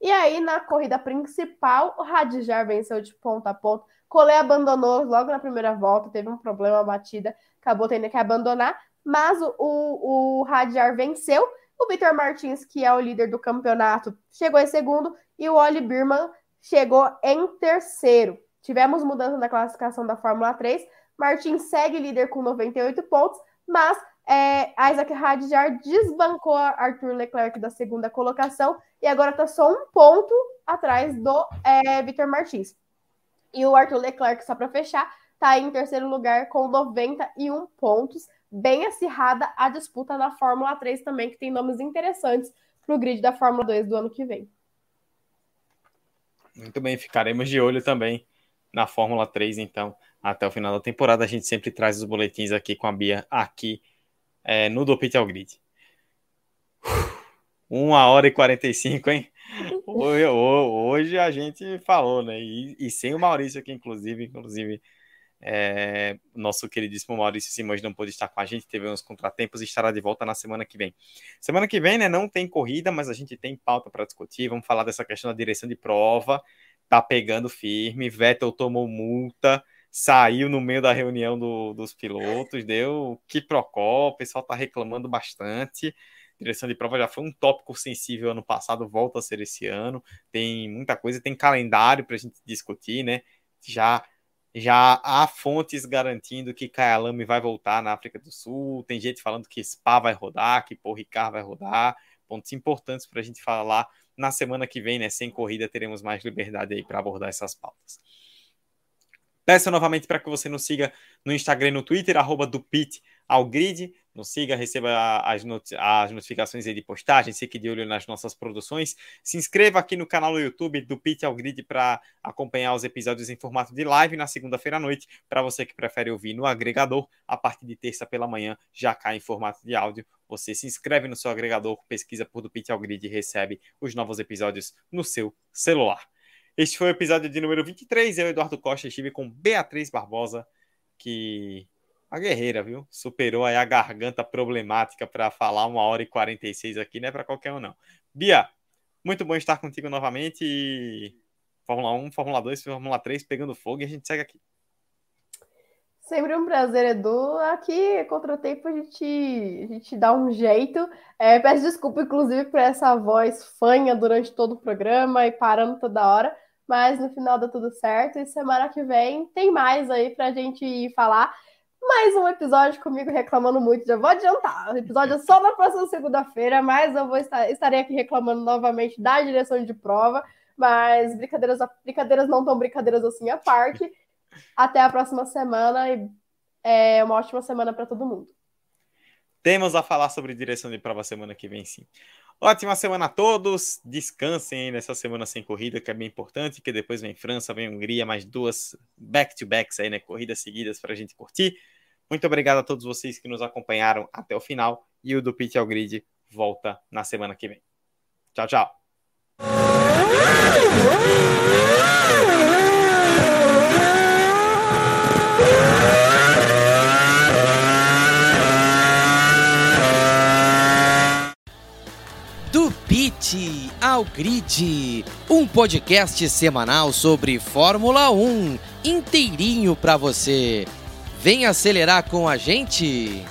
[SPEAKER 3] E aí, na corrida principal, o Radjar venceu de ponta a ponta. Collet abandonou logo na primeira volta, teve um problema, batida, acabou tendo que abandonar, mas o, o, o Radjar venceu. O Vitor Martins, que é o líder do campeonato, chegou em segundo e o Oli Birman chegou em terceiro. Tivemos mudança na classificação da Fórmula 3. Martins segue líder com 98 pontos, mas é, Isaac Hadjar desbancou Arthur Leclerc da segunda colocação e agora está só um ponto atrás do é, Victor Martins. E o Arthur Leclerc, só para fechar, está em terceiro lugar com 91 pontos. Bem acirrada a disputa na Fórmula 3 também, que tem nomes interessantes para o grid da Fórmula 2 do ano que vem.
[SPEAKER 2] Muito bem, ficaremos de olho também na Fórmula 3, então, até o final da temporada. A gente sempre traz os boletins aqui com a Bia, aqui é, no Do Pit ao Grid. Uma hora e 45, hein? Hoje, hoje a gente falou, né? E, e, sem o Maurício aqui, inclusive, inclusive, é, nosso queridíssimo Maurício Simões não pôde estar com a gente, teve uns contratempos e estará de volta na semana que vem. Semana que vem, né, não tem corrida, mas a gente tem pauta para discutir. Vamos falar dessa questão da direção de prova, tá pegando firme. Vettel tomou multa, saiu no meio da reunião do, dos pilotos, deu que procó, o pessoal tá reclamando bastante. Direção de prova já foi um tópico sensível ano passado, volta a ser esse ano. Tem muita coisa, tem calendário para a gente discutir, né? Já já há fontes garantindo que Kyalami vai voltar na África do Sul. Tem gente falando que Spa vai rodar, que Paul Ricard vai rodar. Pontos importantes para a gente falar na semana que vem, né? Sem corrida, teremos mais liberdade aí para abordar essas pautas. Peço novamente para que você nos siga no Instagram e no Twitter, arroba do Pit ao Grid nos siga, receba as, not as notificações de postagens, fique de olho nas nossas produções. Se inscreva aqui no canal do YouTube do Pit ao Grid para acompanhar os episódios em formato de live na segunda-feira à noite. Para você que prefere ouvir no agregador, a partir de terça pela manhã já cai em formato de áudio. Você se inscreve no seu agregador, pesquisa por do Pit ao Grid e recebe os novos episódios no seu celular. Este foi o episódio de número 23. Eu, Eduardo Costa, estive com Beatriz Barbosa, que a guerreira, viu? Superou aí a garganta problemática para falar uma hora e 46 aqui, não é para qualquer um, não. Bia, muito bom estar contigo novamente. E... Fórmula 1, Fórmula 2, Fórmula 3 pegando fogo e a gente segue aqui.
[SPEAKER 3] Sempre um prazer, Edu. Aqui, contra o tempo, a gente, a gente dá um jeito. É, peço desculpa, inclusive, por essa voz fanha durante todo o programa e parando toda hora. Mas no final dá tudo certo. E semana que vem tem mais aí para a gente falar mais um episódio comigo reclamando muito. Já vou adiantar. O episódio é só na próxima segunda-feira, mas eu vou estar estarei aqui reclamando novamente da direção de prova. Mas brincadeiras, brincadeiras não tão brincadeiras assim à parte. Até a próxima semana e é uma ótima semana para todo mundo.
[SPEAKER 2] Temos a falar sobre direção de prova semana que vem, sim. Ótima semana a todos. Descansem aí nessa semana sem corrida, que é bem importante, que depois vem França, vem Hungria, mais duas back-to-backs aí, né? Corridas seguidas para a gente curtir. Muito obrigado a todos vocês que nos acompanharam até o final. E o do Pit ao Grid volta na semana que vem. Tchau, tchau.
[SPEAKER 1] Do Pit ao Grid, um podcast semanal sobre Fórmula 1, inteirinho para você. Vem acelerar com a gente?